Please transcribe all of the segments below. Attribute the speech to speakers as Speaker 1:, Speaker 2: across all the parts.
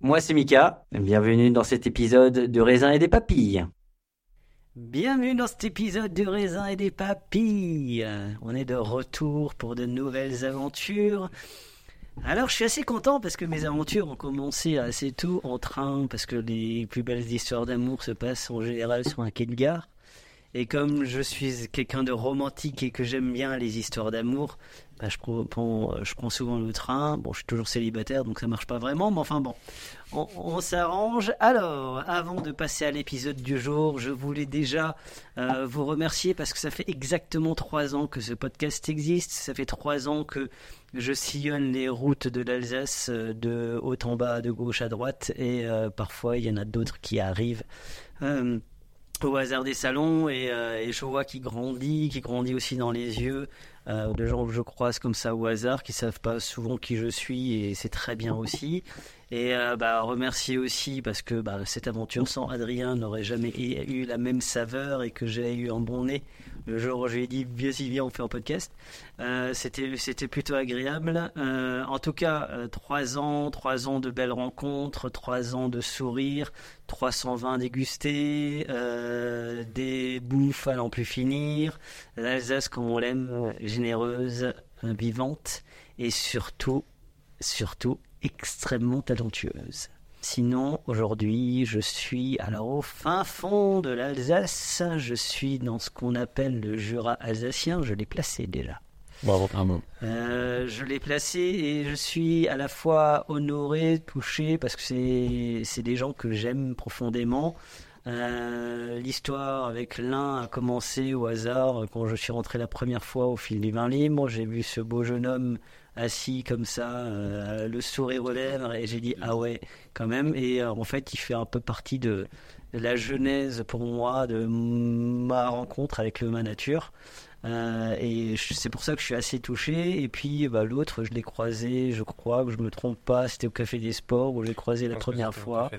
Speaker 1: Moi c'est Mika, bienvenue dans cet épisode de raisin et des papilles. Bienvenue dans cet épisode de raisin et des papilles. On est de retour pour de nouvelles aventures. Alors je suis assez content parce que mes aventures ont commencé assez tôt en train parce que les plus belles histoires d'amour se passent en général sur un quai de gare. Et comme je suis quelqu'un de romantique et que j'aime bien les histoires d'amour, bah, je, prends, souvent le train. Bon, je suis toujours célibataire, donc ça marche pas vraiment, mais enfin bon, on, on s'arrange. Alors, avant de passer à l'épisode du jour, je voulais déjà euh, vous remercier parce que ça fait exactement trois ans que ce podcast existe. Ça fait trois ans que je sillonne les routes de l'Alsace euh, de haut en bas, de gauche à droite, et euh, parfois il y en a d'autres qui arrivent. Euh, au hasard des salons et, euh, je vois qu'il grandit, qui grandit aussi dans les yeux euh, de gens que je croise comme ça au hasard, qui savent pas souvent qui je suis et c'est très bien aussi. Et euh, bah, remercier aussi parce que bah, cette aventure sans Adrien n'aurait jamais eu la même saveur et que j'ai eu un bon nez le jour où je lui ai dit viens y viens on fait un podcast. Euh, c'était c'était plutôt agréable. Euh, en tout cas euh, trois ans, trois ans de belles rencontres, trois ans de sourires, 320 dégustés, euh, des bouffes à n'en plus finir, l'Alsace comme on l'aime, généreuse, vivante et surtout, surtout extrêmement talentueuse. Sinon, aujourd'hui, je suis alors au fin fond de l'Alsace. Je suis dans ce qu'on appelle le Jura alsacien. Je l'ai placé déjà.
Speaker 2: Bravo.
Speaker 1: Euh, je l'ai placé et je suis à la fois honoré, touché, parce que c'est c'est des gens que j'aime profondément. Euh, L'histoire avec l'un a commencé au hasard quand je suis rentré la première fois au fil du vin libre. J'ai vu ce beau jeune homme assis comme ça, euh, le sourire aux lèvres, et j'ai dit ah ouais, quand même. Et euh, en fait, il fait un peu partie de, de la genèse pour moi de ma rencontre avec le ma nature. Euh, et c'est pour ça que je suis assez touché. Et puis bah, l'autre, je l'ai croisé, je crois que je me trompe pas, c'était au Café des Sports où je l'ai croisé la première fois.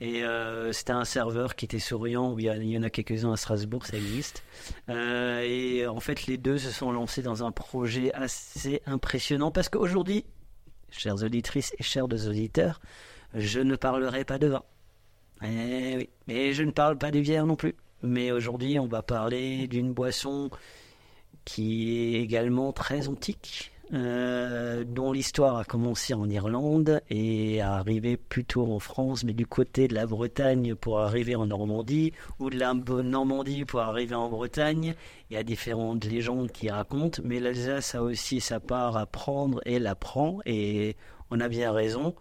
Speaker 1: Et euh, c'était un serveur qui était souriant, où il y, en a quelques-uns à Strasbourg, ça existe. Euh, et en fait, les deux se sont lancés dans un projet assez impressionnant parce qu'aujourd'hui, chères auditrices et chers auditeurs, je ne parlerai pas de vin. Eh oui, mais je ne parle pas de bière non plus. Mais aujourd'hui, on va parler d'une boisson qui est également très antique, euh, dont l'histoire a commencé en Irlande et a arrivé plutôt en France, mais du côté de la Bretagne pour arriver en Normandie, ou de la Normandie pour arriver en Bretagne. Il y a différentes légendes qui racontent, mais l'Alsace a aussi sa part à prendre et la prend, et on a bien raison.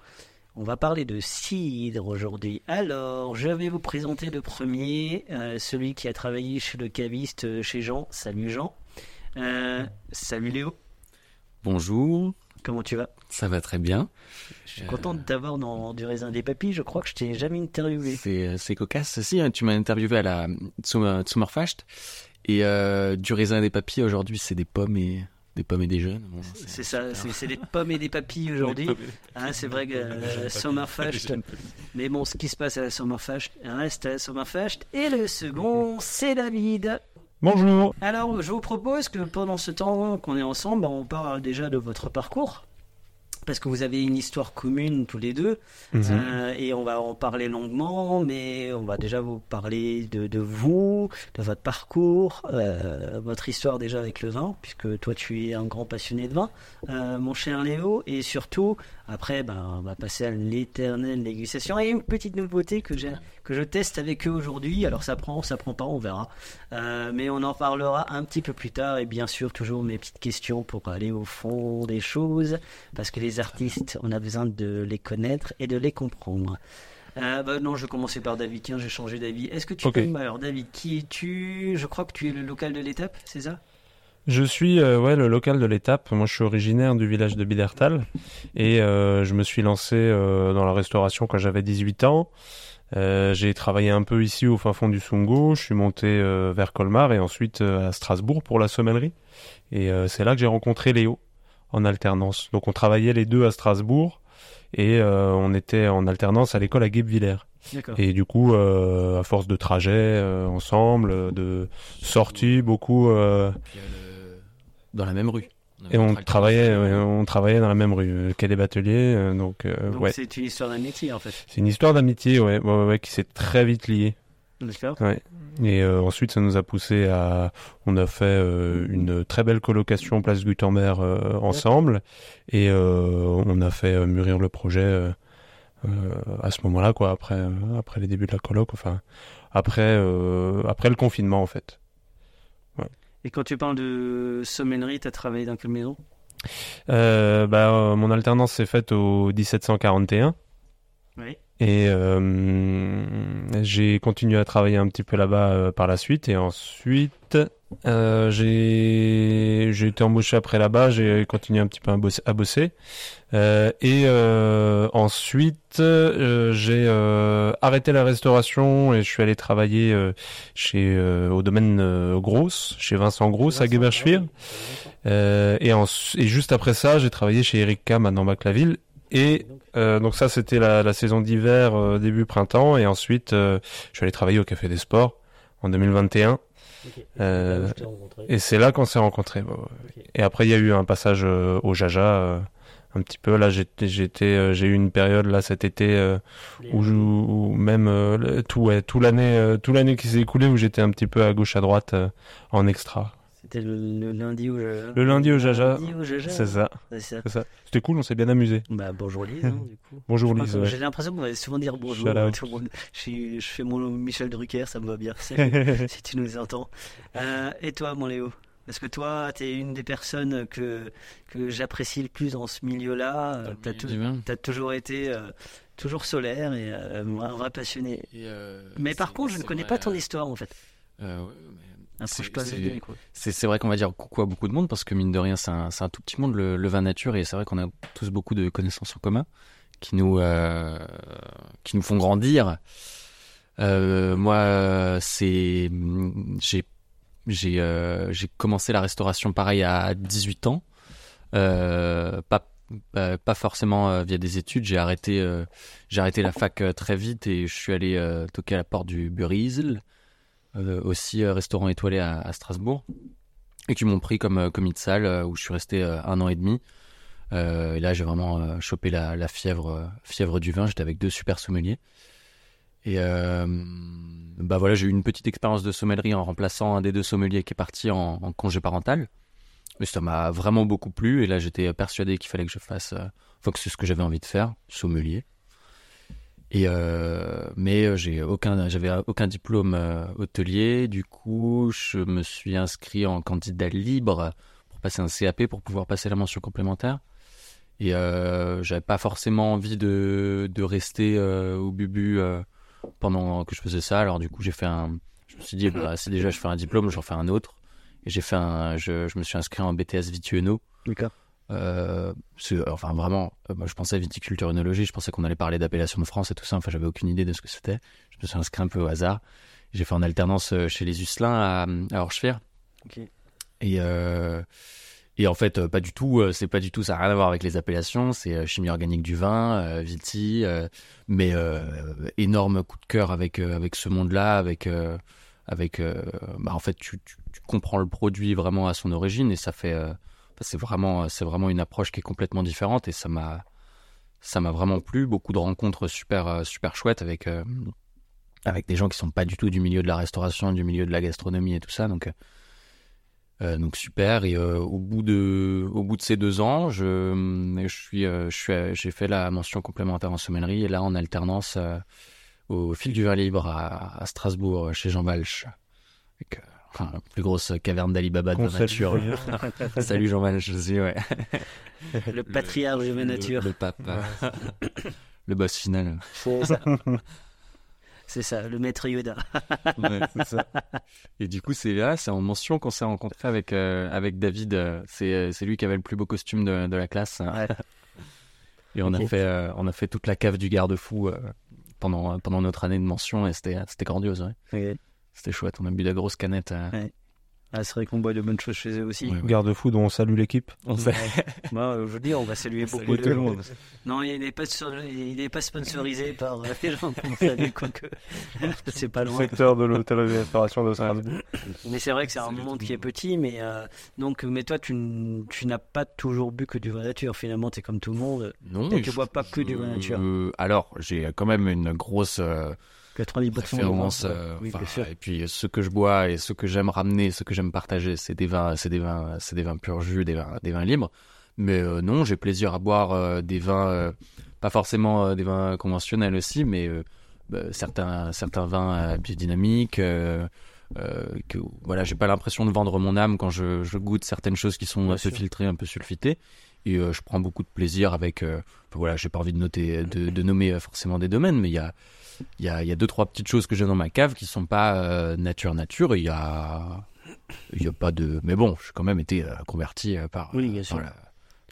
Speaker 1: On va parler de cidre aujourd'hui. Alors, je vais vous présenter le premier, euh, celui qui a travaillé chez le caviste, euh, chez Jean. Salut Jean. Salut Léo.
Speaker 2: Bonjour.
Speaker 1: Comment tu vas?
Speaker 2: Ça va très bien.
Speaker 1: Je suis content de t'avoir dans du raisin des papilles. Je crois que je t'ai jamais interviewé.
Speaker 2: C'est, c'est cocasse. Si, hein, tu m'as interviewé à la Summer- Summerfest. Et euh, du raisin des papilles, aujourd'hui, c'est des pommes et des pommes et des jeunes. Bon,
Speaker 1: C'est ça, c'est c'est des pommes et des papilles aujourd'hui. Hein, c'est vrai que euh, Sommerfest. Mais bon, ce qui se passe à la Sommerfest reste à la Sommerfest. Et le second, c'est David.
Speaker 3: Bonjour.
Speaker 1: Alors, je vous propose que pendant ce temps qu'on est ensemble, bah, on parle déjà de votre parcours. Parce que vous avez une histoire commune tous les deux. Euh, et on va en parler longuement, mais on va déjà vous parler de, de vous, de votre parcours, euh, votre histoire déjà avec le vin, puisque toi tu es un grand passionné de vin, euh, mon cher Léo, et surtout, après, ben, on va passer à l'éternelle dégustation. Et une petite nouveauté que, j'ai, que je teste avec eux aujourd'hui, alors ça prend, ça prend pas, on verra. Euh, mais on en parlera un petit peu plus tard, et bien sûr, toujours mes petites questions pour aller au fond des choses, parce que les artistes, on a besoin de les connaître et de les comprendre. Euh, bah non, je vais commencer par David. Tiens, j'ai changé d'avis. Est-ce que tu peux Alors, David, qui es-tu? Je crois que tu es le local de l'étape, c'est ça?
Speaker 3: Je suis euh, ouais, le local de l'étape. Moi, je suis originaire du village de Bidertal et euh, je me suis lancé euh, dans la restauration quand j'avais 18 ans. Euh, j'ai travaillé un peu ici au fin fond du Sungo. Je suis monté euh, vers Colmar et ensuite euh, à Strasbourg pour la sommellerie. Et euh, c'est là que j'ai rencontré Léo en alternance. Donc, on travaillait les deux à Strasbourg et euh, on était en alternance à l'école à Guebwiller. Et du coup, euh, à force de trajets euh, ensemble, de sorties, beaucoup.
Speaker 2: Puis, dans la même rue.
Speaker 3: Et on travaillait, ouais, on travaillait dans la même rue, euh, quai des Bateliers. euh, donc, euh,
Speaker 1: Donc,
Speaker 3: ouais,
Speaker 1: c'est une histoire d'amitié, en fait.
Speaker 3: c'est une histoire d'amitié, ouais, ouais, ouais, ouais, qui s'est très vite liée.
Speaker 1: D'accord
Speaker 3: Ouais. Et euh, ensuite, ça nous a poussé à, on a fait euh, une très belle colocation place Gutenberg euh, ensemble, et euh, on a fait euh, mûrir le projet euh, euh, à ce moment-là, quoi, après, euh, après les débuts de la coloc, enfin, après, euh, après le confinement, en fait.
Speaker 1: Et quand tu parles de sommellerie, tu as travaillé dans quelle maison?
Speaker 3: Euh, bah, euh, mon alternance s'est faite au 1741.
Speaker 1: Oui.
Speaker 3: Et euh, j'ai continué à travailler un petit peu là-bas par la suite. Et ensuite, euh, j'ai j'ai été embauché après là-bas. J'ai continué un petit peu à bosser. à bosser. Euh, et euh, ensuite, euh, j'ai euh, arrêté la restauration et je suis allé travailler euh, chez euh, au domaine euh, Grosse, chez Vincent Grosse à Geberschwir. Euh, et, en- et juste après ça, j'ai travaillé chez Eric Kam à Nambach-la-Ville. Et euh, donc ça, c'était la, la saison d'hiver, euh, début printemps. Et ensuite, euh, je suis allé travailler au Café des Sports en 2021. Euh, Et c'est là qu'on s'est rencontrés. Et après, il y a eu un passage euh, au Jaja, euh, un petit peu. Là, j'étais, j'étais, j'ai eu une période là cet été euh, où, je- où même euh, tout, ouais, tout l'année, euh, tout l'année qui s'est écoulée où j'étais un petit peu à gauche à droite en extra.
Speaker 1: C'était le, le lundi au Jaja.
Speaker 3: Le lundi au Jaja, C'est ça. C'était cool, on s'est bien amusé.
Speaker 1: Bah, bonjour Lise, hein, du coup.
Speaker 3: Bonjour Lise. ouais.
Speaker 1: J'ai l'impression qu'on va souvent dire bonjour.
Speaker 3: Shout
Speaker 1: à
Speaker 3: out.
Speaker 1: tout le monde. Je, fais mon Michel Drucker, ça me va bien. Si tu nous entends. Euh, et toi, mon Léo? Parce que toi, tu es une des personnes que, que j'apprécie le plus dans ce milieu-là?
Speaker 2: Le
Speaker 1: Tu as, toujours été euh, toujours solaire et euh, un vrai passionné.
Speaker 2: Et, euh,
Speaker 1: Mais par contre, je ne connais pas ton
Speaker 2: euh,
Speaker 1: histoire en fait.
Speaker 2: euh, ouais, mais c'est- vrai qu'on va dire coucou à beaucoup de monde parce que mine de rien, c'est un, tout petit monde le, le vin nature et c'est vrai qu'on a tous beaucoup de connaissances en commun qui nous euh, qui nous font grandir. Euh, moi, euh, c'est j'ai j'ai euh, j'ai commencé la restauration pareil à 18 ans, pas forcément via des études. J'ai arrêté j'ai arrêté la fac très vite et je suis allé toquer à la porte du Burisel, euh, aussi euh, restaurant étoilé à, Strasbourg et qui m'ont pris comme euh, commis de salle euh, où je suis resté euh, un an et demi. Euh, et là, j'ai vraiment euh, chopé la, fièvre, euh, fièvre du vin. J'étais avec deux super sommeliers. Et euh, bah voilà, j'ai eu une petite expérience de sommellerie en remplaçant un des deux sommeliers qui est parti en, en congé parental. Mais ça m'a vraiment beaucoup plu. Et là, j'étais persuadé qu'il fallait que je fasse, euh, enfin que c'est ce que j'avais envie de faire, sommelier. Euh, mais euh, j'avais aucun diplôme euh, hôtelier. Du coup, je me suis inscrit en candidat libre pour passer un CAP pour pouvoir passer la mention complémentaire. Et euh, j'avais pas forcément envie de, rester au bubu pendant que je faisais ça. Alors du coup, j'ai fait. Je me suis dit, bah, c'est déjà, je fais un diplôme, j'en fais un autre. Et j'ai fait. Je, je me suis inscrit en BTS Vitueno
Speaker 1: D'accord.
Speaker 2: Euh, enfin vraiment, euh, moi je pensais viticulture œnologie, je pensais qu'on allait parler d'appellation de France et tout ça. Enfin, j'avais aucune idée de ce que c'était. Je me suis inscrit un peu au hasard. J'ai fait en alternance euh, chez les Usselins à, à. Et euh, et en fait, pas du tout. C'est pas du tout. Ça n'a rien à voir avec les appellations. C'est chimie organique du vin, viti. mais euh, énorme coup de cœur avec avec ce monde-là, avec avec. bah, en fait, tu, tu, tu comprends le produit vraiment à son origine et ça fait. Euh, c'est vraiment c'est vraiment une approche qui est complètement différente et ça m'a ça m'a vraiment plu. Beaucoup de rencontres super euh, super chouettes avec euh, avec des gens qui sont pas du tout du milieu de la restauration, du milieu de la gastronomie et tout ça. Donc euh, euh, donc super et euh, au bout de au bout de ces deux ans je je suis euh, je suis j'ai fait la mention complémentaire en sommellerie et là en alternance euh, au fil du vin libre à, Strasbourg chez Jean Valche euh, enfin, la plus grosse caverne d'Alibaba de la nature salut Jean Valche aussi ouais
Speaker 1: Le patriarche de ma nature.
Speaker 2: le, le pape le boss final
Speaker 1: C'est ça. C'est ça, le maître Yoda.
Speaker 2: Ouais, c'est ça. Et du coup, c'est là, c'est en mention qu'on s'est rencontré avec euh, avec David. euh, C'est euh, c'est lui qui avait le plus beau costume de, de la classe.
Speaker 1: Ouais.
Speaker 2: Et on a fait euh, on a fait toute la cave du garde-fou euh, pendant pendant notre année de mention et c'était c'était grandiose. Ouais.
Speaker 1: Ok.
Speaker 2: C'était chouette. On a bu de grosses canettes. euh.
Speaker 1: Ouais. Ah, c'est vrai qu'on boit de bonnes choses chez eux aussi.
Speaker 2: Ouais, ouais.
Speaker 3: Garde-fou dont on salue l'équipe.
Speaker 2: On sait.
Speaker 1: Moi, aujourd'hui, on va saluer beaucoup de
Speaker 2: monde.
Speaker 1: Non, il n'est pas, il pas sponsorisé par euh, les gens qu'on salue, quoique c'est pas loin.
Speaker 3: Secteur de l'hôtellerie-restauration de Strasbourg.
Speaker 1: Mais c'est vrai que c'est un monde qui est petit, mais euh, donc, mais toi, tu, n'as pas toujours bu que du vin nature. Finalement, tu es comme tout le monde.
Speaker 2: Non,
Speaker 1: Et tu
Speaker 2: je-
Speaker 1: bois pas que du vin nature.
Speaker 2: euh, alors, j'ai quand même une grosse euh,
Speaker 1: 90%
Speaker 2: préférence.
Speaker 1: de vin.
Speaker 2: euh,
Speaker 1: Oui,
Speaker 2: et puis ce que je bois et ce que j'aime ramener, ce que j'aime partager, c'est des vins, c'est des vins, c'est des vins pur jus, des vins, des vins libres. Mais euh, non, j'ai plaisir à boire euh, des vins, euh, pas forcément euh, des vins conventionnels aussi, mais euh, bah, certains, certains vins euh, biodynamiques. euh, euh, que voilà, j'ai pas l'impression de vendre mon âme quand je, je goûte certaines choses qui sont un peu filtrées, un peu sulfitées. Et euh, je prends beaucoup de plaisir avec. euh, voilà, j'ai pas envie de noter, de, de nommer euh, forcément des domaines, mais il y a, il y a, il y a deux trois petites choses que j'ai dans ma cave qui sont pas euh, nature nature. Il y a, il y a pas de. Mais bon, j'ai quand même été euh, converti euh, par,
Speaker 1: Oui, bien
Speaker 2: par
Speaker 1: sûr.
Speaker 2: la,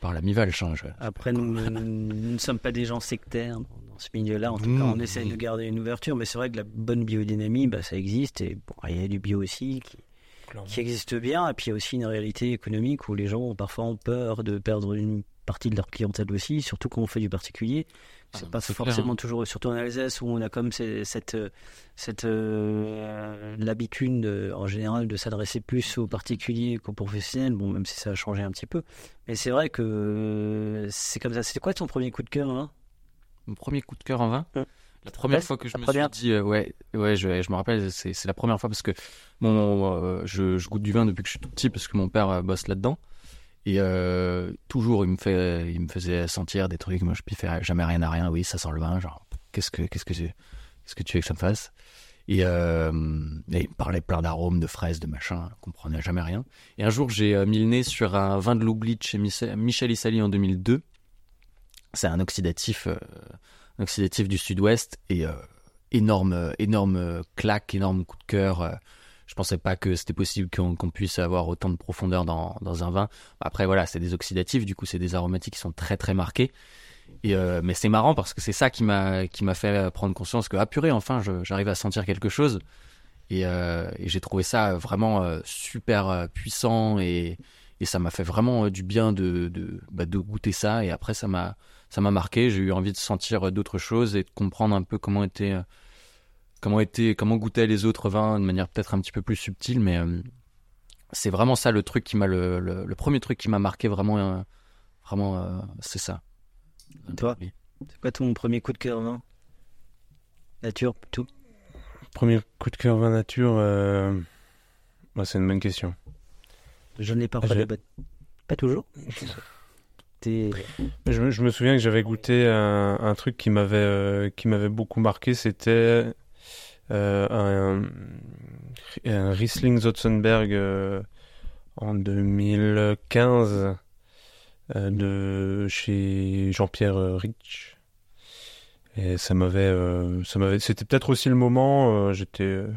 Speaker 2: par la Mivalche. hein, je-
Speaker 1: Après, nous, nous, nous ne sommes pas des gens sectaires dans dans ce milieu-là. En tout cas,
Speaker 2: Non.
Speaker 1: on essaye de garder une ouverture, mais c'est vrai que la bonne biodynamie, bah, ça existe. Et bon, il y a du bio aussi qui, qui existe bien. Et puis il y a aussi une réalité économique où les gens ont parfois ont peur de perdre une partie de leur clientèle aussi, surtout quand on fait du particulier. C'est
Speaker 2: Ah,
Speaker 1: pas
Speaker 2: c'est clair,
Speaker 1: forcément toujours, surtout en Alsace où on a comme cette, euh, cette euh, l'habitude de- en général de s'adresser plus aux particuliers qu'aux professionnels. Bon, même si ça a changé un petit peu, mais c'est vrai que euh, c'est comme ça. C'était quoi ton premier coup de cœur hein?
Speaker 2: Mon premier coup de cœur en vin.
Speaker 1: Hum.
Speaker 2: La première
Speaker 1: Ouais,
Speaker 2: fois que je me
Speaker 1: première.
Speaker 2: suis dit, euh, ouais, ouais, je, je me rappelle, c'est la première fois parce que mon, euh, je, je goûte du vin depuis que je suis tout petit parce que mon père euh, bosse là-dedans. Et euh, toujours, il me, faisait sentir des trucs. Moi, je piffais jamais rien à rien. Oui, ça sent le vin. Genre, qu'est-ce que, qu'est-ce que, j'ai- qu'est-ce que tu veux que ça me fasse? Et, euh, il me parlait plein d'arômes, de fraises, de machin. Je comprenais jamais rien. Et un jour, j'ai euh, mis le nez sur un vin de l'oubli de chez Michel Issali en 2002. C'est un oxydatif, oxydatif du sud-ouest et énorme, énorme claque, énorme coup de cœur. Je pensais pas que c'était possible qu'on puisse avoir autant de profondeur dans, un vin. Après voilà, c'est des oxydatifs, du coup c'est des aromatiques qui sont très très marqués. Euh, mais c'est marrant parce que c'est ça qui m'a fait prendre conscience que ah purée enfin j'arrive à sentir quelque chose. Et, euh, j'ai trouvé ça vraiment euh, super puissant et, ça m'a fait vraiment du bien de bah, de goûter ça. Et après ça m'a ça m'a marqué. J'ai eu envie de sentir d'autres choses et de comprendre un peu comment était comment était comment goûtaient les autres vins de manière peut-être un petit peu plus subtile. Mais euh, c'est vraiment ça le truc qui m'a le, le, le premier truc qui m'a marqué vraiment euh, vraiment euh, c'est ça.
Speaker 1: Toi C'est quoi ton premier coup de cœur vin? Nature, tout?
Speaker 3: Premier coup de cœur vin nature, euh, bah, c'est une bonne question.
Speaker 1: Je ne l'ai pas
Speaker 3: Ah,
Speaker 1: pas, pas toujours.
Speaker 3: Je, me- je me souviens que j'avais goûté un, un truc qui m'avait euh, qui m'avait beaucoup marqué, c'était un, un Riesling Zotzenberg euh, en 2015 euh, de chez Jean-Pierre euh, Rich. Et ça m'avait euh, ça m'avait c'était peut-être aussi le moment euh, j'étais euh,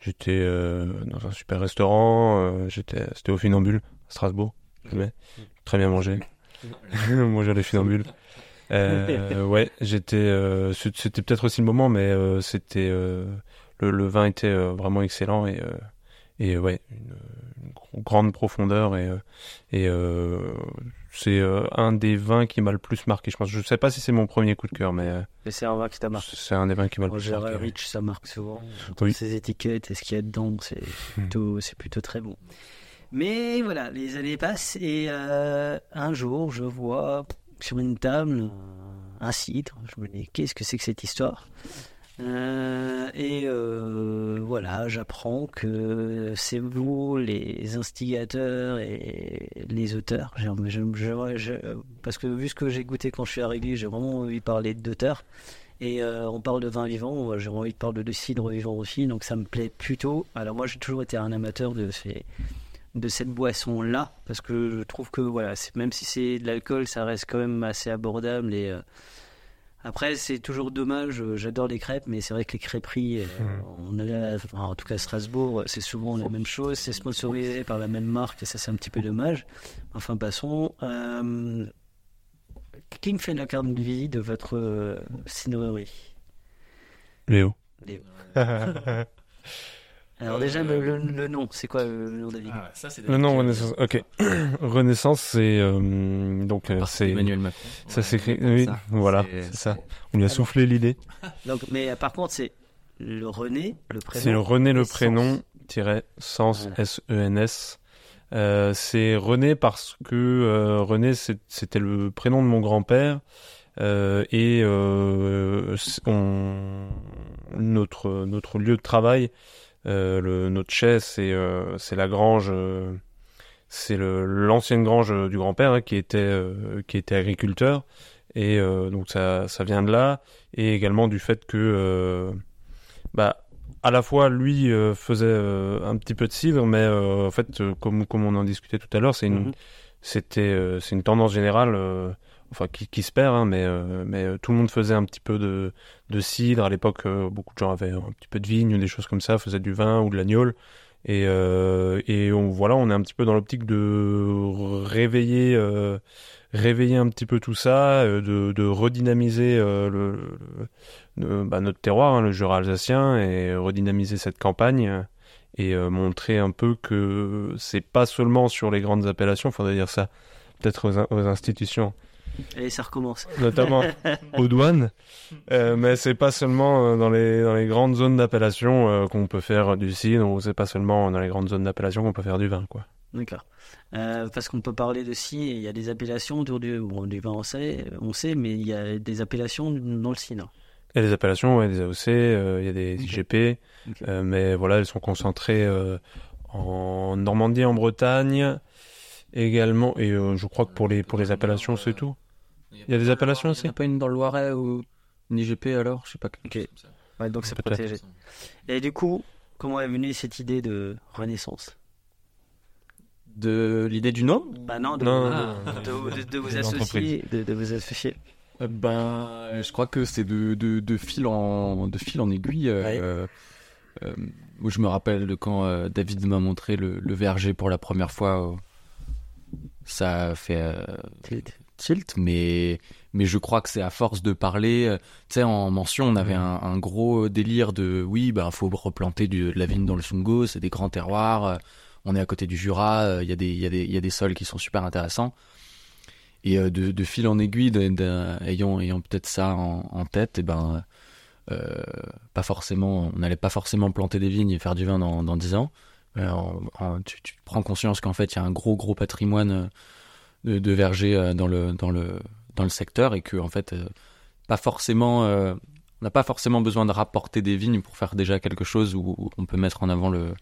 Speaker 3: j'étais euh, dans un super restaurant, euh, j'étais c'était au Funambule à Strasbourg. Très bien mangé. Moi, j'allais funambule. Euh, ouais, j'étais. euh, c'était peut-être aussi le moment, mais euh, c'était euh, le, le vin était euh, vraiment excellent et euh, et ouais, une, grande profondeur et et euh, c'est euh, un des vins qui m'a le plus marqué. Je pense. Je sais pas si c'est mon premier coup de cœur, mais euh,
Speaker 1: Et c'est un vin qui t'a marqué.
Speaker 3: c'est un des vins qui m'a le plus marqué.
Speaker 1: Rich, ça marque souvent.
Speaker 3: Oui.
Speaker 1: ses étiquettes et ce qu'il y a dedans, c'est plutôt, c'est plutôt très bon. Mais voilà, les années passent et euh, un jour, je vois sur une table un, un cidre. Je me dis, qu'est-ce que c'est que cette histoire? Euh, Et euh, voilà, j'apprends que c'est vous, les instigateurs et les auteurs. Parce que vu ce que j'ai goûté quand je suis arrivé, j'ai vraiment envie de parler d'auteurs. Et euh, on parle de vin vivant, j'ai envie de parler de cidre vivant aussi, donc ça me plaît plutôt. Alors moi j'ai toujours été un amateur de, ces, de cette boisson-là, parce que je trouve que voilà, c'est- même si c'est de l'alcool, ça reste quand même assez abordable. Et euh, après c'est toujours dommage, euh, j'adore les crêpes, mais c'est vrai que les crêperies, euh, on est là- enfin, en tout cas à Strasbourg, c'est souvent la même chose, c'est sponsorisé par la même marque, et ça c'est un petit peu dommage. Enfin passons. Euh, qui me fait la carte de visite de votre euh, cidrerie
Speaker 3: Léo.
Speaker 1: Léo. Alors déjà le, le- le nom, c'est quoi le nom David?
Speaker 2: Ah, ça,
Speaker 3: Le nom Renaissance. Ok. Renaissance, c'est euh, donc euh, c'est
Speaker 2: Emmanuel Macron.
Speaker 3: ça s'écrit. Oui,
Speaker 2: ça.
Speaker 3: voilà, c'est ça. On lui a soufflé l'idée.
Speaker 1: Donc, mais euh, par contre c'est le René, le prénom.
Speaker 3: C'est le René le prénom
Speaker 1: Sens.
Speaker 3: tiret sens
Speaker 1: Voilà.
Speaker 3: S E N S. Euh, c'est René parce que euh, René c'était le prénom de mon grand-père euh, et euh, c'est- on, notre notre lieu de travail, euh, le, notre chai c'est euh, c'est la grange, euh, c'est l'ancienne grange du grand-père hein, qui était euh, qui était agriculteur et euh, donc ça ça vient de là et également du fait que euh, bah à la fois lui euh, faisait euh, un petit peu de cidre, mais euh, en fait, euh, comme, comme on en discutait tout à l'heure, c'est une,
Speaker 1: Mhm.
Speaker 3: c'était, euh, c'est une tendance générale, euh, enfin qui, qui se perd, hein, mais, euh, mais euh, tout le monde faisait un petit peu de, de cidre. À l'époque, euh, beaucoup de gens avaient un petit peu de vigne ou des choses comme ça, faisaient du vin ou de l'agneau. Et, euh, et on, voilà, on est un petit peu dans l'optique de réveiller, réveiller un petit peu tout ça, de, de redynamiser le, le- bah, notre terroir, hein, le Jura alsacien, et redynamiser cette campagne et euh, montrer un peu que c'est pas seulement sur les grandes appellations, faudrait dire ça peut-être aux institutions,
Speaker 1: Allez, ça recommence.
Speaker 3: notamment aux douanes, euh, mais c'est pas seulement euh, dans les dans les grandes zones d'appellation euh, qu'on peut faire du cidre, ou c'est pas seulement dans les grandes zones d'appellation qu'on peut faire du vin, quoi.
Speaker 1: D'accord. Euh, parce qu'on peut parler de si, il y a des appellations autour du, bon, du vin, on sait, on sait, mais il y a des appellations dans le cidre.
Speaker 3: Il y a des appellations, ouais, des AOC, il y a des
Speaker 1: Ok.
Speaker 3: IGP, mais voilà, elles sont concentrées en Normandie, en Bretagne également, et euh, je crois que pour les pour les appellations c'est tout. Il y a des appellations
Speaker 2: Il
Speaker 3: aussi
Speaker 2: n'y a pas une dans le Loiret ou une IGP alors Je sais pas.
Speaker 1: Ok. Ouais, donc c'est protégé. Et du coup, comment est venue cette idée de renaissance?
Speaker 2: De l'idée du nom?
Speaker 1: Bah non, de,
Speaker 3: Non,
Speaker 1: de-
Speaker 3: non, non,
Speaker 1: de- de- de vous associer, de, de vous associer.
Speaker 2: Euh, Ben, je crois que c'est de, de, de fil en de fil en aiguille. euh,
Speaker 1: Ouais.
Speaker 2: euh, euh, moi, je me rappelle de quand euh, David m'a montré le, le verger pour la première fois. euh, ça a fait euh, tilt, mais mais je crois que c'est à force de parler. euh, Tu sais, en mention, on avait un, un gros délire de oui, ben faut replanter du, de la vigne dans le Sungo, c'est des grands terroirs. euh, on est à côté du Jura, euh, il y a des y a des il y a des sols qui sont super intéressants. Et euh, de, de fil en aiguille, de- de- ayant, ayant peut-être ça en, en tête, et ben, euh, pas forcément, on n'allait pas forcément planter des vignes et faire du vin dans, dans 10 ans. Euh, en- tu, tu prends conscience qu'en fait, il y a un gros, gros patrimoine euh, de, de vergers euh, dans le, dans, le, dans le secteur et que, en fait, euh, pas forcément, euh, on n'a pas forcément besoin de rapporter des vignes pour faire déjà quelque chose où, on peut mettre en avant le,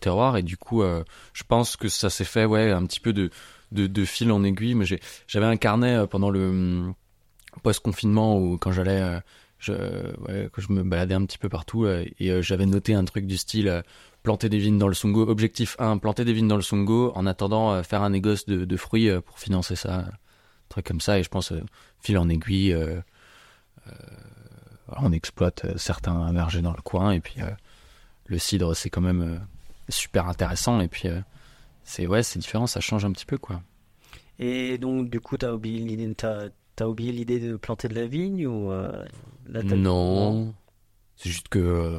Speaker 2: terroir. Et du coup, je pense que ça s'est fait, ouais, un petit peu de, de, fil en aiguille. Mais j'avais un carnet pendant le hum, post-confinement où quand j'allais, je, que je me baladais un petit peu partout et j'avais noté un truc du style planter des vignes dans le Sungo. Objectif 1, planter des vignes dans le Sungo en attendant euh, faire un négoce de, de fruits euh, pour financer ça. Un truc comme ça. Et je pense, euh, fil en aiguille, on exploite certains vergers dans le coin et puis le cidre, c'est quand même super intéressant. Et puis, c'est ouais, c'est différent, ça change un petit peu quoi.
Speaker 1: Et donc, du coup, t'as oublié l'idée, t'as, t'as oublié l'idée de planter de la vigne ou euh, là,
Speaker 2: Non, c'est juste que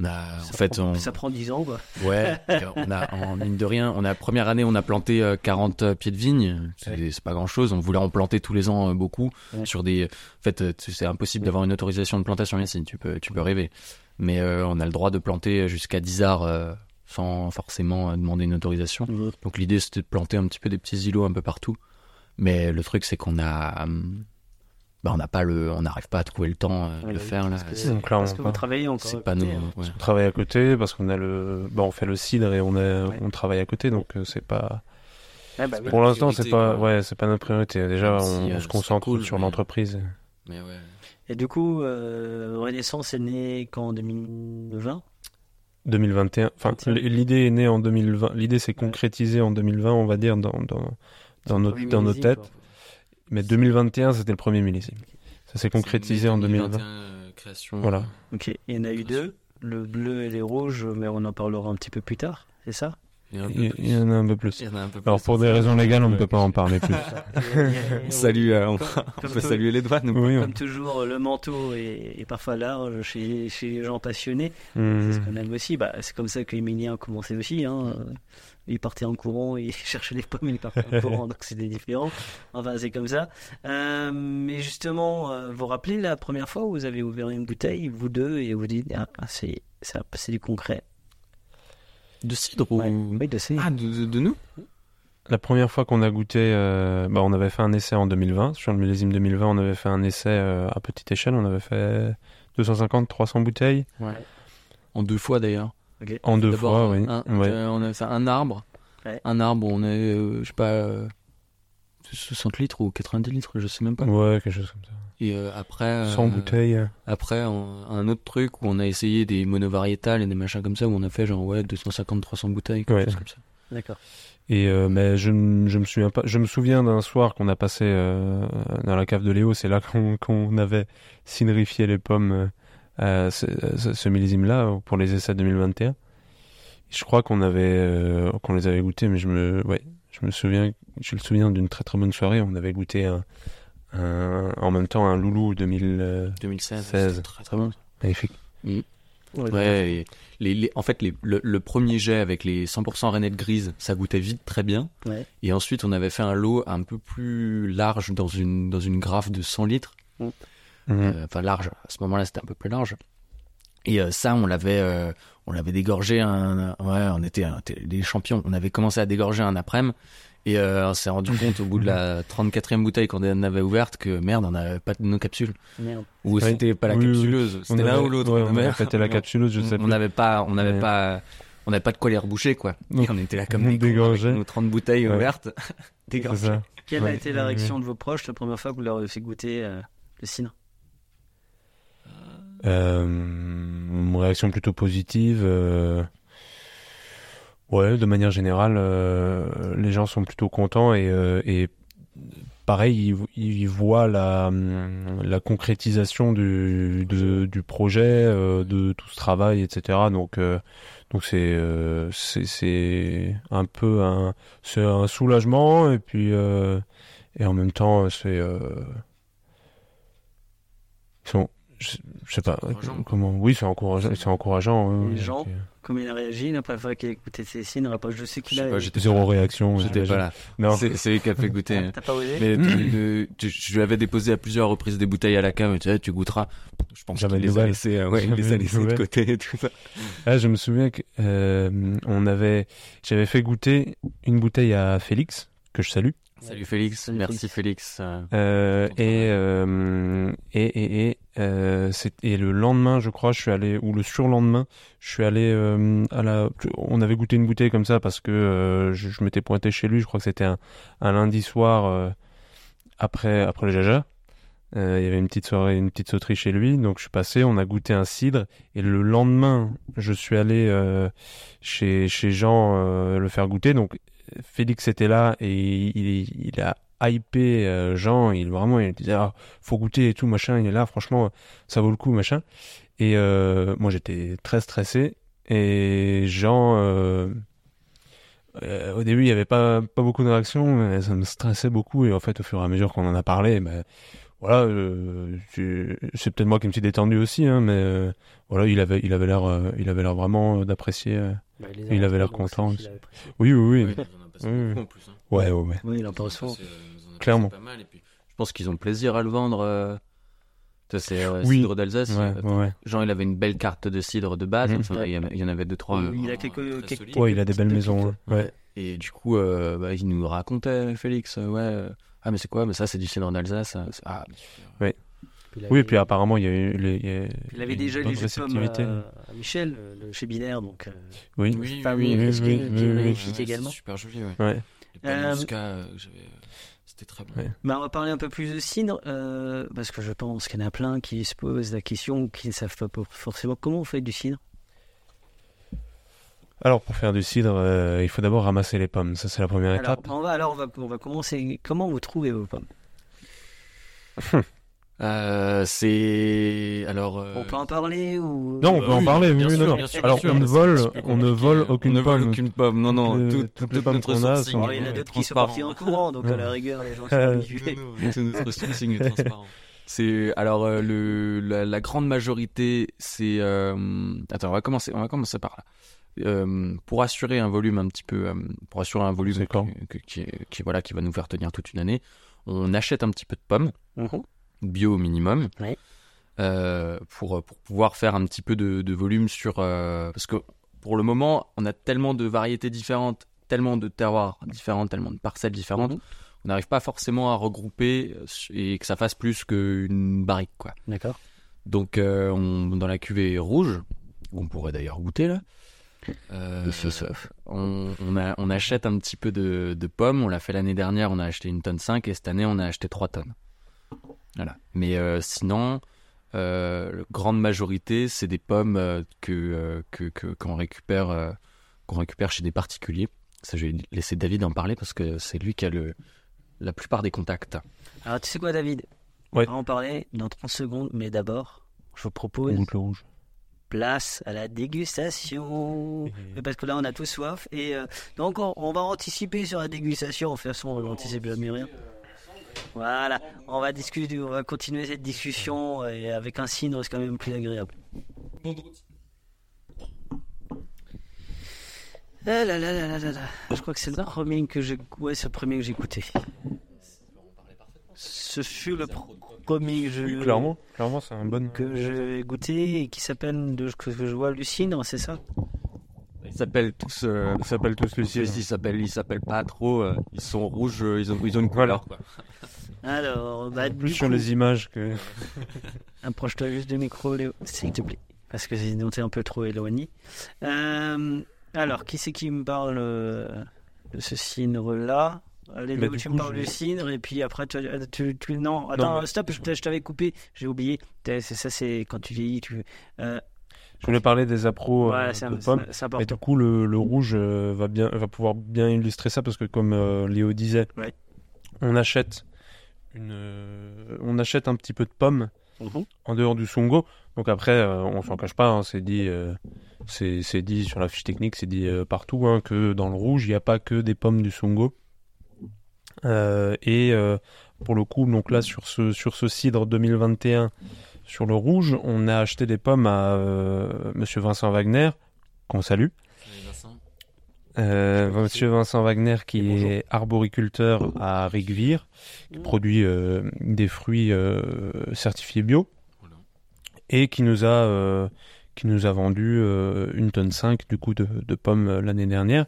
Speaker 2: on a, en
Speaker 1: Ça
Speaker 2: fait,
Speaker 1: prend,
Speaker 2: on,
Speaker 1: ça prend 10 ans, quoi.
Speaker 2: ouais, on a, en mine de rien, on a première année, on a planté euh, 40 pieds de vigne. C'est pas grand chose. On voulait en planter tous les ans euh, beaucoup
Speaker 1: Ouais.
Speaker 2: sur des. En fait, euh, c'est impossible d'avoir une autorisation de plantation ici. Tu peux, tu peux rêver. Mais euh, on a le droit de planter jusqu'à 10 arts euh, sans forcément euh, demander une autorisation. Donc l'idée c'était de planter un petit peu des petits îlots un peu partout. Mais le truc c'est qu'on a hum, bah on n'a pas le on n'arrive pas à trouver le temps euh, de
Speaker 1: Ouais,
Speaker 2: le faire là.
Speaker 1: parce que-
Speaker 2: C'est-
Speaker 3: Donc, clairement
Speaker 1: Parce que vous travaillez encore.
Speaker 2: C'est pas nous.
Speaker 1: hein.
Speaker 2: ouais.
Speaker 3: On travaille à côté parce qu'on a le, bah, on fait le cidre et on a,
Speaker 1: Ouais.
Speaker 3: on travaille à côté, donc euh, c'est pas.
Speaker 1: Ouais, bah.
Speaker 3: Pour l'instant, c'est pas,
Speaker 2: quoi.
Speaker 3: ouais, c'est pas notre priorité. Déjà, on,
Speaker 2: si,
Speaker 3: on
Speaker 2: euh,
Speaker 3: se concentre
Speaker 2: cool,
Speaker 3: sur
Speaker 2: mais-
Speaker 3: l'entreprise.
Speaker 2: Mais ouais.
Speaker 1: Et du coup, euh, Renaissance est né quand en 2020
Speaker 3: 2021. Enfin,
Speaker 1: 21.
Speaker 3: l- l'idée est née en 2020. L'idée s'est concrétisée en 2020, on va dire, dans, dans, dans, nos,
Speaker 1: Premier
Speaker 3: dans nos têtes. Mais 2021, c'était le premier millésime. Ça s'est concrétisé en 2020.
Speaker 2: euh, création.
Speaker 3: Voilà.
Speaker 1: Ok, il y en a eu deux, le bleu et les rouges, mais on en parlera un petit peu plus tard, c'est ça?
Speaker 2: Il y, en a un peu
Speaker 3: Il,
Speaker 2: plus.
Speaker 3: il y en a un peu plus. Alors, pour des raisons légales, on ne peut pas en parler plus.
Speaker 2: On salue, euh, on, on peut saluer les douanes. ou-
Speaker 3: oui,
Speaker 1: Comme toujours, le manteau est, est parfois large chez, chez les gens passionnés.
Speaker 3: on-
Speaker 1: C'est ce qu'on aime aussi. Bah, c'est comme ça que Emilien a commencé aussi. Hein. Il partait en courant, il cherchait les pommes, il partait en courant, donc c'était différent. Enfin, c'est comme ça. Euh, mais justement, euh, vous vous rappelez la première fois où vous avez ouvert une bouteille, vous deux, et vous dites, ah, ah, c'est, c'est, du concret.
Speaker 2: De cidre ou?
Speaker 1: Ouais. Oui, de ces.
Speaker 2: Ah, de, de- de nous?
Speaker 3: La première fois qu'on a goûté, euh, bah, on avait fait un essai en 2020. Sur le millésime 2020, on avait fait un essai euh, à petite échelle. On avait fait 250-300 bouteilles
Speaker 2: En deux fois d'ailleurs.
Speaker 3: En deux fois, oui.
Speaker 2: un,
Speaker 3: Ouais.
Speaker 2: euh, on a fait un arbre.
Speaker 1: Ouais.
Speaker 2: Un arbre, on a, euh, je sais pas, euh, 60 litres ou 90 litres, je sais même pas.
Speaker 3: Ouais, quelque chose comme ça.
Speaker 2: Et euh, après, euh,
Speaker 3: 100 bouteilles.
Speaker 2: après on- un autre truc où on a essayé des monovariétales et des machins comme ça où on a fait genre ouais 250-300 bouteilles, quelque
Speaker 3: Ouais.
Speaker 2: chose comme ça.
Speaker 1: D'accord.
Speaker 3: Et euh, mais je, me souviens pas. Je me souviens d'un soir qu'on a passé euh, dans la cave de Léo. C'est là qu'on qu'on avait cinérifié les pommes euh, à ce, millésime-là pour les essais 2021. Je crois qu'on avait euh, qu'on les avait goûtés, mais je me ouais, je me souviens. Je me souviens d'une très très bonne soirée. On avait goûté un, un- en même temps un loulou 2000 euh,
Speaker 2: 2016,
Speaker 3: 16.
Speaker 2: c'était très très bon.
Speaker 3: magnifique.
Speaker 2: Ouais, les, les- en fait, les, le, le premier jet avec les 100% rainettes grises, ça goûtait vite très bien.
Speaker 1: Ouais.
Speaker 2: Et ensuite, on avait fait un lot un peu plus large dans une, dans une graffe de 100 litres.
Speaker 3: Mhm.
Speaker 2: Euh, Enfin, large. À ce moment-là, c'était un peu plus large. Et euh, ça, on l'avait, euh, on l'avait dégorgé. Un, ouais, on était, un- était des champions. On avait commencé à dégorger un après-midi. Et euh, on s'est rendu compte au bout de la 34e bouteille qu'on avait ouverte que merde, on n'avait pas de nos capsules.
Speaker 1: Merde.
Speaker 2: Ou
Speaker 3: Oui.
Speaker 2: c'était pas la
Speaker 3: Oui, oui.
Speaker 2: capsuleuse. C'était
Speaker 3: On
Speaker 2: l'un
Speaker 3: avait-
Speaker 2: ou l'autre.
Speaker 3: ouais,
Speaker 2: On avait-
Speaker 3: pété la capsuleuse, je sais
Speaker 2: on
Speaker 3: plus.
Speaker 2: n'avait pas, on n'avait
Speaker 3: Ouais.
Speaker 2: pas, on n'avait pas de quoi les reboucher, quoi.
Speaker 3: Donc,
Speaker 2: Et on était là comme
Speaker 3: on
Speaker 2: des cons avec
Speaker 3: dégorgeait.
Speaker 2: nos 30 bouteilles
Speaker 3: Ouais.
Speaker 2: ouvertes. Dégorgées.
Speaker 1: Quelle a
Speaker 3: Ouais.
Speaker 1: été la
Speaker 3: Ouais,
Speaker 1: réaction de vos proches la première fois que vous leur avez fait goûter euh, le cidre?
Speaker 3: Euh, réaction plutôt positive. euh, Ouais, de manière générale, euh, les gens sont plutôt contents et, euh, et pareil, ils, ils voient la, la concrétisation du, de- du projet, euh, de tout ce travail, etc. Donc, euh, donc c'est c'est un peu un un soulagement et puis et en même temps c'est ils je, je sais pas comment oui c'est encourageant c'est encourageant
Speaker 1: Les gens
Speaker 3: ok.
Speaker 1: Comment il a réagi la première fois qu'il a écouté ses cidres Après, Je sais qu'il a.
Speaker 2: pas, j'étais
Speaker 3: zéro réaction
Speaker 2: J'étais
Speaker 3: j'imagine.
Speaker 2: pas là.
Speaker 3: non
Speaker 2: C'est c'est lui qui a fait goûter. hein.
Speaker 1: T'as pas osé
Speaker 2: Mais tu- le- tu- je lui avais déposé à plusieurs reprises des bouteilles à la came. Tu sais, tu goûteras. Je pense
Speaker 3: Jamais
Speaker 2: qu'il
Speaker 3: de
Speaker 2: les a laissées, euh, ouais, il les a
Speaker 3: de
Speaker 2: laissées de côté et tout ça.
Speaker 3: Ah, je me souviens que euh, on avait, j'avais fait goûter une bouteille à Félix que je salue,
Speaker 2: Salut Félix.
Speaker 1: Salut
Speaker 2: Merci Félix. euh,
Speaker 3: euh, et, euh, et et et euh, et le lendemain, je crois, je suis allé ou le surlendemain, je suis allé euh, à la, on avait goûté une bouteille comme ça parce que euh, je, je m'étais pointé chez lui, je crois que c'était un, un lundi soir euh, après après le jaja. Euh, il y avait une petite soirée, une petite sauterie chez lui, donc je suis passé, on a goûté un cidre, et le lendemain, je suis allé euh, chez, chez Jean le faire goûter, donc Félix était là, et il, il a hypé euh, Jean, il vraiment, il disait, ah, faut goûter et tout, machin, il est là, franchement, ça vaut le coup, machin. Et euh, moi, j'étais très stressé, et Jean, euh, au début, il y avait pas, pas beaucoup de réactions, mais ça me stressait beaucoup. Et en fait, au fur et à mesure qu'on en a parlé, ben, voilà, c'est peut-être moi qui me suis détendu aussi, hein, mais voilà, il avait, il avait l'air, il avait l'air vraiment d'apprécier.
Speaker 1: Bah, il
Speaker 3: avait l'air content aussi. oui, oui. Oui,
Speaker 2: passé
Speaker 3: Oui,
Speaker 2: beaucoup en plus. hein.
Speaker 3: Ouais, ouais, ouais.
Speaker 1: Oui, il en parle
Speaker 2: Ils
Speaker 1: souvent.
Speaker 2: ont passé, euh,
Speaker 3: Clairement.
Speaker 2: Pas mal, et puis, je pense qu'ils ont plaisir à le vendre. euh, C'est euh,
Speaker 3: Oui.
Speaker 2: cidre d'Alsace.
Speaker 3: Ouais, ouais, ouais.
Speaker 2: Jean, il avait une belle carte de cidre de base.
Speaker 3: Mhm.
Speaker 2: Enfin, il, y en a- il y en avait deux, trois. Euh,
Speaker 1: il a quelques-
Speaker 2: euh, très
Speaker 1: quelques-
Speaker 2: solides.
Speaker 3: Ouais, il a des belles maisons. Ouais.
Speaker 2: Et du coup, euh, bah, il nous racontait, Félix, euh, ouais. ah, mais c'est quoi Mais ça, c'est du cidre d'Alsace. Ah, mais super.
Speaker 1: Puis
Speaker 3: Oui,
Speaker 1: avait-
Speaker 3: et puis apparemment, il y a eu, les- il y a-
Speaker 1: Il avait déjà pommes
Speaker 3: réceptivité.
Speaker 1: à, à Michel, euh, le chez Binaire, donc. euh,
Speaker 3: Oui.
Speaker 2: Oui,
Speaker 1: Enfin,
Speaker 2: oui,
Speaker 1: oui,
Speaker 2: oui,
Speaker 1: est-ce
Speaker 3: oui,
Speaker 1: que-
Speaker 3: oui,
Speaker 1: qui est
Speaker 3: oui,
Speaker 1: magnifique
Speaker 2: Ouais,
Speaker 1: également.
Speaker 2: super joli, ouais.
Speaker 3: Ouais.
Speaker 1: Euh,
Speaker 2: muscat, euh, que j'avais, euh, c'était très bon.
Speaker 3: Ouais.
Speaker 1: Bah, on va parler un peu plus de cidre, euh, parce que je pense qu'il y en a plein qui se posent la question, qui ne savent pas forcément comment on fait du cidre.
Speaker 3: Alors, pour faire du cidre, euh, il faut d'abord ramasser les pommes. Ça, c'est la première
Speaker 1: Alors,
Speaker 3: étape.
Speaker 1: on va, alors on va, on va commencer. Comment vous trouvez vos pommes?
Speaker 2: Euh, c'est alors. euh,
Speaker 1: On peut en parler ou?
Speaker 3: Non, on peut en
Speaker 2: oui,
Speaker 3: parler.
Speaker 2: bien
Speaker 3: oui,
Speaker 2: sûr,
Speaker 3: non, non.
Speaker 2: bien sûr,
Speaker 3: Alors,
Speaker 2: bien
Speaker 3: on ne vole, on ne vole aucune
Speaker 2: on ne
Speaker 3: pomme.
Speaker 2: aucune pomme. Non, non,
Speaker 3: Toutes toutes
Speaker 2: toute
Speaker 3: les pommes qu'on a sont-
Speaker 1: il y en a d'autres qui sont partis en courant, donc à la rigueur, les gens sont
Speaker 3: Euh,
Speaker 1: habitués.
Speaker 2: Tout notre sourcing est transparent. C'est alors euh, le la, la grande majorité, c'est euh, attends, on va commencer, on va commencer par là. Euh, pour assurer un volume un petit peu, euh, pour assurer un volume qui, est- qui voilà qui va nous faire tenir toute une année, on achète un petit peu de pommes
Speaker 1: Mhm.
Speaker 2: Bio au minimum. Euh, pour, pour pouvoir faire un petit peu de, de volume sur... euh, parce que pour le moment, on a tellement de variétés différentes, tellement de terroirs différents, tellement de parcelles différentes,
Speaker 1: Mhm.
Speaker 2: on n'arrive pas forcément à regrouper euh, et que ça fasse plus qu'une barrique. Quoi.
Speaker 1: D'accord.
Speaker 2: Donc euh, on, dans la cuvée rouge, on pourrait d'ailleurs goûter là, euh, on, on, a- on achète un petit peu de, de pommes. On l'a fait l'année dernière, on a acheté une tonne 5 et cette année on a acheté 3 tonnes. Voilà. Mais euh, sinon, euh, la grande majorité, c'est des pommes euh, que, euh, que, que- qu'on récupère, euh, qu'on récupère chez des particuliers. Ça, je vais laisser David en parler parce que c'est lui qui a le, la plupart des contacts.
Speaker 1: Alors, tu sais quoi, David?
Speaker 3: Ouais.
Speaker 1: On va en parler dans 30 secondes, mais d'abord, je vous propose
Speaker 3: On goûte le rouge.
Speaker 1: place à la dégustation. Mais Parce que là, on a tous soif. Et euh, donc, on, on va anticiper sur la dégustation. Toute façon, on anticipe jamais rien. Voilà, on va discuter, on va continuer cette discussion et avec un cidre, c'est quand même plus agréable. Ah là là là là là là. Je crois que c'est le premier que j'ai, ouais, c'est le premier que j'ai écouté. Ce fut le premier que je,
Speaker 3: Clairement, clairement, c'est un bon.
Speaker 1: que j'ai goûté et qui s'appelle, de que je vois, le cidre, c'est ça?
Speaker 2: Ils s'appellent tous. euh,
Speaker 3: Ils s'appellent tous
Speaker 2: Ils s'appellent, ils s'appellent pas trop. euh, ils sont rouges, euh, ils ont, ils ont une couleur. Quoi.
Speaker 1: Alors, bah,
Speaker 3: Plus
Speaker 1: du
Speaker 3: sur
Speaker 1: coup,
Speaker 3: les images que.
Speaker 1: approche-toi juste du micro, Léo, s'il te plaît. Parce que sinon, t'es un peu trop éloigné. Euh, alors, qui c'est qui me parle euh, de ce cidre-là? Allez,
Speaker 3: Bah,
Speaker 1: Léo,
Speaker 3: du
Speaker 1: tu
Speaker 3: coup,
Speaker 1: me parles
Speaker 3: je-
Speaker 1: du cidre et puis après, tu, tu, tu- non, attends,
Speaker 3: mais-
Speaker 1: stop, je, je t'avais coupé, j'ai oublié. C'est ça, c'est quand tu vieillis, tu. Euh,
Speaker 3: Je voulais parler des appros euh,
Speaker 1: ouais,
Speaker 3: de pommes. Et du coup, le, le rouge euh, va, bien, va pouvoir bien illustrer ça parce que, comme euh, Léo disait,
Speaker 1: Ouais.
Speaker 3: on, achète une, euh, on achète un petit peu de pommes
Speaker 1: Mhm.
Speaker 3: en dehors du Songo. Donc après, on s'en cache pas, hein, c'est dit, c'est dit sur la fiche technique, c'est dit partout hein, que dans le rouge, il n'y a pas que des pommes du Songo. Et pour le coup, donc là sur ce sur ce cidre 2021, sur le rouge, on a acheté des pommes à euh, Monsieur Vincent Wagner, qu'on salue. Euh, Monsieur Vincent. Wagner qui est arboriculteur à Rigvire, qui produit euh, des fruits euh, certifiés bio. Et qui nous a qui nous a vendu euh, une tonne 5 du coup de, de pommes euh, l'année dernière.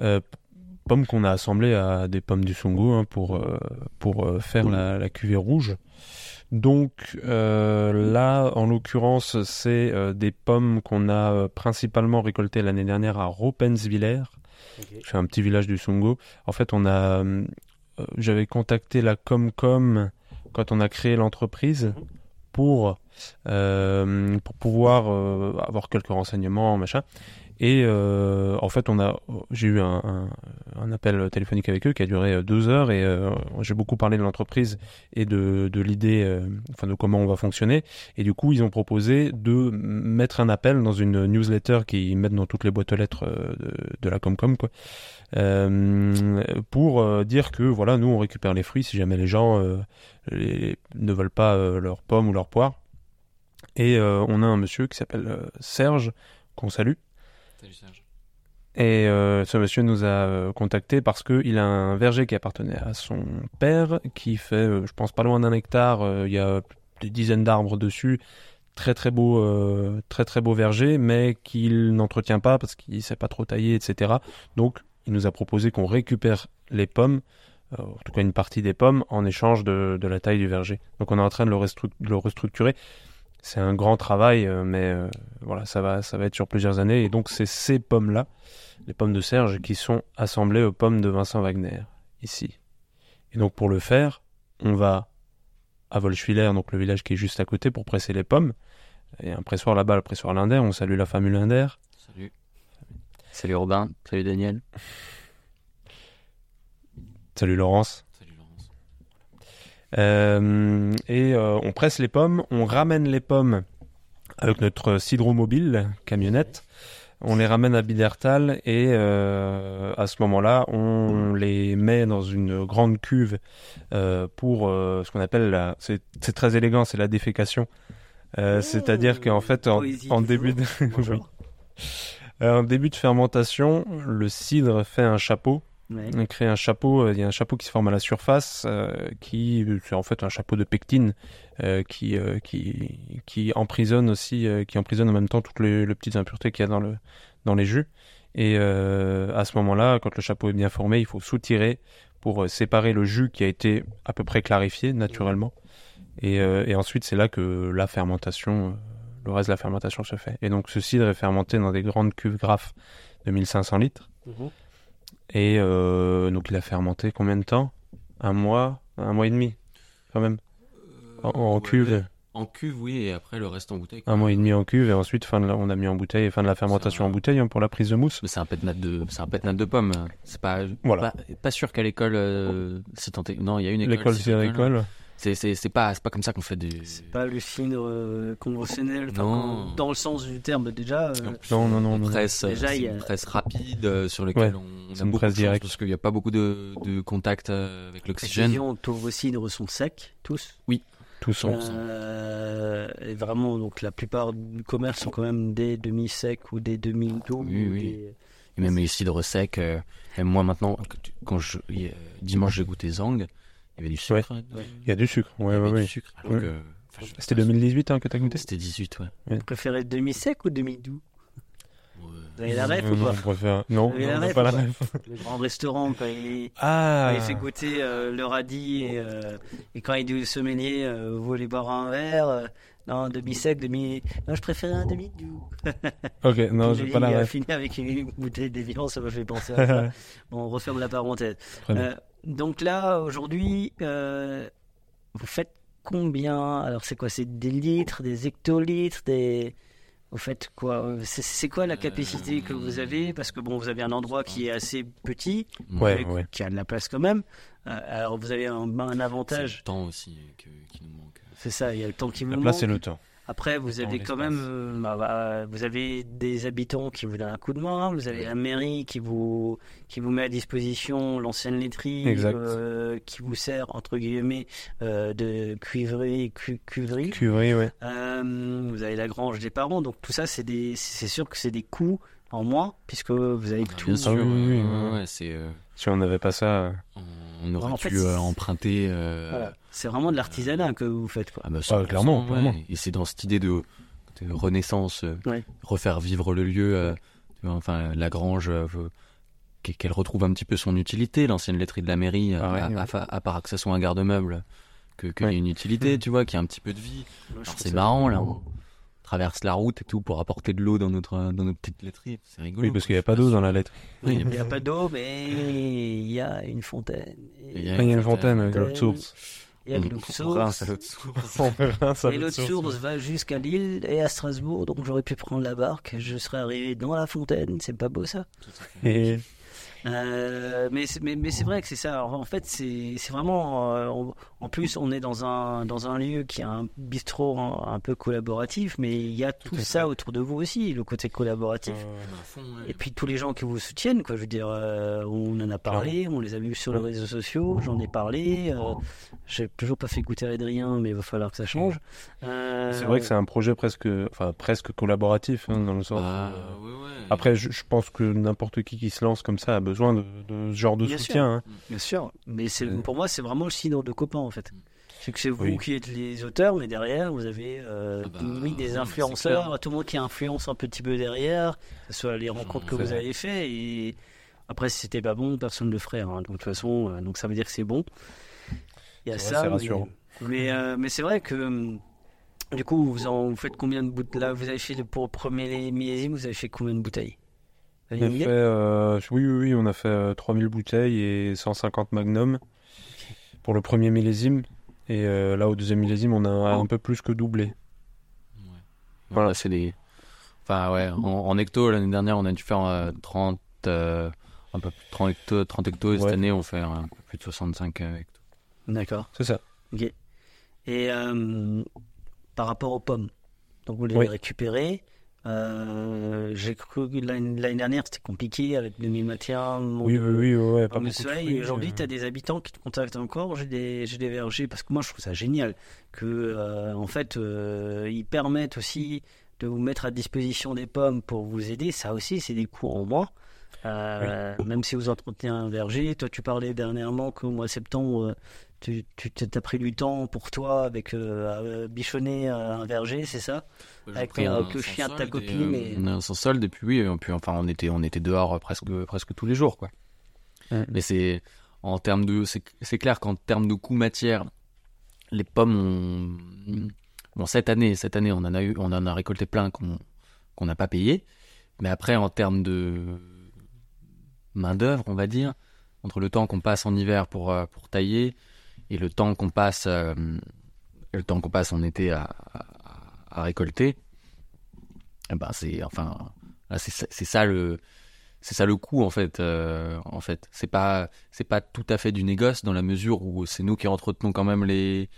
Speaker 3: Euh, pommes qu'on a assemblées à des pommes du Songo hein, pour pour faire la, la cuvée rouge. Donc euh, là, en l'occurrence, c'est euh, des pommes qu'on a euh, principalement récoltées l'année dernière à Ropenswiller. C'est un petit village du Songo. En fait, on a, j'avais contacté la Comcom quand on a créé l'entreprise pour euh, pour pouvoir avoir quelques renseignements, machin. Et euh, en fait, on a, j'ai eu un, un, un appel téléphonique avec eux qui a duré euh, deux heures et euh, j'ai beaucoup parlé de l'entreprise et de, de l'idée, euh, enfin de comment on va fonctionner. Et du coup, ils ont proposé de mettre un appel dans une newsletter qu'ils mettent dans toutes les boîtes aux lettres euh, de, de la Comcom, quoi, euh, pour dire que voilà, nous on récupère les fruits si jamais les gens ne veulent pas leurs pommes ou leurs poires. Et on a un monsieur qui s'appelle Serge qu'on salue. Et euh, ce monsieur nous a euh, contacté parce qu'il a un verger qui appartenait à son père, qui fait, euh, je pense, pas loin d'un hectare. Il y a des dizaines d'arbres dessus. Très très beau, très très beau verger, mais qu'il n'entretient pas parce qu'il sait pas trop tailler, etc. Donc, il nous a proposé qu'on récupère les pommes, en tout cas une partie des pommes, en échange de, la taille du verger. Donc, on est en train de le restructurer. C'est un grand travail, euh, mais euh, voilà, ça va, ça va être sur plusieurs années. Et donc, c'est ces pommes-là les pommes de Serge qui sont assemblées aux pommes de Vincent Wagner, ici. Et donc pour le faire, on va à Volschwiller, donc le village qui est juste à côté, pour presser les pommes. Il y a un pressoir là-bas, le pressoir Linder, on salue la famille Linder.
Speaker 2: Salut. Salut Robin. Salut Daniel.
Speaker 3: Salut Laurence.
Speaker 2: Salut Laurence.
Speaker 3: Euh, et euh, on presse les pommes, on ramène les pommes avec notre cidromobile, camionnette. On les ramène à Bidertal et euh, à ce moment-là, on les met dans une grande cuve euh, pour euh, ce qu'on appelle la. C'est très élégant, c'est la défécation. Euh, C'est-à-dire qu'en fait, en,
Speaker 1: Poésie
Speaker 3: en
Speaker 1: toujours.
Speaker 3: début de,
Speaker 1: Bonjour.
Speaker 3: oui. En début de fermentation, le cidre fait un chapeau
Speaker 1: Ouais.
Speaker 3: on crée un chapeau, euh, il y a un chapeau qui se forme à la surface, euh, qui c'est en fait un chapeau de pectine euh, qui, euh, qui qui emprisonne aussi, euh, qui emprisonne en même temps toutes les, les petites impuretés qu'il y a dans le dans les jus. Et euh, à ce moment-là, quand le chapeau est bien formé, il faut soutirer pour euh, séparer le jus qui a été à peu près clarifié naturellement. Et, euh, et ensuite, c'est là que la fermentation, le reste de la fermentation se fait. Et donc, ce cidre est fermenté dans des grandes cuves graphes de 1500 litres.
Speaker 1: Mhm.
Speaker 3: Et euh, donc il a fermenté combien de temps? Un mois? Un mois et demi Quand même? En, en
Speaker 2: Ouais,
Speaker 3: cuve
Speaker 2: En cuve, oui, et après le reste en bouteille.
Speaker 3: Un mois et demi en cuve et ensuite fin de la- on a mis en bouteille et fin de la fermentation en bouteille hein, pour la prise de mousse.
Speaker 2: Mais c'est un pétnat de, c'est un pétnat de pommes. C'est pas,
Speaker 3: Voilà.
Speaker 2: pas, pas sûr qu'à l'école, euh, c'est tenté. Non, il y a une école.
Speaker 3: L'école
Speaker 2: c'est
Speaker 3: c'est l'école.
Speaker 2: C'est, c'est, c'est pas, c'est pas comme ça qu'on fait des.
Speaker 1: C'est pas le cidre euh, conventionnel,
Speaker 2: Non.
Speaker 1: dans le sens du terme déjà. euh,
Speaker 2: En
Speaker 3: Non, non, non,
Speaker 2: on
Speaker 3: non.
Speaker 2: presse,
Speaker 1: Déjà,
Speaker 2: c'est
Speaker 1: il y a-
Speaker 2: une presse rapide euh, sur lequel
Speaker 3: Ouais,
Speaker 2: on, on a
Speaker 3: une
Speaker 2: beaucoup
Speaker 3: presse
Speaker 2: de
Speaker 3: directe.
Speaker 2: parce qu'il n'y a pas beaucoup de, de contact euh, avec l'oxygène.
Speaker 1: précision, tous vos cidres sont secs, tous.
Speaker 3: Tout son.
Speaker 1: Euh, et vraiment, donc la plupart du commerce sont quand même des demi-secs ou des demi-doux.
Speaker 2: Oui,
Speaker 1: ou
Speaker 2: oui.
Speaker 1: des-
Speaker 2: Et même les cidres secs. euh, moi maintenant, quand je, euh, dimanche j'ai goûté Zang, il y avait du sucre. euh,
Speaker 1: Ouais.
Speaker 3: Il y a du sucre. Ouais, ouais,
Speaker 2: du
Speaker 3: ouais.
Speaker 2: sucre. alors
Speaker 3: Ouais.
Speaker 2: que- enfin, je-
Speaker 3: C'était 2018 hein, que t'as goûté?
Speaker 2: C'était 18, ouais.
Speaker 1: Vous préférez demi-sec ou demi-doux? Vous avez la ref
Speaker 3: Euh,
Speaker 1: ou
Speaker 3: non,
Speaker 1: pas?
Speaker 3: je préfère- Non,
Speaker 1: la
Speaker 3: non,
Speaker 1: ref
Speaker 3: pas la ref.
Speaker 1: Le grand restaurant, quand il,
Speaker 3: Ah
Speaker 1: quand il fait goûter euh, le radis et, euh, et quand il dit au sommelier, euh, vous voulez boire un verre euh, Non, demi-sec, demi. Non, je préférais un demi-doux.
Speaker 3: Ok, non,
Speaker 1: il
Speaker 3: pas la
Speaker 1: a
Speaker 3: ref.
Speaker 1: fini avec une bouteille d'évian, ça m'a fait penser à ça. bon, on referme la parenthèse.
Speaker 3: Très bien.
Speaker 1: Euh, donc là, aujourd'hui, euh, vous faites combien? Alors, c'est quoi? C'est des litres, des hectolitres, des. Vous faites quoi? C'est- C'est quoi la capacité que vous avez? Parce que bon, vous avez un endroit qui est assez petit,
Speaker 3: Ouais,
Speaker 1: qui a de la place quand même. Euh, alors, vous avez un, un
Speaker 2: C'est
Speaker 1: avantage.
Speaker 2: le temps aussi euh, que- qui nous manque.
Speaker 1: C'est ça, il y a le temps qui vous
Speaker 3: La
Speaker 1: manque.
Speaker 3: place et le temps.
Speaker 1: Après, vous avez quand même, euh, bah, bah, vous avez des habitants qui vous donnent un coup de main. Vous avez la mairie qui vous qui vous met à disposition l'ancienne laiterie, euh, qui vous sert entre guillemets euh, de cuivrerie, cu- cuverie.
Speaker 3: Cuverie, ouais.
Speaker 1: Euh, vous avez la grange des parents. Donc tout ça, c'est des, c'est sûr que c'est des coûts en moins puisque vous avez
Speaker 2: Ah,
Speaker 1: tout.
Speaker 2: Bien sûr,
Speaker 3: oui, oui, oui,
Speaker 2: ouais,
Speaker 3: ouais.
Speaker 2: ouais, c'est, euh,
Speaker 3: Si on n'avait pas ça, euh,
Speaker 2: on, aurait
Speaker 1: en
Speaker 2: pu
Speaker 1: fait,
Speaker 2: euh, emprunter. euh,
Speaker 1: Voilà. C'est vraiment de l'artisanat que vous faites quoi.
Speaker 2: Ah bah,
Speaker 3: Ah,
Speaker 2: 100%,
Speaker 3: clairement,
Speaker 2: ouais.
Speaker 3: clairement.
Speaker 2: Et c'est dans cette idée de, de renaissance, euh,
Speaker 1: Ouais.
Speaker 2: refaire vivre le lieu, euh, enfin la grange, euh, qu'elle retrouve un petit peu son utilité, l'ancienne laiterie de la mairie,
Speaker 3: Ah ouais,
Speaker 2: à,
Speaker 3: ouais.
Speaker 2: à- à part que ce soit un garde-meuble, que qu'il
Speaker 3: Ouais.
Speaker 2: y ait une utilité, tu vois, qu'il y a un petit peu de vie. C'est
Speaker 1: ça-
Speaker 2: marrant là, on traverse la route et tout pour apporter de l'eau dans notre dans nos petites laiteries, c'est rigolo.
Speaker 3: oui, parce qu'il n'y a pas d'eau dans la lettre.
Speaker 2: Oui,
Speaker 1: Il n'y a pas d'eau, mais il y a une fontaine.
Speaker 2: Il y
Speaker 3: a une fontaine avec l'autre source.
Speaker 1: il y a
Speaker 2: On
Speaker 1: l'autre
Speaker 2: rince
Speaker 1: source. Et l'autre source va jusqu'à Lille et à Strasbourg, donc j'aurais pu prendre la barque, je serais arrivé dans la fontaine, c'est pas beau ça
Speaker 3: Et
Speaker 1: Euh, mais c'est- mais, mais c'est vrai que c'est ça. Alors, en fait, c'est vraiment. euh, on- en plus, on est dans un dans un lieu qui a un bistrot un, un peu collaboratif, mais il y a tout, ça
Speaker 3: fait.
Speaker 1: autour de vous aussi, le côté collaboratif. Et puis tous les gens qui vous soutiennent, quoi. Je veux dire, euh, on en a parlé, on les a vus sur les réseaux sociaux, j'en ai parlé. euh, J'ai toujours pas fait goûter Adrien, mais il va falloir que ça change. Euh,
Speaker 3: c'est vrai que c'est un projet presque, enfin presque collaboratif hein, dans le sens.
Speaker 2: Bah,
Speaker 3: où, euh,
Speaker 2: ouais, ouais.
Speaker 3: Après, je, je pense que n'importe qui qui se lance comme ça a besoin de, de ce genre de
Speaker 1: Bien
Speaker 3: soutien. hein.
Speaker 1: Bien sûr, mais c'est
Speaker 3: Euh.
Speaker 1: pour moi c'est vraiment le signe de copain en fait. C'est que c'est vous
Speaker 3: Oui.
Speaker 1: qui êtes les auteurs, mais derrière vous avez euh,
Speaker 2: Ah bah,
Speaker 1: mis des influenceurs, tout le monde qui influence un petit peu derrière, que ce soit les rencontres que vous avez fait et après si c'était pas bon personne ne le ferait. hein. Donc de toute façon, euh, donc ça veut dire que c'est bon. Il y a
Speaker 3: C'est vrai,
Speaker 1: ça,
Speaker 3: c'est
Speaker 1: mais-
Speaker 3: rassurant.
Speaker 1: mais euh, mais c'est vrai que du coup vous en vous faites combien de bouteilles là Vous avez fait pour le premier millésime, vous avez fait combien de bouteilles?
Speaker 3: On a fait, euh, oui, oui, oui, on a fait euh, 3000 bouteilles et 150 magnum pour le premier millésime. Et euh, là, au deuxième millésime, on a un, un peu plus que doublé.
Speaker 2: Voilà, c'est des. Enfin, ouais, en, en hecto, l'année dernière, on a dû faire euh, 30, euh, un peu plus de 30 hecto, 30 hecto, et cette année, on fait un peu plus de 65 euh, hecto.
Speaker 1: D'accord.
Speaker 3: C'est ça.
Speaker 1: Ok. Et euh, par rapport aux pommes, donc vous les
Speaker 3: Oui.
Speaker 1: récupérez. Euh, J'ai cru que l'année dernière c'était compliqué avec 2021. manque
Speaker 3: Oui, oui, oui, ouais, pas
Speaker 1: Et aujourd'hui,
Speaker 3: euh.
Speaker 1: tu as des habitants qui te contactent encore. J'ai des, j'ai des vergers parce que moi je trouve ça génial que euh, en fait euh, ils permettent aussi de vous mettre à disposition des pommes pour vous aider. Ça aussi, c'est des coûts en moins. Euh, Même si vous entretenez un verger, toi tu parlais dernièrement qu'au mois de septembre, tu tu t'as pris du temps pour toi avec euh, à bichonner euh, un verger, c'est ça? Avec avec le chien de ta copine et-
Speaker 2: On a un sans solde, et puis oui, et puis, enfin, on était, on était dehors euh, presque, presque tous les jours, quoi. Mais c'est, en termes de, c'est c'est clair qu'en termes de coût matière, les pommes ont, bon, cette année, cette année, on en a eu, on en a récolté plein qu'on, qu'on n'a pas payé. Mais après, en termes de main d'œuvre, on va dire, entre le temps qu'on passe en hiver pour, euh, pour tailler et le temps qu'on passe, euh, le temps qu'on passe en été à, à, à récolter, eh ben c'est, enfin, c'est, ça- c'est ça le, c'est ça le coût en fait. euh, en fait, c'est pas, c'est pas tout à fait du négoce dans la mesure où c'est nous qui entretenons quand même les,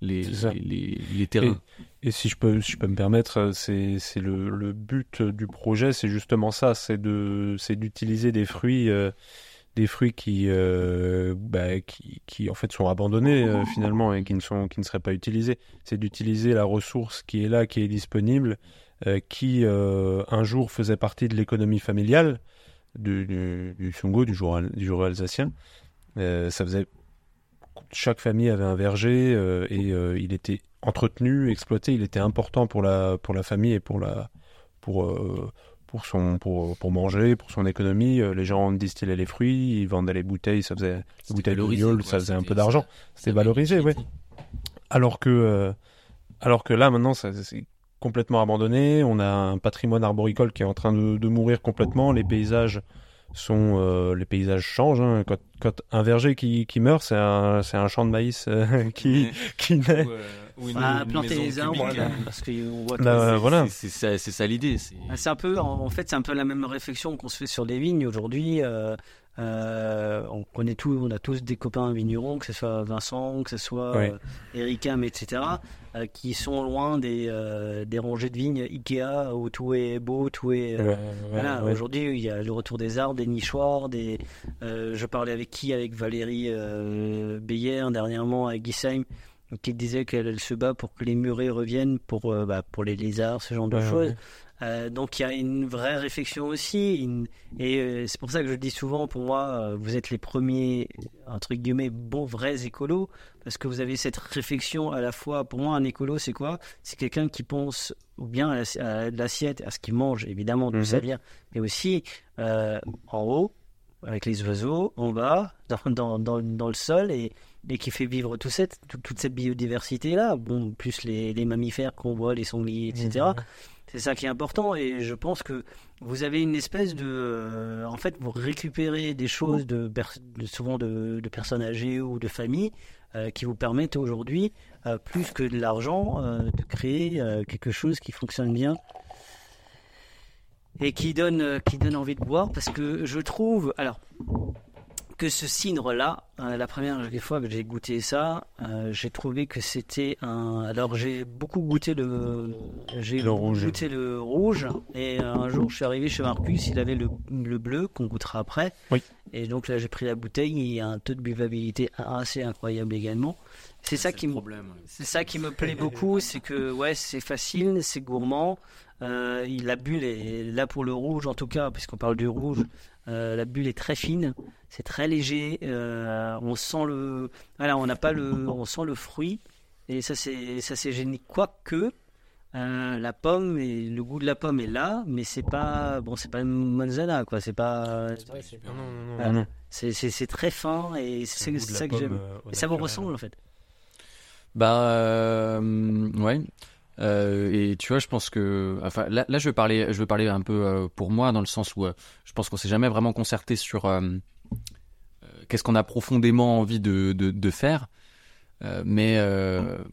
Speaker 2: les, les, terrains.
Speaker 3: Et si je peux, si je peux me permettre, c'est c'est le, le but du projet, c'est justement ça, c'est de, c'est d'utiliser des fruits, euh, des fruits qui, euh, bah, qui, qui en fait sont abandonnés euh, finalement et qui ne sont, qui ne seraient pas utilisés. C'est d'utiliser la ressource qui est là, qui est disponible, euh, qui un jour faisait partie de l'économie familiale du, du, du Songo, du jour, du jour alsacien. Ça faisait chaque famille avait un verger et il était entretenu, exploité, il était important pour la pour la famille et pour la pour pour son pour, pour manger, pour son économie. Euh, les gens distillaient les fruits, ils vendaient les bouteilles, ça faisait les bouteilles de viol, ça faisait un peu d'argent. C'était valorisé,
Speaker 2: utilité.
Speaker 3: Alors que euh, alors que là maintenant c'est complètement abandonné. On a un patrimoine arboricole qui est en train de, de mourir complètement. Les paysages sont euh, les paysages changent. hein. Quand, quand un verger qui, qui meurt, c'est un c'est un champ de maïs euh, qui qui naît.
Speaker 2: Ou, euh, une-
Speaker 1: Ah,
Speaker 2: une
Speaker 1: planter les arbres,
Speaker 2: hein.
Speaker 1: parce qu'on voit que
Speaker 3: Bah,
Speaker 2: C'est-
Speaker 3: euh, voilà.
Speaker 2: c'est- C'est ça, c'est ça l'idée. c'est-
Speaker 1: Ah, un peu, en en fait, c'est un peu la même réflexion qu'on se fait sur les vignes aujourd'hui. Euh, on connaît tous, on a tous des copains vignerons, que ce soit Vincent, que ce soit
Speaker 3: Ouais.
Speaker 1: euh, Eric Ham, etc., euh, qui sont loin des, euh, des rangées de vignes Ikea où tout est beau, tout est.
Speaker 3: Ouais,
Speaker 1: voilà, aujourd'hui, il y a le retour des arbres, des nichoirs, des. je parlais avec qui Avec Valérie Beyer dernièrement à Guisheim, qui disait qu'elle elle se bat pour que les murets reviennent pour, bah, pour les lézards, ce genre de choses. Euh, donc il y a une vraie réflexion aussi, une- et euh, c'est pour ça que je dis souvent, pour moi, euh, vous êtes les premiers, entre guillemets, bons vrais écolos, parce que vous avez cette réflexion à la fois, pour moi, un écolo, c'est quoi? C'est quelqu'un qui pense bien à l'assi- à l'assiette, à ce qu'il mange, évidemment, d'où ça
Speaker 3: Mhm.
Speaker 1: vient, mais aussi en haut, avec les oiseaux, en bas, dans, dans, dans, dans le sol, et, et qui fait vivre tout cette, tout- toute cette biodiversité-là, bon, plus les, les mammifères qu'on voit, les sangliers, etc. C'est ça qui est important et je pense que vous avez une espèce de... euh, en fait, vous récupérez des choses de, souvent de, personnes âgées ou de familles euh, qui vous permettent aujourd'hui, euh, plus que de l'argent, de créer quelque chose qui fonctionne bien et qui donne, qui donne envie de boire. Parce que je trouve, alors, que ce cidre-là, euh, la première fois que j'ai goûté ça, euh, j'ai trouvé que c'était un. Alors j'ai beaucoup goûté le, j'ai
Speaker 3: Le rouge.
Speaker 1: goûté le rouge, et un jour je suis arrivé chez Marcus, il avait le, le bleu qu'on goûtera après.
Speaker 3: Oui.
Speaker 1: Et donc là j'ai pris la bouteille, il y a un taux de buvabilité assez incroyable également. C'est ça qui me c'est ça qui me plaît beaucoup, c'est que ouais, c'est facile, c'est gourmand. Euh, il- la bulle est là pour le rouge en tout cas, puisqu'on parle du rouge. Euh, la bulle est très fine, c'est très léger. euh, on sent le, voilà, on n'a pas le, on sent le fruit et ça c'est ça c'est génial. Quoique euh, la pomme et le goût de la pomme est là, mais c'est pas bon, c'est pas une manzana quoi. C'est pas, c'est-
Speaker 3: Non, non, non, non.
Speaker 1: c'est c'est- c'est très fin et c'est
Speaker 3: la
Speaker 1: ça que
Speaker 3: pomme,
Speaker 1: j'aime.
Speaker 3: euh,
Speaker 1: ça vous ressemble en fait.
Speaker 2: Bah euh, ouais. Euh, et tu vois, je pense que, enfin, là, là, je vais parler, je vais parler un peu euh, pour moi dans le sens où euh, je pense qu'on s'est jamais vraiment concerté sur qu'est-ce qu'on a profondément envie de, de, de faire. Mais,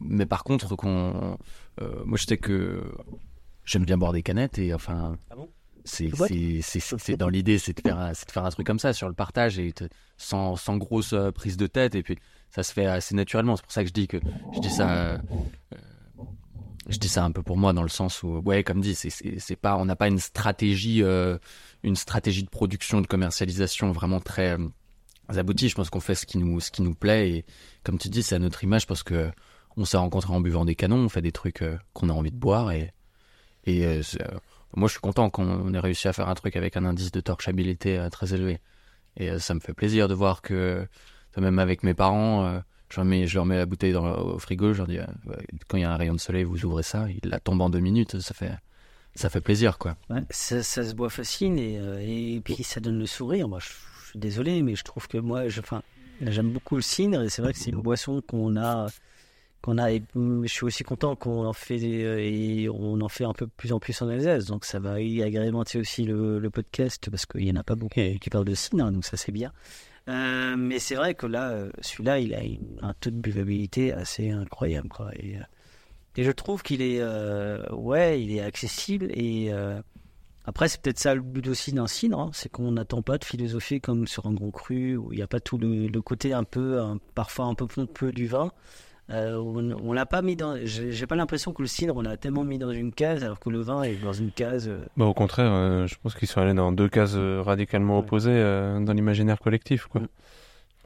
Speaker 2: mais par contre, qu'on, moi, je sais que j'aime bien boire des canettes et enfin,
Speaker 1: Ah bon?
Speaker 2: c'est, dans l'idée, c'est de faire, un- c'est de faire un truc comme ça sur le partage et te- sans, sans grosse prise de tête et puis ça se fait assez naturellement. C'est pour ça que je dis que je dis ça. euh, je dis ça un peu pour moi dans le sens où ouais comme dit c'est c'est pas on n'a pas une stratégie euh, une stratégie de production de commercialisation vraiment très euh, aboutie. Je pense qu'on fait ce qui nous ce qui nous plaît. Et comme tu dis c'est à notre image parce que on s'est rencontrés en buvant des canons on fait des trucs euh, qu'on a envie de boire et et euh, moi je suis content qu'on ait réussi à faire un truc avec un indice de torchabilité très élevé. Et ça me fait plaisir de voir que même avec mes parents je leur, mets, je leur mets la bouteille au frigo, je leur dis, euh, quand il y a un rayon de soleil, vous ouvrez ça, il la tombe en deux minutes, ça fait, ça fait plaisir, quoi.
Speaker 1: Ça, se boit facile et, euh, et puis ça donne le sourire. Moi, je, suis désolé, mais je trouve que moi, j'aime beaucoup le cidre et c'est vrai que c'est une boisson qu'on a, qu'on a. Et je suis aussi content qu'on en fait euh, et on en fait un peu plus en plus en Alsace. Donc ça va y agrémenter aussi le, le podcast parce qu'il y en a pas beaucoup qui parlent de cidre, hein, donc ça c'est bien. Euh, mais c'est vrai que là, euh, celui-là, il a un taux de buvabilité assez incroyable, euh, et je trouve qu'il est, ouais, il est accessible et après, c'est peut-être ça le but aussi d'un cidre, hein, c'est qu'on n'attend pas de philosopher comme sur un grand cru, où il n'y a pas tout le, côté un peu, parfois un peu pompeux du vin. Euh, on on l'a pas mis dans. J'ai pas l'impression que le cidre, on l'a tellement mis dans une case, alors que le vin est dans une case. euh,
Speaker 3: Bah, au contraire, euh, je pense qu'ils sont allés dans deux cases radicalement
Speaker 1: Ouais.
Speaker 3: opposées euh, dans l'imaginaire collectif, quoi.
Speaker 1: Mm.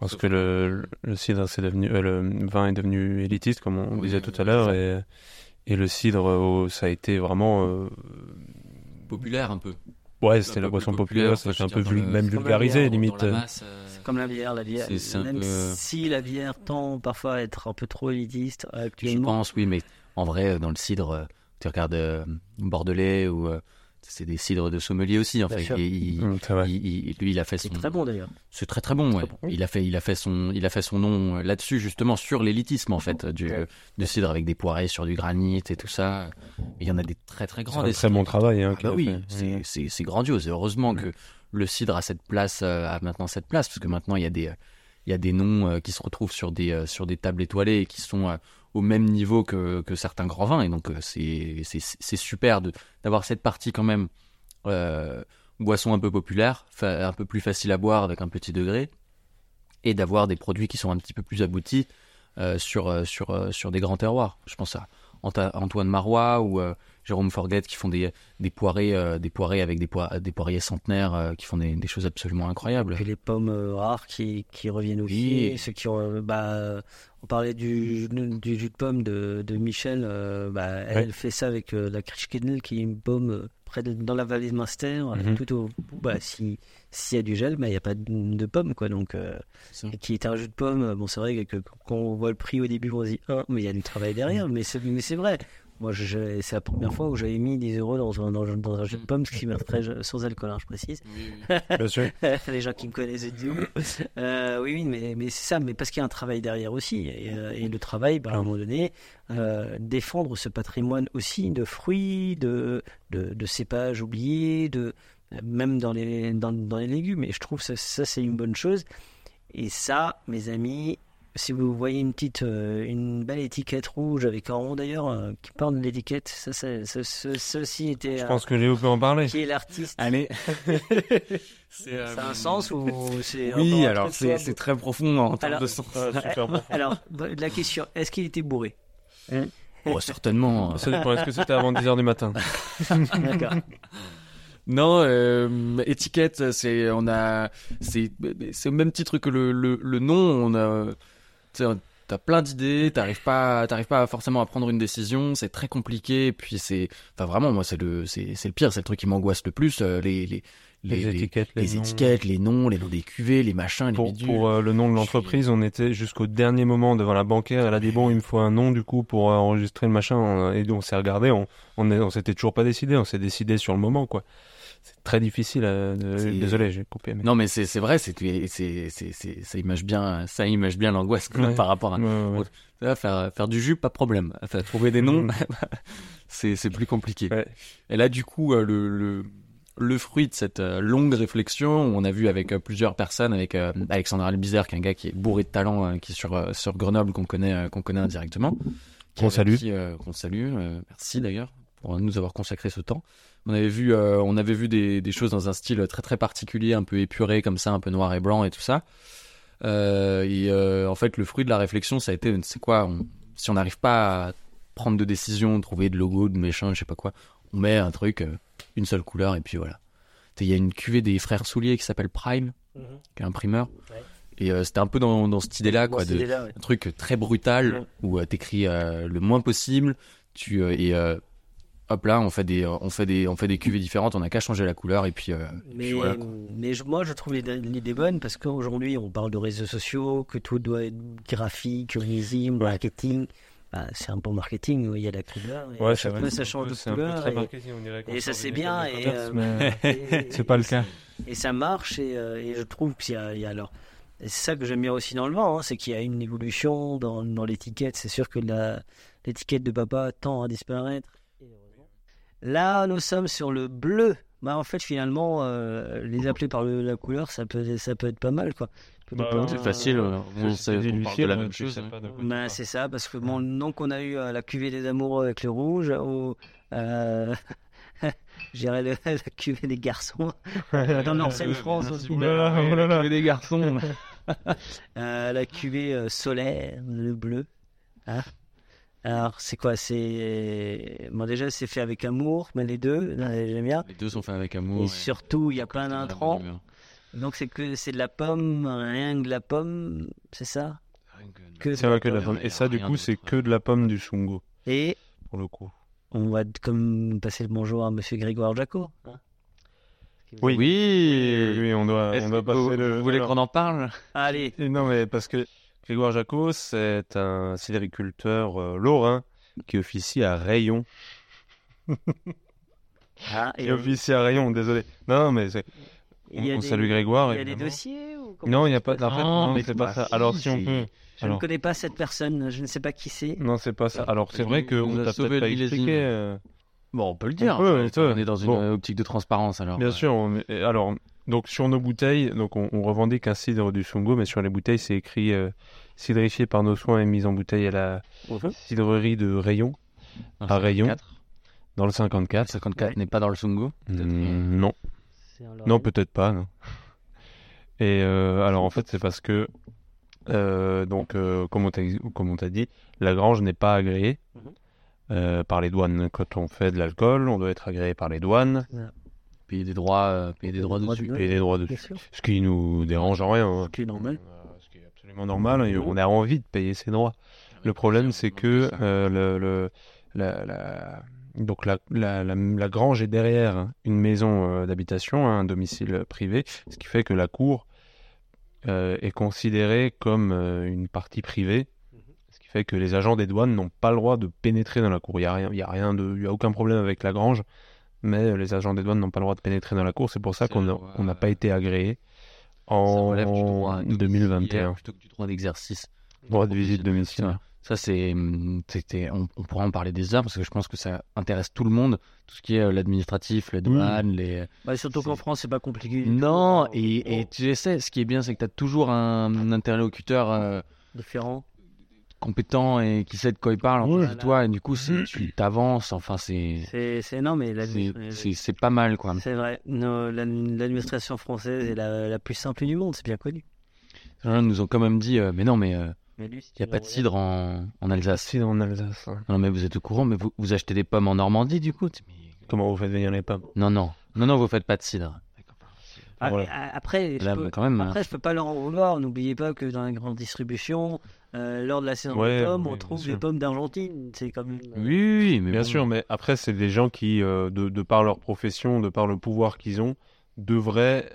Speaker 3: Parce que le, le cidre, c'est devenu, euh, le vin est devenu élitiste, comme on
Speaker 2: Oui,
Speaker 3: disait tout à l'heure, et, et le cidre, ça a été vraiment, euh,
Speaker 2: Populaire, un peu.
Speaker 3: ouais,
Speaker 2: Un
Speaker 3: c'était la boisson
Speaker 2: populaire,
Speaker 3: populaire, c'était
Speaker 2: je
Speaker 3: un
Speaker 2: veux
Speaker 3: peu vul- même vulgarisé, limite.
Speaker 2: Euh,
Speaker 1: C'est comme la bière, la bière.
Speaker 2: C'est- c'est un
Speaker 1: Même
Speaker 2: peu-
Speaker 1: si la bière tend parfois à être un peu trop élitiste
Speaker 2: Je
Speaker 1: actuellement.
Speaker 2: pense, oui, mais en vrai, euh, dans le cidre, euh, tu regardes euh, Bordelais ou euh, c'est des cidres de sommelier aussi, en
Speaker 1: Bien
Speaker 2: fait. Et il-
Speaker 3: c'est vrai.
Speaker 2: il- il- lui, il a fait
Speaker 1: C'est
Speaker 2: son.
Speaker 1: très bon d'ailleurs.
Speaker 2: C'est très très bon,
Speaker 1: Très
Speaker 2: ouais.
Speaker 1: bon.
Speaker 2: Il a fait, il a fait son, il a fait son nom euh, là-dessus justement sur l'élitisme en fait du,
Speaker 1: Ouais.
Speaker 2: du cidre avec des poirées sur du granit et tout ça. Et il y en a des très très
Speaker 3: C'est
Speaker 2: grands.
Speaker 3: un
Speaker 2: des
Speaker 3: très
Speaker 2: cidres.
Speaker 3: bon travail, hein,
Speaker 2: Ah bah oui, c'est- c'est c'est grandiose. Et heureusement que le cidre a cette place, euh, a maintenant cette place, parce que maintenant il y a des, euh, noms euh, qui se retrouvent sur des, euh, sur des tables étoilées et qui sont euh, au même niveau que, certains grands vins. Et donc euh, c'est c'est- super d'avoir cette partie quand même euh, boisson un peu populaire, un peu plus facile à boire avec un petit degré, et d'avoir des produits qui sont un petit peu plus aboutis euh, sur, euh, sur, euh, des grands terroirs. Je pense à Antoine Marois ou euh, Jérôme Forget qui font des, des, poirées, euh, des poirées avec des, poi- des poiriers centenaires euh, qui font des, des choses absolument incroyables.
Speaker 1: Puis les pommes euh, rares qui, qui reviennent aussi.
Speaker 2: Oui.
Speaker 1: Ceux qui ont, bah, on parlait du, du jus de pomme de, de Michel. euh, bah, elle
Speaker 3: Ouais.
Speaker 1: fait ça avec euh, la Krischkennel qui est une pomme euh, près de, dans la vallée de Munster. euh,
Speaker 3: Mhm.
Speaker 1: Tout au bout, bah, si s'il y a du gel, bah, il n'y a pas de, de pommes. Quoi, donc, euh, qui est un jus de pomme. Bon, c'est vrai que quand on voit le prix au début, on se dit, ah, mais il y a du travail derrière. Mais c'est, mais c'est vrai. Moi, c'est la première fois où j'avais mis 10 euros dans un, dans, un- dans un jus de pomme, ce qui m'intéresse sans alcool, hein, je précise.
Speaker 3: Bien sûr.
Speaker 1: les gens qui me connaissent et disent euh, oui oui mais, mais c'est ça mais parce qu'il y a un travail derrière aussi. Et, euh, et le travail bah, à un moment donné euh, défendre ce patrimoine aussi de fruits de, de, de cépages oubliés de même dans les dans, dans les légumes. Et je trouve ça, ça c'est une bonne chose. Et ça mes amis si vous voyez une petite, euh, une belle étiquette rouge avec un rond d'ailleurs euh, qui parle de l'étiquette, ça, ça, ce- ce- ceci était.
Speaker 3: Je
Speaker 1: euh,
Speaker 3: pense que Léo peut en parler.
Speaker 1: qui est l'artiste
Speaker 2: Allez.
Speaker 1: A un sens ou c'est
Speaker 2: Oui, alors c'est
Speaker 1: soit-
Speaker 2: c'est très profond en termes
Speaker 1: Alors-
Speaker 2: de sens.
Speaker 1: Alors, la question, est-ce qu'il était bourré?
Speaker 2: Oh, certainement.
Speaker 3: Ça dépend. Est-ce que c'était avant 10h du matin?
Speaker 1: D'accord.
Speaker 2: Non, euh, étiquette, c'est on a, c'est c'est au même titre que le le, le nom. On a, tu t'as plein d'idées, t'arrives pas, t'arrives pas forcément à prendre une décision. C'est très compliqué. Puis c'est, enfin vraiment, moi c'est le, c'est c'est le pire, c'est le truc qui m'angoisse le plus. euh, les les
Speaker 3: Les étiquettes, les
Speaker 2: les
Speaker 3: noms.
Speaker 2: étiquettes, les noms, les noms des cuvées, les machins, les
Speaker 3: Pour,
Speaker 2: bidules.
Speaker 3: pour euh, le nom de l'entreprise, on était jusqu'au dernier moment devant la banquière. Elle a dit bon, il me faut un nom du coup pour euh, enregistrer le machin. On- Et donc on s'est regardé, on on s'était toujours pas décidé. On s'est décidé sur le moment quoi. C'est très difficile. euh, de-
Speaker 2: C'est-
Speaker 3: Désolé, j'ai coupé. Mais...
Speaker 2: Non, mais c'est vrai, c'est ça image bien, ça image bien l'angoisse
Speaker 3: Ouais.
Speaker 2: par rapport à
Speaker 3: Ouais, ouais, ouais.
Speaker 2: Là, faire, faire du jus, pas de problème. Enfin, trouver des noms, c'est, c'est plus compliqué.
Speaker 3: Ouais.
Speaker 2: Et là, du coup, euh, le, le, le fruit de cette euh, longue réflexion, on a vu avec euh, plusieurs personnes, avec euh, Alexandre Albizer, qui est un gars qui est bourré de talent, euh, qui est sur, euh, sur Grenoble, qu'on connaît, euh, qu'on connaît indirectement.
Speaker 3: Qu'on salue.
Speaker 2: qui, euh, qu'on salue. euh, merci d'ailleurs pour nous avoir consacré ce temps. On avait vu, euh, on avait vu des, des choses dans un style très très particulier, un peu épuré comme ça, un peu noir et blanc et tout ça. Euh, et euh, en fait, le fruit de la réflexion, ça a été, c'est quoi on- Si on n'arrive pas à prendre de décision, trouver de logo, de méchant, je sais pas quoi, on met un truc, une seule couleur, et puis voilà. Il y a une cuvée des frères Souliers qui s'appelle Prime, qui est imprimeur.
Speaker 1: Ouais.
Speaker 2: Et euh, c'était un peu dans, dans cette idée-là, quoi, de,
Speaker 1: ouais.
Speaker 2: un truc très brutal
Speaker 1: Ouais.
Speaker 2: où euh, t'écris euh, le moins possible. Tu et hop là, on fait des, euh, on fait des, on fait des cuvées différentes. On n'a qu'à changer la couleur et puis. euh,
Speaker 1: Mais,
Speaker 2: puis voilà, quoi.
Speaker 1: mais je- moi, je trouve l'idée bonne parce qu'aujourd'hui, on parle de réseaux sociaux, que tout doit être graphique, risible, marketing. Bah, c'est un peu marketing où il y a la couleur. et
Speaker 3: Ouais, c'est
Speaker 1: chaque
Speaker 3: vrai.
Speaker 1: fois, ça change de
Speaker 3: C'est un peu
Speaker 1: couleur.
Speaker 3: très
Speaker 1: et-
Speaker 3: marketing, on dirait qu'on
Speaker 1: et ça, c'est bien, et, euh,
Speaker 3: mais
Speaker 1: et-
Speaker 3: c'est pas le cas.
Speaker 1: Et ça marche et, euh, et je trouve qu'il y a, il y a alors. et c'est ça que j'aime bien aussi dans le vent, hein, c'est qu'il y a une évolution dans, dans l'étiquette. C'est sûr que la, l'étiquette de papa tend à disparaître. Là, nous sommes sur le bleu. Bah, en fait, finalement, euh, les appeler par le- la couleur, ça peut, ça peut être pas mal, quoi.
Speaker 3: Bah.
Speaker 2: C'est facile. euh, on,
Speaker 3: C'est
Speaker 2: sait- on parle de la
Speaker 3: lucioles,
Speaker 2: même chose. hein.
Speaker 1: Bah, c'est ça, parce que mon nom qu'on a eu à la cuvée des amoureux avec le rouge, au, euh, j'irais le- la cuvée des garçons, dans l'ancienne France aussi.
Speaker 3: Oh là là, oh là là.
Speaker 2: des garçons.
Speaker 1: Euh, la cuvée euh, solaire, le bleu. Hein Alors, c'est quoi C'est. Bon, déjà, c'est fait avec amour, mais les deux, j'aime bien.
Speaker 2: Les deux sont faits avec amour.
Speaker 1: Et
Speaker 2: et-
Speaker 1: surtout, il y a plein d'intrants. Donc, c'est que c'est de la pomme, rien que de la pomme, c'est ça? Que
Speaker 3: C'est vrai que de la pomme. Et ça, du coup, c'est que de la pomme du Sungo,
Speaker 1: Et
Speaker 3: pour le coup.
Speaker 1: on va comme passer le bonjour à monsieur Grégoire Jaco. hein?
Speaker 3: Oui.
Speaker 2: Oui.
Speaker 3: Oui, on doit, on doit
Speaker 2: vous,
Speaker 3: passer le.
Speaker 2: vous voulez qu'on en parle?
Speaker 1: Allez,
Speaker 3: Non, mais parce que Grégoire Jacot, c'est un sidériculteur euh, lorrain qui officie à Rayon.
Speaker 1: Ah, et
Speaker 3: Qui officie à Rayon, désolé. Non, mais c'est- on, on
Speaker 1: des-
Speaker 3: salue Grégoire.
Speaker 1: Il y a des dossiers ou comment
Speaker 3: Non, il n'y a pas.
Speaker 1: passe
Speaker 3: En fait,
Speaker 2: Non,
Speaker 3: non,
Speaker 2: mais
Speaker 3: c'est
Speaker 2: bah,
Speaker 3: pas ça.
Speaker 2: si,
Speaker 3: Alors, si on peut.
Speaker 1: Je ne connais pas cette personne, je ne sais pas qui c'est.
Speaker 3: non, c'est pas ça. Alors, c'est vrai qu'on
Speaker 2: a
Speaker 3: t'a
Speaker 2: sauvé
Speaker 3: peut-être pas expliqué. euh,
Speaker 2: Bon, on peut le dire.
Speaker 3: On peut, ouais,
Speaker 2: on est dans une
Speaker 3: Bon.
Speaker 2: optique de transparence alors.
Speaker 3: Bien
Speaker 2: Ouais.
Speaker 3: sûr. on- alors, donc sur nos bouteilles, donc on, on revendique un cidre du Sungo, mais sur les bouteilles, c'est écrit euh, cidrifié par nos soins et mis en bouteille à la cidrerie de Rayon,
Speaker 2: Dans
Speaker 3: à
Speaker 2: le
Speaker 3: Rayon.
Speaker 2: 54.
Speaker 3: dans le
Speaker 2: Le
Speaker 3: 54.
Speaker 2: 54 n'est pas dans le Sungo. peut-être.
Speaker 3: Mm, non, non, peut-être pas. Non. Et euh, alors en fait, c'est parce que euh, donc euh, comme on t'a dit, la grange n'est pas agréée
Speaker 1: Mhm.
Speaker 3: euh, par les douanes. Quand on fait de l'alcool, on doit être agréé par les douanes,
Speaker 2: Payer des droits, euh, payer des droits
Speaker 1: droits
Speaker 2: dessus.
Speaker 1: de-
Speaker 3: payer des droits dessus. Ce qui nous dérange en rien. hein.
Speaker 1: Qui est normal.
Speaker 3: Euh, Ce qui est absolument normal. et On a envie de payer ses droits. Le problème, c'est que euh, le, le- la, la- donc la, la, la, la grange est derrière une maison euh, d'habitation, un domicile privé, ce qui fait que la cour euh, est considérée comme euh, une partie privée, ce qui fait que les agents des douanes n'ont pas le droit de pénétrer dans la cour. Il n'y a rien, il y a rien de, il y a aucun problème avec la grange, mais les agents des douanes n'ont pas le droit de pénétrer dans la cour. C'est pour ça qu'on n'a pas été agréé
Speaker 2: Ça
Speaker 3: en
Speaker 2: relève du droit domiciliaire
Speaker 3: 2021.
Speaker 2: plutôt que du droit d'exercice.
Speaker 3: Droit de visite domiciliaire.
Speaker 2: Ça, c'est, c'était, on, on pourra en parler des heures parce que je pense que ça intéresse tout le monde, tout ce qui est euh, l'administratif, les douanes, les.
Speaker 1: Bah, surtout qu'en France, c'est pas compliqué.
Speaker 2: Non,
Speaker 1: tout.
Speaker 2: et, et tu sais, ce qui est bien, c'est que tu as toujours un interlocuteur euh,
Speaker 1: Différent.
Speaker 2: Compétent et qui sait de quoi il parle en
Speaker 3: Ouais.
Speaker 2: face de toi et du coup c'est- tu t'avances enfin c'est
Speaker 1: C'est mais
Speaker 2: c'est- pas mal quoi
Speaker 1: c'est vrai. L'administration française est la, la plus simple du monde, c'est bien connu.
Speaker 2: les gens nous ont quand même dit euh, mais non mais il
Speaker 1: Mais lui, si
Speaker 2: y a pas de cidre en, en Alsace
Speaker 3: C'est en Alsace.
Speaker 2: non mais vous êtes au courant mais vous, vous achetez des pommes en Normandie du coup Mais-
Speaker 3: Comment vous faites venir les pommes?
Speaker 2: Non non non non vous faites pas de cidre
Speaker 1: Ah,
Speaker 3: Voilà.
Speaker 1: ah, Après, je
Speaker 2: Là,
Speaker 1: peux,
Speaker 2: bah, quand même,
Speaker 1: après, je peux pas leur en vouloir. N'oubliez pas que dans la grande distribution, euh, lors de la saison
Speaker 3: Ouais,
Speaker 1: des pommes, on trouve des pommes d'Argentine. C'est quand même.
Speaker 2: oui, oui, oui, mais
Speaker 3: Bien
Speaker 2: bon.
Speaker 3: sûr, mais après, c'est des gens qui, euh, de, de par leur profession, de par le pouvoir qu'ils ont, devraient,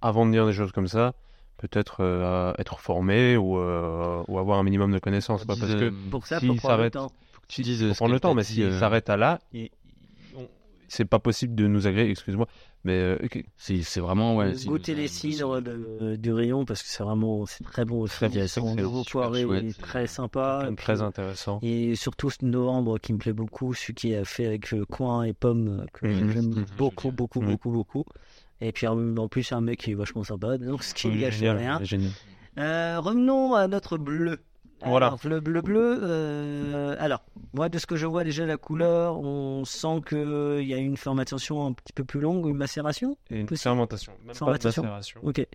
Speaker 3: avant de dire des choses comme ça, peut-être euh, être formés ou, euh, ou avoir un minimum de connaissances. quoi, parce que
Speaker 1: Pour ça, faut prendre le temps.
Speaker 2: tu ce
Speaker 3: prendre le temps, mais s'ils
Speaker 2: euh,
Speaker 3: s'arrêtent à là, c'est pas possible de nous agréer, excuse-moi, mais euh,
Speaker 2: c'est vraiment ouais c'est-
Speaker 1: Goûter les cidres de- du rayon parce que c'est vraiment c'est très bon aussi.
Speaker 3: Très
Speaker 1: sont
Speaker 3: c'est
Speaker 1: nouveau poiré, est très sympa.
Speaker 3: Très intéressant.
Speaker 1: Et surtout ce novembre qui me plaît beaucoup, celui qui a fait avec euh, coin et pommes, que
Speaker 3: Mhm.
Speaker 1: j'aime
Speaker 2: Mhm.
Speaker 1: beaucoup, beaucoup, beaucoup, beaucoup. Et puis en plus, un mec qui est vachement sympa, donc ce qui gâche rien.
Speaker 3: génial.
Speaker 1: Euh, revenons à notre bleu.
Speaker 3: Voilà.
Speaker 1: Alors, le bleu bleu. euh, alors, moi, de ce que je vois déjà la couleur, on sent qu'il y a une fermentation un petit peu plus longue, une macération.
Speaker 3: Et une
Speaker 1: Possible.
Speaker 3: fermentation, même
Speaker 1: Fermentation.
Speaker 3: pas de macération.
Speaker 1: Ok.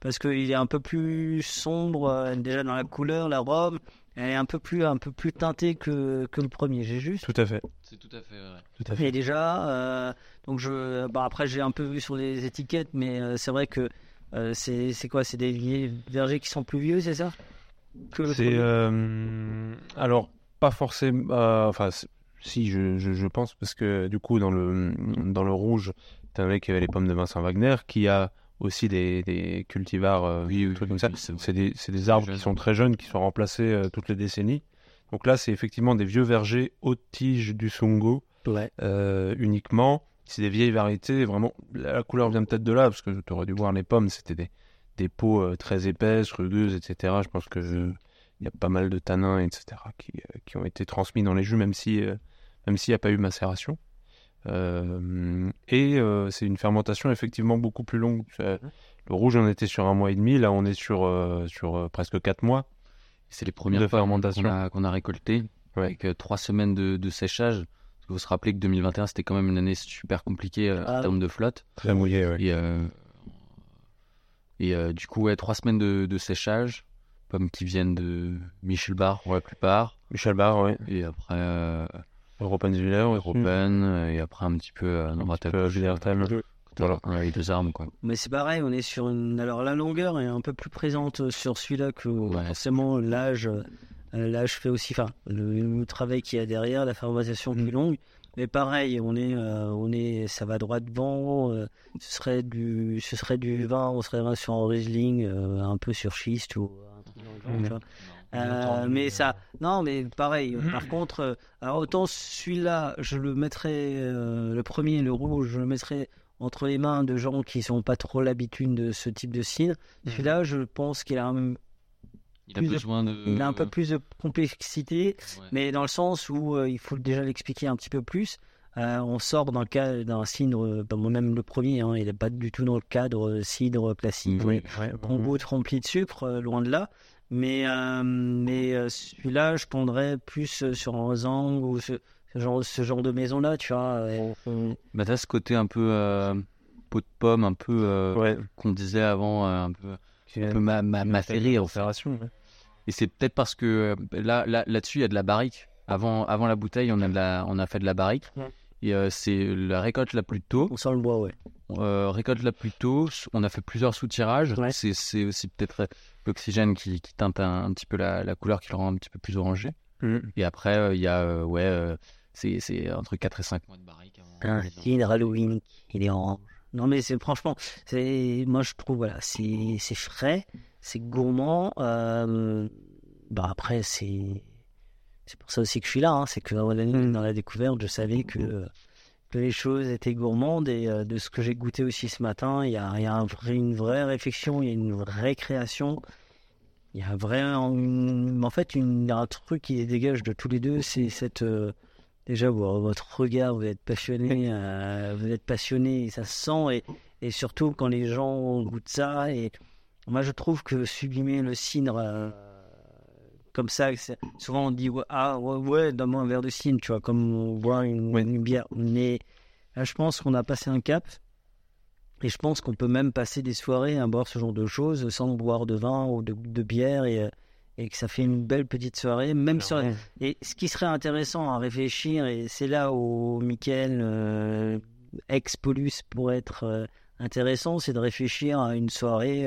Speaker 1: Parce qu'il est un peu plus sombre euh, déjà dans la couleur, la robe. Elle est un peu plus, un peu plus teintée que, que le premier. J'ai juste.
Speaker 3: Tout à fait,
Speaker 2: c'est tout à fait vrai
Speaker 3: tout à fait.
Speaker 1: Et déjà, euh, donc je, bah après j'ai un peu vu sur les étiquettes, mais euh, c'est vrai que euh, c'est c'est quoi? C'est des vergers qui sont plus vieux, c'est ça? Que
Speaker 3: C'est euh, alors pas forcément. euh, enfin, si je, je, je pense parce que du coup dans le dans le rouge, t'as un mec qui avait les pommes de Vincent Wagner qui a aussi des, des cultivars, euh,
Speaker 2: Oui, oui,
Speaker 3: trucs
Speaker 2: oui,
Speaker 3: comme ça.
Speaker 2: oui, c'est
Speaker 3: des c'est des arbres qui sont très jeunes, qui sont remplacés euh, toutes les décennies. Donc là, c'est effectivement des vieux vergers haute tige du Sungo
Speaker 1: Ouais.
Speaker 3: euh, uniquement. C'est des vieilles variétés, vraiment. La, la couleur vient peut-être de là, parce que tu aurais dû voir les pommes, c'était des, des peaux euh, très épaisses, rugueuses, etc. Je pense que il y a pas mal de tanins, etc., qui, euh, qui ont été transmis dans les jus, même si euh, même s'il n'y a pas eu macération. Euh, et euh, c'est une fermentation effectivement beaucoup plus longue. Euh, Le rouge, on était sur un mois et demi, là on est sur, euh, sur presque quatre mois.
Speaker 2: c'est les premières
Speaker 3: De
Speaker 2: fois
Speaker 3: fermentation.
Speaker 2: qu'on a, qu'on a récolté
Speaker 3: Ouais.
Speaker 2: avec trois semaines de, de séchage parce faut se rappeler que 2021 c'était quand même une année super compliquée
Speaker 1: Ah
Speaker 2: en termes de flotte
Speaker 3: Très mouillé, ouais.
Speaker 2: Et, euh, du coup, ouais, trois semaines de, de séchage, pommes qui viennent de Michelbar pour la plupart,
Speaker 3: Michel Barr, ouais.
Speaker 2: et après euh,
Speaker 3: Europenzwiller, ouais.
Speaker 2: Europen, euh, et après un petit peu euh,
Speaker 3: Un petit peu. Willertal.
Speaker 2: Voilà, les deux armes, quoi.
Speaker 1: Mais c'est pareil, on est sur une. Alors la longueur est un peu plus présente sur celui-là que
Speaker 2: Ouais.
Speaker 1: forcément l'âge. euh, L'âge fait aussi, enfin, le, le travail qu'il y a derrière, la fermentation plus longue. Mais pareil, on est, euh, on est, ça va droit devant. euh, ce serait du, ce serait du vin, on serait sur un Riesling, euh, un peu sur schiste ou un truc. Euh, mais ça, non, mais pareil. Par contre, euh, alors autant celui-là, je le mettrais, euh, le premier, le rouge, je le mettrais entre les mains de gens qui sont pas trop l'habitude de ce type de cidre. Celui-là, je pense qu'il a, un,
Speaker 2: Il a
Speaker 1: Plus
Speaker 2: besoin de.
Speaker 1: il a un peu plus de complexité,
Speaker 2: Ouais.
Speaker 1: mais dans le sens où euh, il faut déjà l'expliquer un petit peu plus. Euh, on sort dans le cadre d'un cidre, euh, ben, moi-même le premier, hein, il n'est pas du tout dans le cadre cidre classique.
Speaker 3: Oui, ouais.
Speaker 1: On goûte rempli de sucre, euh, loin de là. Mais, euh, mais euh, celui-là, je prendrais plus sur un Zang ou ce, ce genre, ce genre de maison-là, tu vois.
Speaker 2: Bah, t'as ce côté un peu euh, pot de pomme, un peu euh,
Speaker 3: Ouais.
Speaker 2: qu'on disait avant, euh, un peu, un peu ma, ma, macéré, en fait. Et c'est peut-être parce que euh, là, là, là-dessus, il y a de la barrique. Avant, avant la bouteille, on a, de la, on a fait de la barrique.
Speaker 1: Ouais.
Speaker 2: Et euh, c'est la récolte la plus tôt.
Speaker 1: on sent le bois, ouais.
Speaker 2: Euh, récolte la plus tôt. On a fait plusieurs sous-tirages.
Speaker 1: Ouais.
Speaker 2: C'est, c'est aussi peut-être l'oxygène qui, qui teinte un, un petit peu la, la couleur, qui le rend un petit peu plus orangé.
Speaker 3: Mhm.
Speaker 2: Et après, euh, il y a, ouais, c'est, c'est entre 4 et 5 mois de barrique. avant-
Speaker 1: Un cidre Halloween, il est orange. Non, mais c'est franchement, c'est moi je trouve voilà, c'est c'est frais, c'est gourmand. euh, bah après c'est c'est pour ça aussi que je suis là, hein, c'est que dans la, dans la découverte, je savais que que les choses étaient gourmandes et euh, de ce que j'ai goûté aussi ce matin, il y a, y a un vrai- une vraie réflexion, il y a une vraie création. Il y a un vrai, une- en fait, une, un truc qui dégage de tous les deux, c'est cette, euh, déjà vo- votre regard, vous êtes passionné, euh, vous êtes passionné, ça se sent, et, et surtout quand les gens goûtent ça, et moi je trouve que sublimer le cidre, euh, comme ça. Souvent, on dit ah ouais, ouais donne-moi un verre de cidre, tu vois, comme on boit une, une bière. Mais là, je pense qu'on a passé un cap. Et je pense qu'on peut même passer des soirées à boire ce genre de choses sans boire de vin ou de, de bière et, euh, et que ça fait une belle petite soirée. Même sur, et ce qui serait intéressant à réfléchir, et c'est là où Michael, euh, ex-Polus, pourrait être euh, intéressant, c'est de réfléchir à une soirée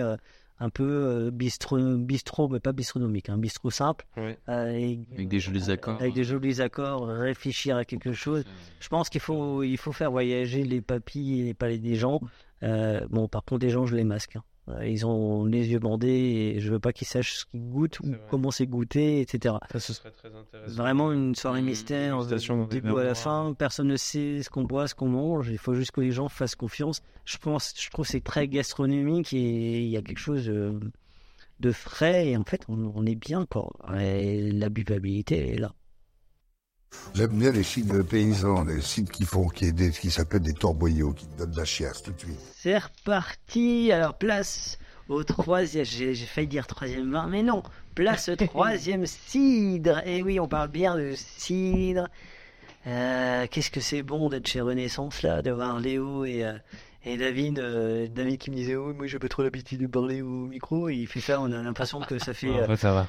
Speaker 1: un peu euh, bistrot, bistrot, mais pas bistronomique, un bistrot simple, euh, et-
Speaker 2: Avec des jolis accords.
Speaker 1: avec des jolis accords, réfléchir à quelque chose. Je pense qu'il faut, il faut faire voyager les papilles et les palais des gens. Euh, bon, par contre, les gens, je les masque. hein. Euh, Ils ont les yeux bandés et je veux pas qu'ils sachent ce qu'ils goûtent ou comment c'est goûté, etc.
Speaker 3: Ça, ce serait très intéressant.
Speaker 1: Vraiment une soirée
Speaker 2: Mmh,
Speaker 1: mystère, du
Speaker 3: dans des
Speaker 1: début à la fin. Personne ne sait ce qu'on boit, ce qu'on mange. Il faut juste que les gens fassent confiance. Je pense, je trouve que c'est très gastronomique et il y a quelque chose euh, de frais et en fait on, on est bien quoi. Et la buvabilité est là.
Speaker 4: J'aime bien les cidres paysans, les cidres qui font, qui, des- qui s'appellent des torboyaux, qui donnent de la chiasse tout de suite.
Speaker 1: C'est reparti. Alors place au troisième. J'ai j'ai failli dire troisième vin, mais non. Place au troisième cidre. Et oui, on parle bien de cidre. Euh, Qu'est-ce que c'est bon d'être chez Renaissance là, de voir Léo et, euh, et David. euh, David qui me disait oh moi j'ai pas trop l'habitude de parler au micro. Et il fait ça, on a l'impression que ça fait. Euh,
Speaker 3: ça va.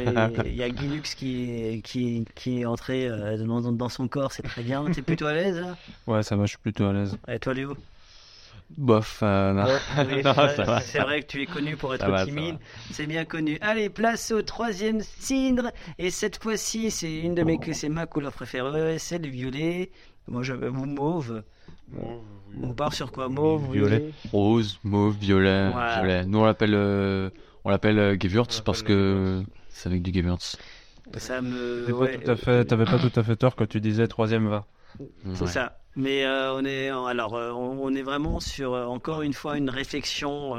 Speaker 1: et Il y a Guilux qui est, qui, qui est entré euh, dans, dans- son corps, c'est très bien. T'es plutôt à l'aise là?
Speaker 3: Ouais, ça va, je suis plutôt à l'aise.
Speaker 1: Et toi Léo?
Speaker 2: Bof, euh, non.
Speaker 1: Oui,
Speaker 2: Non,
Speaker 1: c'est vrai- que tu es connu pour être
Speaker 2: va,
Speaker 1: timide, c'est bien connu. Allez, place au troisième cidre. Et cette fois-ci, c'est une de mes c'est ma couleur préférée, c'est le violet. Moi, j'avais vous mauve. On part sur quoi Mauve,
Speaker 3: Violet.
Speaker 2: Rose, mauve, violet, violet. Nous on l'appelle euh, on l'appelle euh, Gewürz parce que c'est avec du Gewürz.
Speaker 1: Ça me. Ouais,
Speaker 3: pas tout à fait, t'avais pas tout à fait tort quand tu disais troisième va.
Speaker 1: C'est
Speaker 2: Ouais.
Speaker 1: ça. Mais euh, on est alors euh, on est vraiment sur euh, encore une fois une réflexion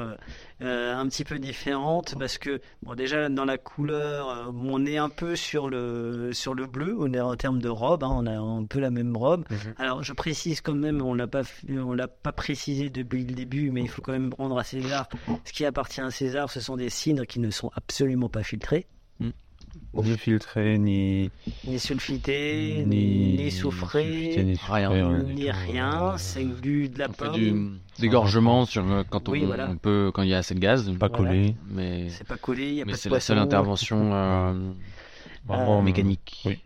Speaker 1: un petit peu différente parce que bon déjà dans la couleur on est un peu sur le sur le bleu on est en termes de robe hein, on a un peu la même robe.
Speaker 3: Mhm.
Speaker 1: Alors je précise quand même on l'a pas on l'a pas précisé depuis le début mais il faut quand même rendre à César ce qui appartient à César ce sont des cidres qui ne sont absolument pas filtrés
Speaker 3: Ni filtré, ni.
Speaker 1: ni sulfités
Speaker 3: Ni.
Speaker 1: ni,
Speaker 3: sulfité, ni
Speaker 2: Rien.
Speaker 3: soufré, rien du
Speaker 1: ni
Speaker 3: tout.
Speaker 1: rien c'est du de la
Speaker 2: On fait
Speaker 1: pomme.
Speaker 2: du dégorgement sur euh, quand on,
Speaker 1: Oui, voilà.
Speaker 2: on peut quand il y a assez de gaz.
Speaker 3: Pas
Speaker 1: Voilà.
Speaker 3: collé.
Speaker 2: Mais
Speaker 1: C'est pas collé, il y a
Speaker 2: mais
Speaker 1: pas de
Speaker 2: c'est la seule intervention euh,
Speaker 3: Vraiment,
Speaker 2: mécanique.
Speaker 3: oui.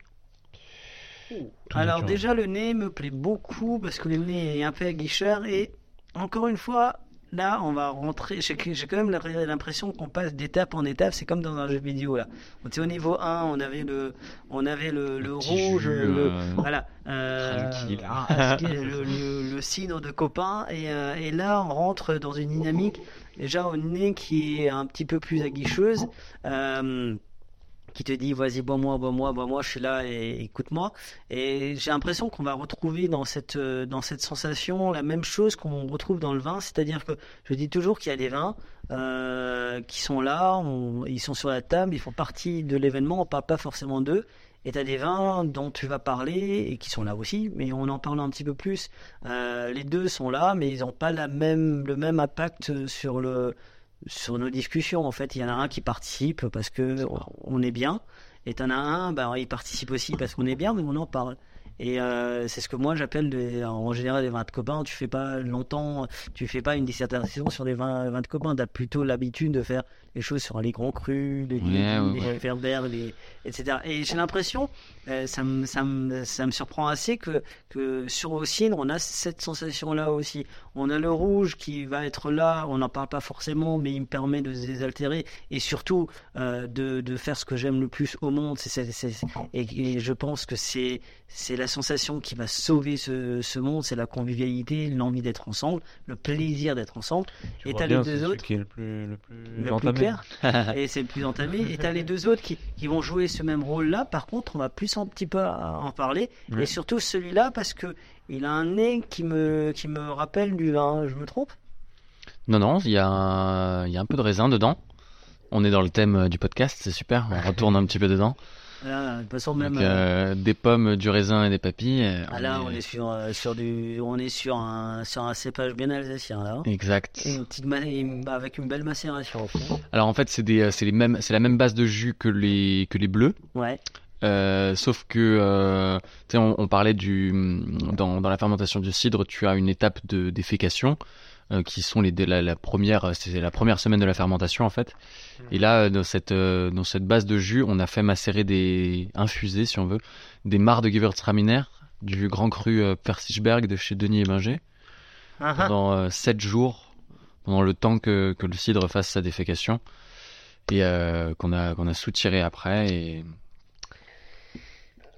Speaker 1: Alors
Speaker 3: naturel.
Speaker 1: déjà le nez me plaît beaucoup parce que le nez est un peu aguicheur et encore une fois là on va rentrer j'ai quand même l'impression qu'on passe d'étape en étape c'est comme dans un jeu vidéo là. On était au niveau 1 on avait le on avait le, le rouge
Speaker 2: jus,
Speaker 1: le,
Speaker 2: euh,
Speaker 1: voilà euh, ah, le, le, le cidre de copain et, euh, et là on rentre dans une dynamique déjà au nez qui est un petit peu plus aguicheuse euh, qui te dit vas-y bois-moi, bois-moi, bois-moi, je suis là et écoute-moi. Et j'ai l'impression qu'on va retrouver dans cette euh, dans cette sensation la même chose qu'on retrouve dans le vin, c'est-à-dire que je dis toujours qu'il y a des vins euh, qui sont là, ils sont sur la table, ils font partie de l'événement, on parle pas forcément d'eux. Et tu as des vins dont tu vas parler et qui sont là aussi, mais on en parle un petit peu plus. Euh, les deux sont là, mais ils n'ont pas la même, le même impact sur le, sur nos discussions. En fait, il y en a un qui participe parce que on est bien, et t'en as un, bah, il participe aussi parce qu'on est bien, mais on en parle. Et euh, c'est ce que moi j'appelle des- en général des vins de copains. Tu fais pas longtemps, tu fais pas une dissertation sur vins, vins de copains. T'as plutôt l'habitude de faire les choses sur les grands crus, les,
Speaker 2: ouais,
Speaker 1: les
Speaker 2: ouais.
Speaker 1: les, etc. Et j'ai l'impression, ça, me, ça, me, ça me surprend assez que, que sur cidre, on a cette sensation-là aussi. On a le rouge qui va être là, on n'en parle pas forcément, mais il me permet de se désaltérer et surtout euh, de, de faire ce que j'aime le plus au monde. Et, et je pense que c'est, la sensation qui va sauver ce, ce monde, c'est la convivialité, l'envie d'être ensemble, le plaisir d'être ensemble.
Speaker 3: Tu
Speaker 1: Et t'as les deux autres
Speaker 3: qui est le plus, le plus
Speaker 1: le plus
Speaker 3: entamé.
Speaker 1: clair et c'est le plus entamé et t'as les deux autres qui, qui vont jouer ce même rôle là par contre on va plus un petit peu en parler
Speaker 3: Ouais.
Speaker 1: et surtout celui-là parce que il a un nez qui me qui me rappelle du vin je me trompe?
Speaker 2: Non non, il y a un- il y a un peu de raisin dedans. On est dans le thème euh, du podcast, c'est super. On retourne un petit peu dedans.
Speaker 1: Voilà, de toute façon, même.
Speaker 2: Donc, euh, des pommes, du raisin et des papilles.
Speaker 1: ah, là, on est sur, euh, sur du, on est sur un, sur un cépage bien alsacien là.
Speaker 2: Exact.
Speaker 1: Et une petite ma- et- bah, avec une belle macération.
Speaker 2: Alors en fait, c'est des, c'est les mêmes, c'est la même base de jus que les, que les bleus.
Speaker 1: Ouais.
Speaker 2: Euh, sauf que, euh, tu sais, on, on parlait du, dans, dans la fermentation du cidre, tu as une étape de défécation euh, qui sont les, la, la première, c'est la première semaine de la fermentation en fait. Et là, dans cette, dans cette base de jus, on a fait macérer des, infuser si on veut, des mares de Gewürztraminer, du grand cru Persichberg de chez Denis Ebinger, pendant 7 jours, pendant le temps que, que le cidre fasse sa défécation, et qu'on a, qu'on a soutiré après. Et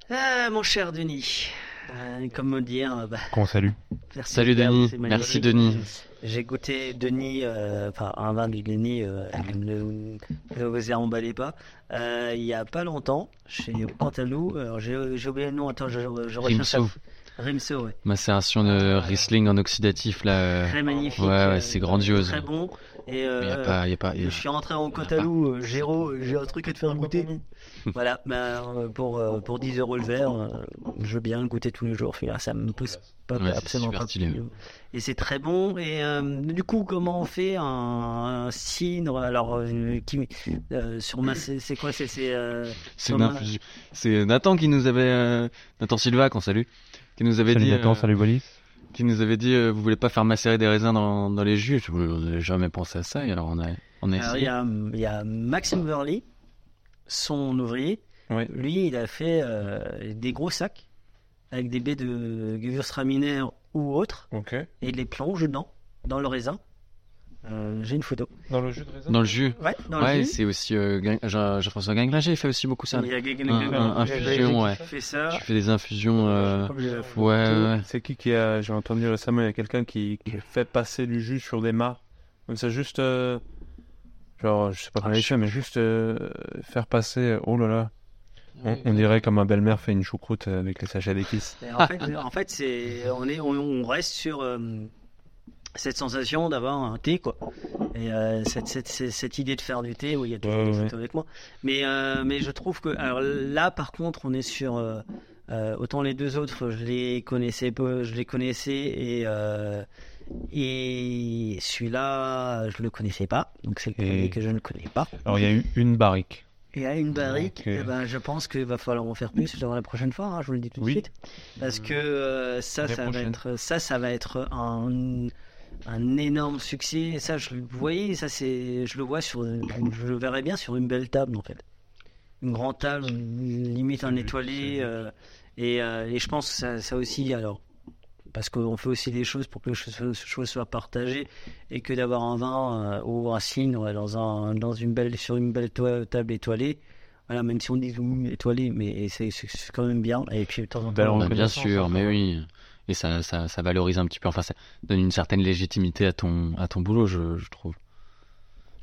Speaker 1: Ah, mon cher Denis. Euh, comment dire bah,
Speaker 3: Qu'on salue.
Speaker 1: merci
Speaker 2: Salut Denis, merci. Denis.
Speaker 1: J'ai goûté Denis, euh, enfin un vin du Denis, euh, ne, ne vous emballez pas. Euh, il y a pas longtemps, chez Pantalou, j'ai oublié le nom, attends, je, je recherche.
Speaker 2: Rimso.
Speaker 1: Rimso, ouais.
Speaker 2: Macération de Riesling en oxydatif là. euh,
Speaker 1: Très magnifique.
Speaker 2: Ouais, ouais,
Speaker 1: euh,
Speaker 2: c'est grandiose.
Speaker 1: Très bon. Et euh,
Speaker 2: y a pas, y a pas. y a-
Speaker 1: je suis rentré en Cotalou, euh, Géraud, j'ai un truc à te faire goûter. voilà, bah, pour, euh, pour 10 euros le verre, euh, je veux bien le goûter tous les jours. Ça me pousse pas
Speaker 2: Ouais,
Speaker 1: absolument pas.
Speaker 2: stylé.
Speaker 1: Et c'est très bon. Et euh, du coup, comment on fait un, un cidre Alors, euh, qui, euh, sur ma, c'est c'est quoi C'est c'est, euh,
Speaker 2: C'est
Speaker 1: Thomas.
Speaker 2: une infusion. C'est Nathan qui nous avait, euh, Nathan Silva qu'on salue, qui nous avait
Speaker 3: Salut
Speaker 2: dit,
Speaker 3: Nathan,
Speaker 2: euh,
Speaker 3: salut Wallis.
Speaker 2: qui nous avait dit, euh, vous voulez pas faire macérer des raisins dans, dans les jus? Je n'avais jamais pensé à ça. Et alors on a, on a
Speaker 1: alors, il y
Speaker 2: essayé.
Speaker 1: a, il y a Maxime Verly, son ouvrier.
Speaker 3: Oui.
Speaker 1: Lui, il a fait euh, des gros sacs avec des baies de Gewürztraminer ou autres et il les plonge dedans, dans le raisin. Euh, J'ai une photo.
Speaker 3: Dans le jus de raisin
Speaker 2: Dans le jus.
Speaker 1: Ouais, dans
Speaker 2: Ouais,
Speaker 1: le jus.
Speaker 2: c'est aussi euh, Jean- Jean-François Ganglinger, il fait aussi beaucoup ça.
Speaker 1: Il y a quelqu'un
Speaker 2: Un- un- infusion, ouais.
Speaker 1: fait ça.
Speaker 2: Tu fais des infusions. euh. Ouais, ouais, ouais.
Speaker 3: C'est qui qui a. J'ai entendu récemment, il y a quelqu'un qui, qui fait passer du jus sur des mares. Comme ça, juste. Euh, Genre, je sais pas comment il fait, mais juste euh, faire passer. Oh là là. On, on dirait comme ma belle-mère fait une choucroute avec les sachets d'épices.
Speaker 1: En fait, en fait c'est, on, est, on, on reste sur euh, cette sensation d'avoir un thé, quoi. Et euh, cette, cette, cette, cette idée de faire du thé, oui, il y a toujours
Speaker 3: Ouais,
Speaker 1: des
Speaker 3: ouais.
Speaker 1: photos avec moi. Mais, euh, mais je trouve que, alors là, par contre, on est sur. euh, euh, autant les deux autres, je les connaissais peu, je les connaissais et. Euh, et celui-là, je le connaissais pas, donc c'est le premier
Speaker 3: Et-
Speaker 1: que je ne connais pas.
Speaker 3: Alors, il y a eu une barrique.
Speaker 1: Et à une barrique,
Speaker 3: Ok.
Speaker 1: eh ben, je pense qu'il va falloir en faire plus la prochaine fois, hein, je vous le dis tout de
Speaker 3: Oui.
Speaker 1: suite. Parce que euh, ça, ça va, être, ça, ça va être un, un énorme succès. Et ça, je, vous voyez, ça, c'est, je le vois sur, je le verrais bien sur une belle table, en fait. Une grande table, limite un étoilé. euh, et, euh, et je pense que ça, ça aussi, alors, parce qu'on fait aussi des choses pour que les choses, soient partagées et que d'avoir un vin euh, ou un cidre dans, un, dans une belle, sur une belle table étoilée, voilà, même si on dit zoom étoilé, mais c'est quand même bien. Et puis de temps en temps,
Speaker 2: Bah, bien sûr,
Speaker 3: hein,
Speaker 2: mais oui. Et ça, ça, ça valorise un petit peu. Enfin, ça donne une certaine légitimité à ton, à ton boulot, je, je trouve.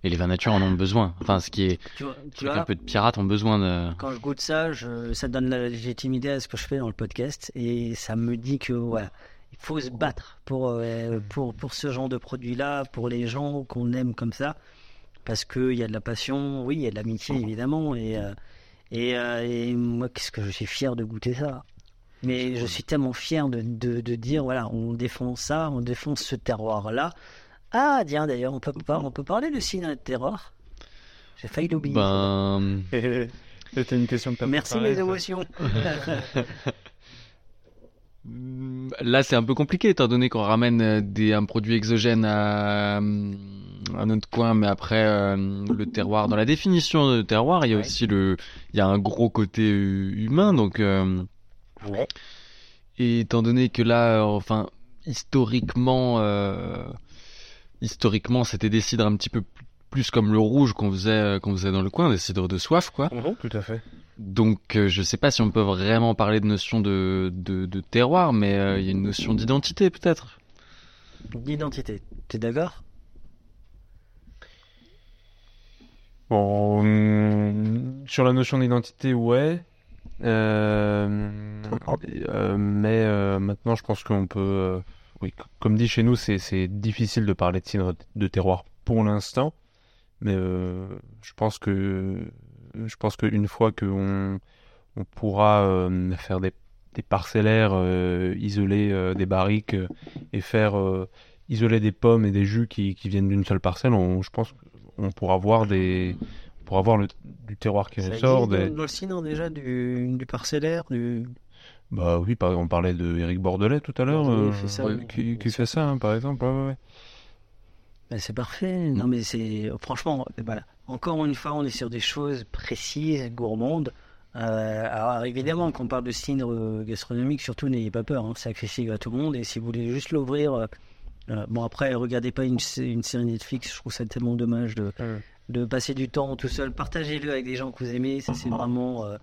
Speaker 2: Et les vins nature en ont besoin. Enfin, ce qui est,
Speaker 1: tu vois, tu vois,
Speaker 2: un peu de pirates ont besoin de.
Speaker 1: quand je goûte ça, je, ça donne la légitimité à ce que je fais dans le podcast et ça me dit que voilà, il faut se battre pour, euh, pour, pour ce genre de produit-là, pour les gens qu'on aime comme ça, parce qu'il y a de la passion, oui, il y a de l'amitié évidemment, et, euh, et, euh, et moi, qu'est-ce que je suis fier de goûter ça? Mais je suis tellement fier de, de, de dire, voilà, on défend ça, on défend ce terroir-là. Ah, tiens, d'ailleurs, on peut, on peut parler de cinéma de terroir? J'ai failli l'oublier.
Speaker 2: Ben,
Speaker 3: C'était une question de
Speaker 1: Merci mes émotions.
Speaker 2: Mm, Là, c'est un peu compliqué étant donné qu'on ramène euh, des, un produit exogène à, euh, à notre coin, mais après euh, le terroir. Dans la définition de terroir, il y a
Speaker 1: Ouais.
Speaker 2: aussi le, il y a un gros côté euh, humain. Donc, euh,
Speaker 1: Ouais.
Speaker 2: et étant donné que là, euh, enfin, historiquement, euh, historiquement, c'était des cidres un petit peu plus- comme le rouge qu'on faisait, euh, qu'on faisait dans le coin, des cidres de soif, quoi.
Speaker 3: Tout à fait.
Speaker 2: Donc, euh, je sais pas si on peut vraiment parler de notion de, de, de terroir, mais euh, il y a une notion d'identité peut-être.
Speaker 1: D'identité. T'es d'accord?
Speaker 3: Bon, hum, sur la notion d'identité, ouais. Euh, euh, mais euh, maintenant, je pense qu'on peut. euh, oui, comme dit chez nous, c'est c'est difficile de parler de cidre de terroir pour l'instant. Mais euh, je pense que je pense qu'une fois qu'on on pourra euh, faire des, des parcellaires, euh, isoler euh, des barriques et faire isoler des pommes et des jus qui, qui viennent d'une seule parcelle. On, je pense qu'on pourra voir des, on pourra voir le, du terroir qui
Speaker 1: Ça
Speaker 3: ressort. Des...
Speaker 1: dans, le déjà du, du parcellaire, du...
Speaker 3: Bah oui, on parlait de Éric Bordelais tout à l'heure, euh, qui, qui fait ça, hein, par exemple. ouais, ouais, ouais.
Speaker 1: Ben, c'est parfait. Non, mais c'est franchement, voilà. Encore une fois, on est sur des choses précises, gourmandes. Euh, alors évidemment, quand on parle de cidre euh, gastronomique, surtout n'ayez pas peur. hein, c'est accessible à tout le monde. Et si vous voulez juste l'ouvrir, euh, bon après, regardez pas une, sé- une série Netflix. Je trouve ça tellement dommage de, de passer du temps tout seul. Partagez-le avec des gens que vous aimez. Ça, c'est vraiment. euh,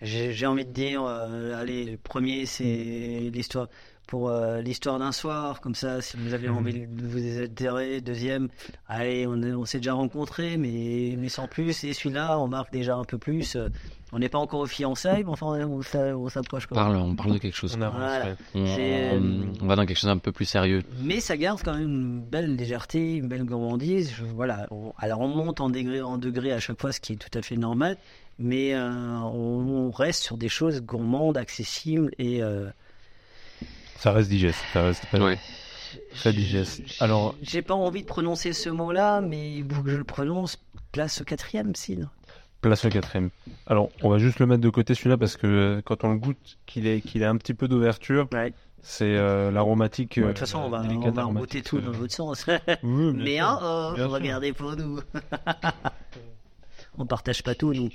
Speaker 1: j'ai envie de dire, allez, le premier, c'est l'histoire pour euh, l'histoire d'un soir, comme ça, si vous avez envie de vous désaltérer. Deuxième, allez, on, est- on s'est déjà rencontrés, mais, mais sans plus. Et celui-là, on marque déjà un peu plus. Euh, On n'est pas encore aux fiançailles, mais enfin, on, s'a- on s'approche
Speaker 2: On
Speaker 1: quand même.
Speaker 2: parle, on parle de quelque chose.
Speaker 3: On avance,
Speaker 1: Voilà.
Speaker 3: ouais.
Speaker 2: On,
Speaker 1: C'est,
Speaker 2: on-
Speaker 1: euh,
Speaker 2: on va dans quelque chose d'un peu plus sérieux.
Speaker 1: Mais ça garde quand même une belle légèreté, une belle gourmandise. Je- voilà. On- alors on monte en degré, en degré à chaque fois, ce qui est tout à fait normal. Mais euh, on, on reste sur des choses gourmandes, accessibles et euh,
Speaker 3: Ça reste digeste. Ça reste très,
Speaker 2: Ouais.
Speaker 3: très digeste. Alors,
Speaker 1: j'ai pas envie de prononcer ce mot-là, mais il faut que je le prononce. Place au quatrième, cidre.
Speaker 3: place au quatrième. Alors, on va juste le mettre de côté celui-là parce que euh, quand on le goûte, qu'il ait, qu'il ait un petit peu d'ouverture,
Speaker 1: Ouais.
Speaker 3: c'est euh, l'aromatique.
Speaker 1: De
Speaker 3: euh,
Speaker 1: toute façon, on va, on va rebooter tout dans votre sens.
Speaker 3: oui,
Speaker 1: mais hein, oh,
Speaker 3: Bien
Speaker 1: on va
Speaker 3: sûr.
Speaker 1: garder pour nous. on partage pas tout, nous.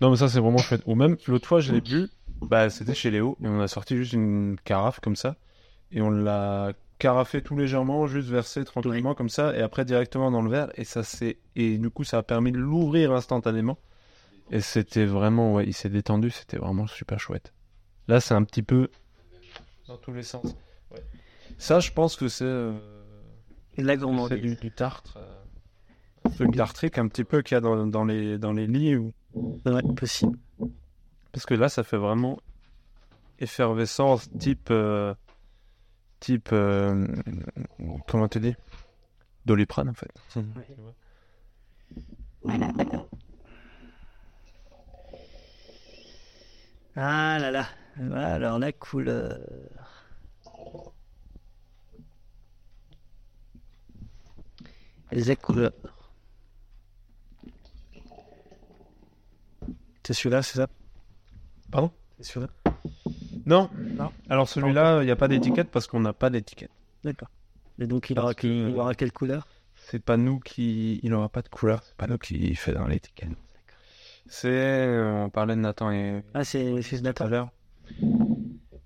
Speaker 3: Non, mais ça, c'est vraiment chouette. Ou même, l'autre fois, je l'ai bu, bah, c'était chez Léo, et on a sorti juste une carafe comme ça, et on l'a carafé tout légèrement, juste versé tranquillement comme ça, et après directement dans le verre, et ça c'est et du coup, ça a permis de l'ouvrir instantanément. Et c'était vraiment, ouais, il s'est détendu, c'était vraiment super chouette. Là, c'est un petit peu dans tous les sens. Ouais. Ça, je pense que c'est euh,
Speaker 1: La gourmandise.
Speaker 3: du, du tartre. euh, tartrique un petit peu qu'il y a dans, dans les, dans les lits. Ou...
Speaker 1: Ouais, possible.
Speaker 3: Parce que là, ça fait vraiment effervescence type. euh, type. euh, comment te dis? Doliprane, en fait.
Speaker 1: Ah là là. Voilà, alors la couleur. La couleur. C'est celui-là, c'est ça?
Speaker 3: Pardon
Speaker 1: C'est celui-là
Speaker 3: Non.
Speaker 1: Non.
Speaker 3: Alors celui-là, il n'y a pas d'étiquette parce qu'on n'a pas d'étiquette.
Speaker 1: D'accord. Et donc il
Speaker 3: Parce
Speaker 1: aura,
Speaker 3: que-
Speaker 1: il aura quelle couleur?
Speaker 3: C'est pas nous qui. Il n'aura pas de couleur. C'est pas nous qui fait dans l'étiquette. C'est. euh, on parlait de Nathan et
Speaker 1: Ah, c'est c'est ce
Speaker 3: tout à l'heure.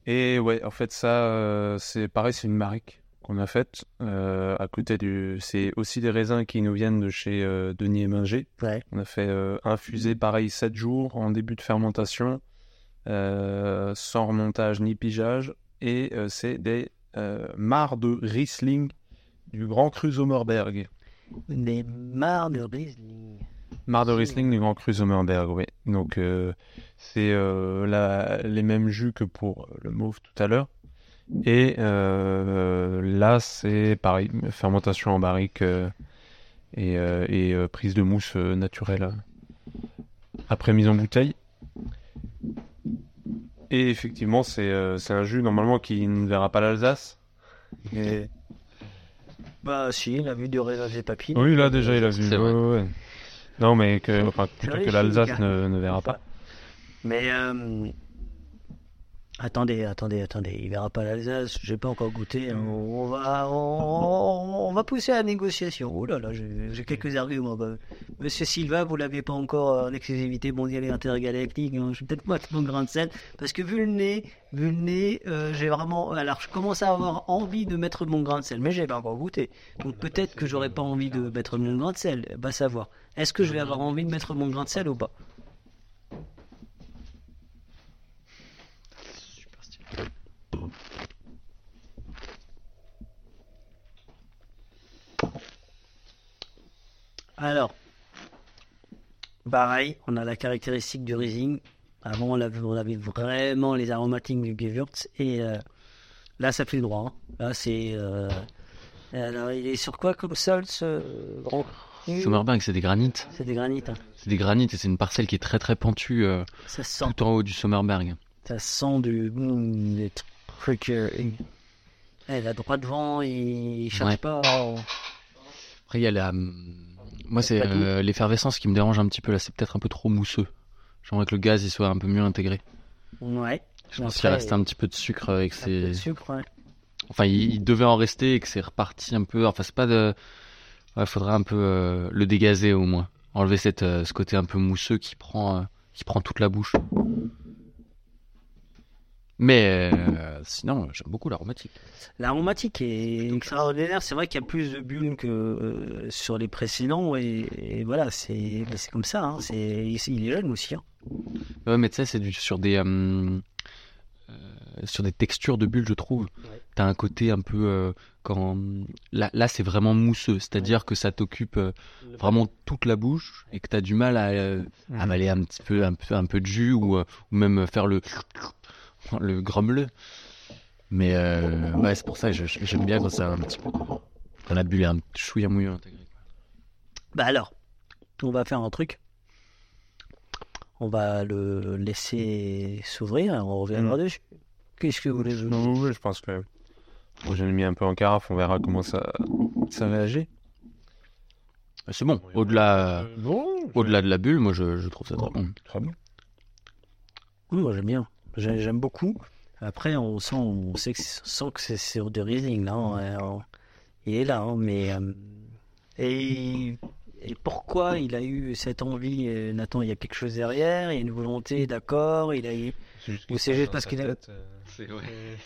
Speaker 3: Et ouais, en fait, ça, euh, c'est pareil, c'est une marique qu'on a faite euh, à côté du. C'est aussi des raisins qui nous viennent de chez euh, Denis et Minger.
Speaker 1: Ouais.
Speaker 3: On a fait euh, infuser pareil 7 jours en début de fermentation, euh, sans remontage ni pigeage. Et euh, c'est des euh, mares de Riesling du Grand Cru Sommerberg.
Speaker 1: Des mares de Riesling.
Speaker 3: Mares de Riesling du Grand Cru Sommerberg, oui. Donc euh, c'est euh, les mêmes jus que pour le mauve tout à l'heure. Et euh, là, c'est pareil, fermentation en barrique euh, et, euh, et, euh, prise de mousse euh, naturelle euh, après mise en bouteille. Et effectivement, c'est euh, c'est un jus normalement qui ne verra pas l'Alsace. Et...
Speaker 1: Bah si, il a vu du raisin des papilles.
Speaker 3: Oui, là déjà, il a vu. Ouais, ouais. Non, mais que, enfin, plutôt que l'Alsace ne, ne verra pas.
Speaker 1: Mais euh, attendez, attendez, attendez, il verra pas l'Alsace. J'ai pas encore goûté. hein. On va, on, va pousser à la négociation. Oh là là, j'ai quelques arguments. Bah, Monsieur Silva, vous l'avez pas encore en exclusivité mondiale et intergalactique. Je vais peut-être mettre mon grain de sel parce que vu le nez, vu le nez, euh, j'ai vraiment. Alors, je commence à avoir envie de mettre mon grain de sel, mais j'ai pas encore goûté. Donc peut-être que j'aurais pas envie de mettre mon grain de sel. Va savoir. Est-ce que je vais avoir envie de mettre mon grain de sel ou pas? Alors, pareil, on a la caractéristique du Riesling. Avant, on avait, on avait vraiment les aromatiques du Gewürz. Et euh, là, ça fait le droit. hein. Là, c'est. euh, Alors, il est sur quoi comme sol, ce grand
Speaker 2: Sommerberg, c'est des granites.
Speaker 1: C'est des granites. hein.
Speaker 2: C'est des granites et c'est une parcelle qui est très très pentue euh,
Speaker 1: Ça sent,
Speaker 2: tout en haut du Sommerberg.
Speaker 1: ça sent du, mm, des trucs. eh, la droite devant, il cherche
Speaker 2: Ouais.
Speaker 1: pas.
Speaker 2: Après, il y a la. Moi, c'est euh, l'effervescence qui me dérange un petit peu là. C'est peut-être un peu trop mousseux. J'aimerais que le gaz il soit un peu mieux intégré.
Speaker 1: Ouais.
Speaker 2: Je pense qu'il reste un petit peu de sucre avec
Speaker 1: Un peu de
Speaker 2: ces.
Speaker 1: sucre, ouais.
Speaker 2: Enfin, il, il devait en rester et que c'est reparti un peu. Enfin, c'est pas de. Ouais, faudrait un peu euh, le dégazer au moins. Enlever cette, euh, ce côté un peu mousseux qui prend, euh, qui prend toute la bouche. Mais euh, sinon, j'aime beaucoup l'aromatique.
Speaker 1: L'aromatique est extraordinaire. C'est vrai qu'il y a plus de bulles que euh, sur les précédents. Et, et voilà, c'est c'est comme ça. hein. Il est jeune aussi. hein.
Speaker 2: Ouais, mais tu sais, c'est sur des euh, sur des textures de bulles, je trouve.
Speaker 1: Ouais.
Speaker 2: T'as un côté un peu quand là, là c'est vraiment mousseux, c'est-à-dire que ça t'occupe vraiment toute la bouche et que t'as du mal à avaler un petit peu un peu un peu de jus ou, ou même faire le le grommeleux. Mais euh, ouais, c'est pour ça que je- je- j'aime bien quand ça a un petit peu de- quand la bulle est un chouïa mouilleux intégré.
Speaker 1: Bah alors, on va faire un truc. On va le laisser s'ouvrir et on reviendra
Speaker 3: Mm.
Speaker 1: dessus. Qu'est-ce que vous voulez
Speaker 3: Non, oui, je pense que. Bon, J'en ai mis un peu en carafe, on verra comment ça, ça réagit.
Speaker 2: C'est bon. Au-delà
Speaker 3: bon,
Speaker 2: au-delà de la bulle, moi je, je trouve ça très bon.
Speaker 3: Très bon.
Speaker 1: Oui, moi j'aime bien. J'ai- J'aime beaucoup. Après, on sent, on sait que, c'est- sent que c'est sur de Riesling là. hein. Il est là, hein, mais euh, et, et pourquoi il a eu cette envie, euh, Nathan Il y a quelque chose derrière. Il y a une volonté, d'accord. Il a eu. Ou c'est juste parce qu'il a.
Speaker 2: C'est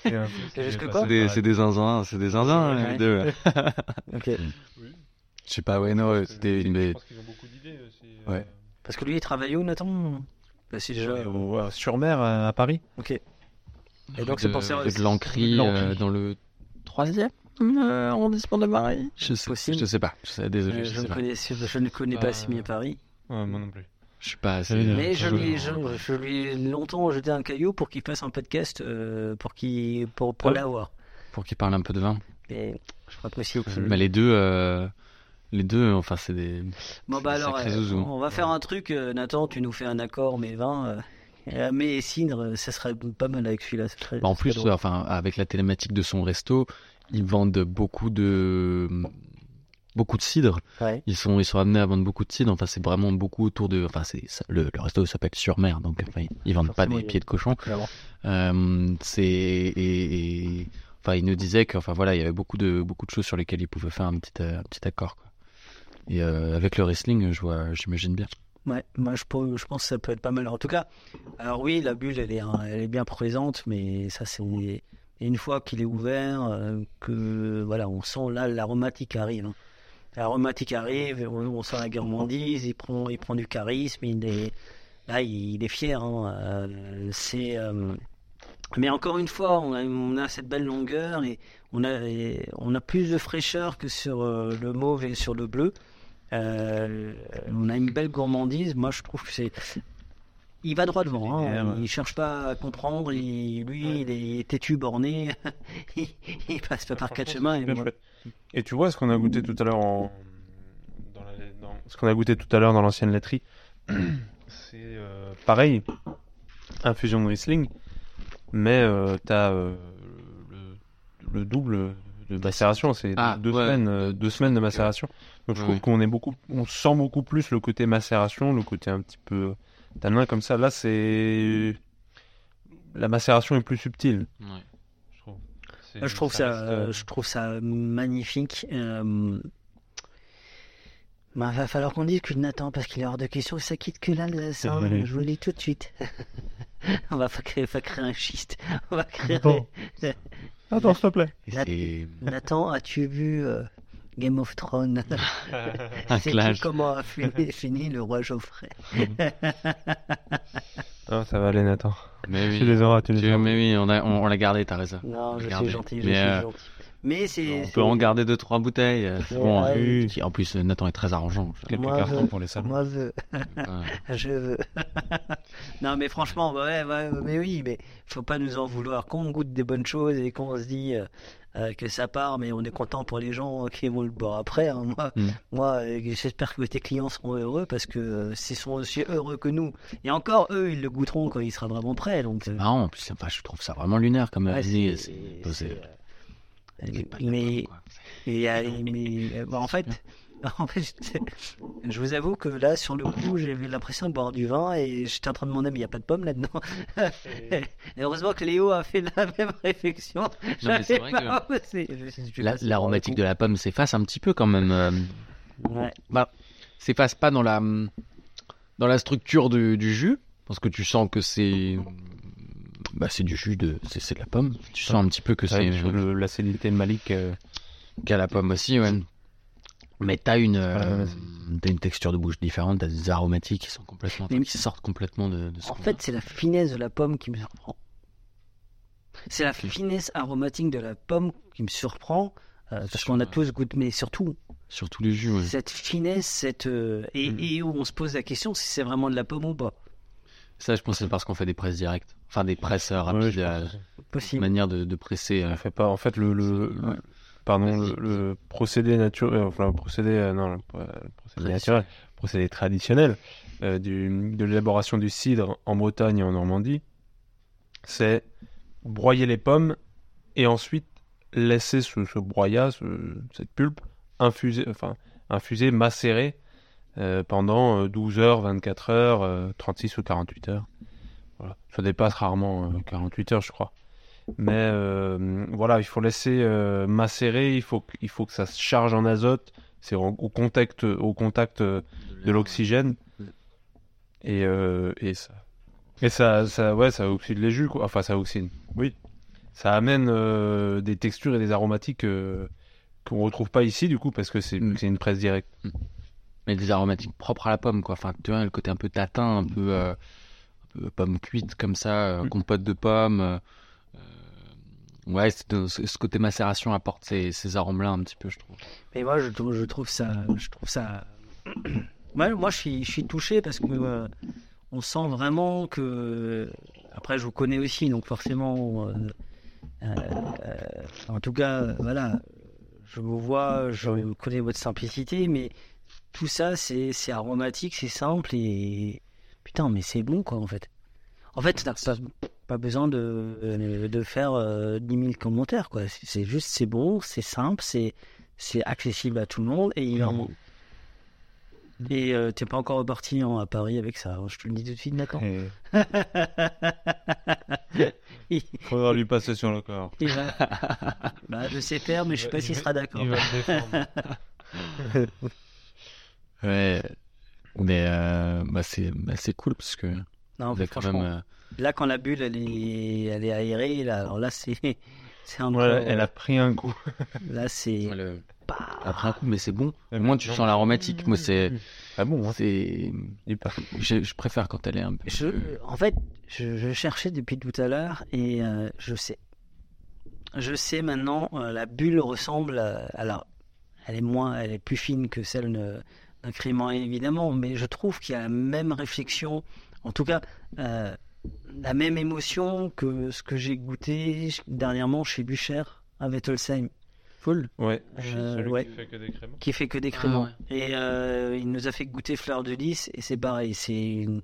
Speaker 1: C'est juste que quoi
Speaker 2: des, c'est des zinzins, c'est des zinzins
Speaker 1: Ouais.
Speaker 2: les deux.
Speaker 1: Ok.
Speaker 2: Je sais pas, ouais, non, c'était mais
Speaker 3: Je pense qu'ils ont beaucoup d'idées aussi. euh,
Speaker 2: Ouais.
Speaker 1: Parce que lui, il travaille où, Nathan? Bah, c'est déjà.
Speaker 3: euh, ouais, sur mer à à Paris.
Speaker 1: Ok. Et donc c'est pour ça.
Speaker 2: de,
Speaker 3: l'Ancry.
Speaker 2: euh, dans le troisième euh, arrondissement de Paris. Je sais,
Speaker 1: Possible.
Speaker 2: je sais pas. Je sais, désolé,
Speaker 1: Euh,
Speaker 2: je,
Speaker 1: je,
Speaker 2: sais
Speaker 1: ne
Speaker 2: pas.
Speaker 1: connais, je ne connais pas
Speaker 3: Euh,
Speaker 1: si bien Paris.
Speaker 3: Ouais, moi non plus.
Speaker 2: Je suis pas assez.
Speaker 1: Mais je
Speaker 3: je-
Speaker 1: lui, je, je lui ai longtemps jeté un caillou pour qu'il fasse un podcast euh, pour, qu'il pour, pour
Speaker 3: Ah
Speaker 1: l'avoir.
Speaker 2: Pour qu'il parle un peu de vin.
Speaker 1: Mais je crois possible.
Speaker 2: Mais les deux, euh, les deux, enfin c'est des.
Speaker 1: Bon bah alors, euh,
Speaker 2: zouzou.
Speaker 1: on va faire un truc. euh, Nathan, tu nous fais un accord, mais vin. Euh, euh, mais cidre, ça serait pas mal avec celui-là.
Speaker 2: Bah, en plus, enfin avec la thématique de son resto, ils vendent beaucoup de beaucoup de cidre.
Speaker 1: Ouais.
Speaker 2: Ils sont ils sont amenés à vendre beaucoup de cidre. Enfin c'est vraiment beaucoup autour de. Enfin c'est le, le resto s'appelle sur mer, donc enfin, ils vendent pas des pieds de cochon. Euh, c'est et, et- enfin il nous disait que enfin voilà il y avait beaucoup de beaucoup de choses sur lesquelles il pouvait faire un petit un petit accord quoi. Et euh, avec le wrestling, je vois, j'imagine bien.
Speaker 1: Ouais, moi je, pense que ça peut être pas mal. En tout cas, alors oui, la bulle, elle est, hein, bien présente, mais ça c'est une fois qu'il est ouvert, euh, que voilà, on sent là l'aromatique arrive. hein. L'aromatique arrive, on, sent la gourmandise, il prend, du charisme, il est là, il, est fier. hein, euh, mais encore une fois, on a, cette belle longueur et on a, plus de fraîcheur que sur le mauve et sur le bleu. Euh, on a une belle gourmandise. Moi, je trouve que c'est. Il va droit devant. hein. Il cherche pas à comprendre. Il- lui, il est têtu, borné. il, il passe pas par quatre chemins. Et moi-
Speaker 3: tu vois ce qu'on a goûté tout à l'heure en... dans la- dans- ce qu'on a goûté tout à l'heure dans l'ancienne laiterie, c'est euh, pareil, infusion de Riesling, mais euh, t'as euh, le, le double de macération, c'est
Speaker 2: Ah,
Speaker 3: deux
Speaker 2: ouais.
Speaker 3: semaines, deux semaines de macération. Donc je trouve
Speaker 2: Ouais.
Speaker 3: qu'on est beaucoup, on sent beaucoup plus le côté macération, le côté un petit peu tanin comme ça. Là, c'est la macération est plus subtile. Je trouve. C'est-
Speaker 1: je trouve ça,
Speaker 3: reste, euh,
Speaker 1: je trouve ça magnifique. Euh... bah, va falloir qu'on discute Nathan parce qu'il est hors de question que ça quitte que là. le- ça,
Speaker 3: Allez.
Speaker 1: je vous le dis tout de suite. on va fa- créer, va créer un schiste. On va créer.
Speaker 3: Attends. Attends, s'il te plaît.
Speaker 1: Nathan, as-tu vu euh, Game of Thrones
Speaker 2: clash.
Speaker 1: comment a fini, fini le roi Geoffrey
Speaker 3: Non, ça va aller, Nathan.
Speaker 2: Mais oui.
Speaker 3: Tu les auras, tu les auras.
Speaker 2: mais oui, on a, on, on l'a gardé, t'as raison.
Speaker 1: Non, je suis gentil, je
Speaker 2: Mais,
Speaker 1: suis
Speaker 2: euh,
Speaker 1: gentil. Mais c'est.
Speaker 2: On
Speaker 1: c'est-
Speaker 2: peut en garder deux trois bouteilles. euh, c'est
Speaker 1: Ouais,
Speaker 2: bon. hein. En plus, euh, Nathan est très arrangeant.
Speaker 3: Quelques
Speaker 1: Moi,
Speaker 3: cartons
Speaker 1: je-
Speaker 3: pour les salons.
Speaker 1: Moi, je.
Speaker 2: Ouais.
Speaker 1: Je veux. non, mais franchement, ouais, ouais, mais oui, mais faut pas nous en vouloir. Quand on goûte des bonnes choses et qu'on se dit, euh, que ça part, mais on est content pour les gens qui vont le boire après. hein. Moi,
Speaker 2: Mm.
Speaker 1: moi euh, j'espère que tes clients seront heureux parce que euh, s'ils sont aussi heureux que nous. Et encore, eux, ils le goûteront quand il sera vraiment prêt. Donc, euh,
Speaker 2: Marrant, en plus, enfin, je trouve ça vraiment lunaire comme
Speaker 1: ouais,
Speaker 2: idée.
Speaker 1: c'est-
Speaker 2: c'est-
Speaker 1: c'est,
Speaker 2: c'est-
Speaker 1: euh, mais, mais, euh, bah, en fait, en fait, je- vous avoue que là, sur le coup, j'ai eu l'impression de boire du vin et j'étais en train de demander, mais il n'y a pas de pomme là-dedans? et heureusement que Léo a fait la même réflexion.
Speaker 2: mais c'est vrai
Speaker 1: pas
Speaker 2: que La-
Speaker 1: je-
Speaker 2: L'aromatique de la pomme s'efface un petit peu quand même. euh,
Speaker 1: Ouais.
Speaker 2: bah, s'efface pas dans la dans la structure du, du jus parce que tu sens que c'est bah, c'est du jus de c'est c'est de la pomme. Tu sens un petit peu que
Speaker 3: C'est l'acidité de Malik. euh,
Speaker 2: qu'à la pomme aussi, ouais. Mais t'as une euh,
Speaker 3: Ouais,
Speaker 2: t'as une texture de bouche différente, t'as des aromatiques qui sont complètement
Speaker 1: Mais-
Speaker 2: qui sortent complètement de, de ce
Speaker 1: En fait, c'est la finesse de la pomme qui me surprend. C'est la finesse aromatique de la pomme qui me surprend. euh, parce qu'on a
Speaker 2: ouais.
Speaker 1: tous goûté, mais surtout,
Speaker 2: a. sur tous les jus. ouais.
Speaker 1: cette finesse, cette euh, et,
Speaker 3: Mm.
Speaker 1: et où on se pose la question si c'est vraiment de la pomme ou pas.
Speaker 2: Ça, je pense que c'est parce qu'on fait des presses directes, enfin des presses
Speaker 3: ouais,
Speaker 2: rapides,
Speaker 3: je
Speaker 2: euh,
Speaker 3: pense.
Speaker 1: Possible.
Speaker 2: manière de, de presser. euh,
Speaker 3: On fait pas. En fait, le, le, le-
Speaker 2: Ouais.
Speaker 3: Pardon,
Speaker 2: Vas-y.
Speaker 3: le, le procédé naturel, enfin le procédé, euh, non, le, le procédé
Speaker 2: Traditionnel.
Speaker 3: naturel, procédé traditionnel euh, du, de l'élaboration du cidre en Bretagne et en Normandie, c'est broyer les pommes et ensuite laisser ce, ce broyat, ce- cette pulpe, infuser, enfin infuser, macérer euh, pendant euh, 12 heures, 24 heures, euh, 36 ou 48 heures. Voilà. Ça dépasse rarement euh, 48 heures, je crois. Mais euh, voilà, il faut laisser euh, macérer, il faut, que- il faut que ça se charge en azote, c'est au, contact, au contact euh, de l'oxygène. Et, euh, et ça, et ça, ça, ouais, ça oxyde les jus, quoi. Enfin, ça oxyde, oui. Ça amène des textures et des aromatiques qu'on retrouve pas ici, du coup, parce que c'est
Speaker 2: Mm.
Speaker 3: une presse directe.
Speaker 2: mais des aromatiques propres à la pomme, quoi. Enfin, tu vois, le côté un peu tatin, un peu, un peu pomme cuite comme ça,
Speaker 3: Mm.
Speaker 2: compote de pommes. Euh, euh, ouais, ce, côté macération apporte ces, arômes-là un petit peu, je trouve.
Speaker 1: Mais moi, je, trouve- ça, je trouve ça. moi, moi, je suis, je touché parce que euh, on sent vraiment que. Après, je vous connais aussi, donc forcément, euh, euh, euh, en tout cas, euh, voilà, je vous vois, je connais votre simplicité, mais tout ça, c'est, aromatique, c'est simple et putain, mais c'est bon quoi, en fait. En fait, t'as pas, besoin de, de faire euh, 10 000 commentaires, quoi. C'est juste, c'est bon, c'est simple, c'est, c'est accessible à tout le monde et il en- Et euh, t'es pas encore reparti hein, à Paris avec ça, hein, je te le dis tout de suite.
Speaker 3: Et
Speaker 1: il,
Speaker 3: faudra lui passer sur le corps.
Speaker 1: il va... bah, je sais faire, mais je sais pas s'il sera d'accord.
Speaker 3: Il va le défendre.
Speaker 2: Ouais. Mais euh, bah, c'est bah, c'est cool parce que
Speaker 1: Non,
Speaker 2: vous avez quand même. Euh,
Speaker 1: là quand la bulle elle est, elle est aérée, là, alors là c'est, c'est encore.
Speaker 3: Ouais, elle a pris un coup.
Speaker 1: Là c'est.
Speaker 2: le- Après un coup, mais c'est bon. Au moins, tu sens l'aromatique. Moi, c'est.
Speaker 3: Ah bon, hein.
Speaker 2: c'est je, je préfère quand elle est un peu.
Speaker 1: Je, en fait, je, je cherchais depuis tout à l'heure et euh, je sais. Je sais maintenant, euh, la bulle ressemble à, alors, elle est moins, elle est plus fine que celle de- d'un crément évidemment, mais je trouve qu'il y a la même réflexion, en tout cas, euh, la même émotion que ce que j'ai goûté dernièrement chez Bucher à Wettelsheim. Full.
Speaker 3: Ouais.
Speaker 1: Euh,
Speaker 3: Celui
Speaker 1: ouais.
Speaker 3: qui fait que des créments.
Speaker 1: qui fait que des
Speaker 2: Ah,
Speaker 1: créments.
Speaker 2: ouais.
Speaker 1: Et euh, il nous a fait goûter fleur de lys et c'est pareil, c'est une-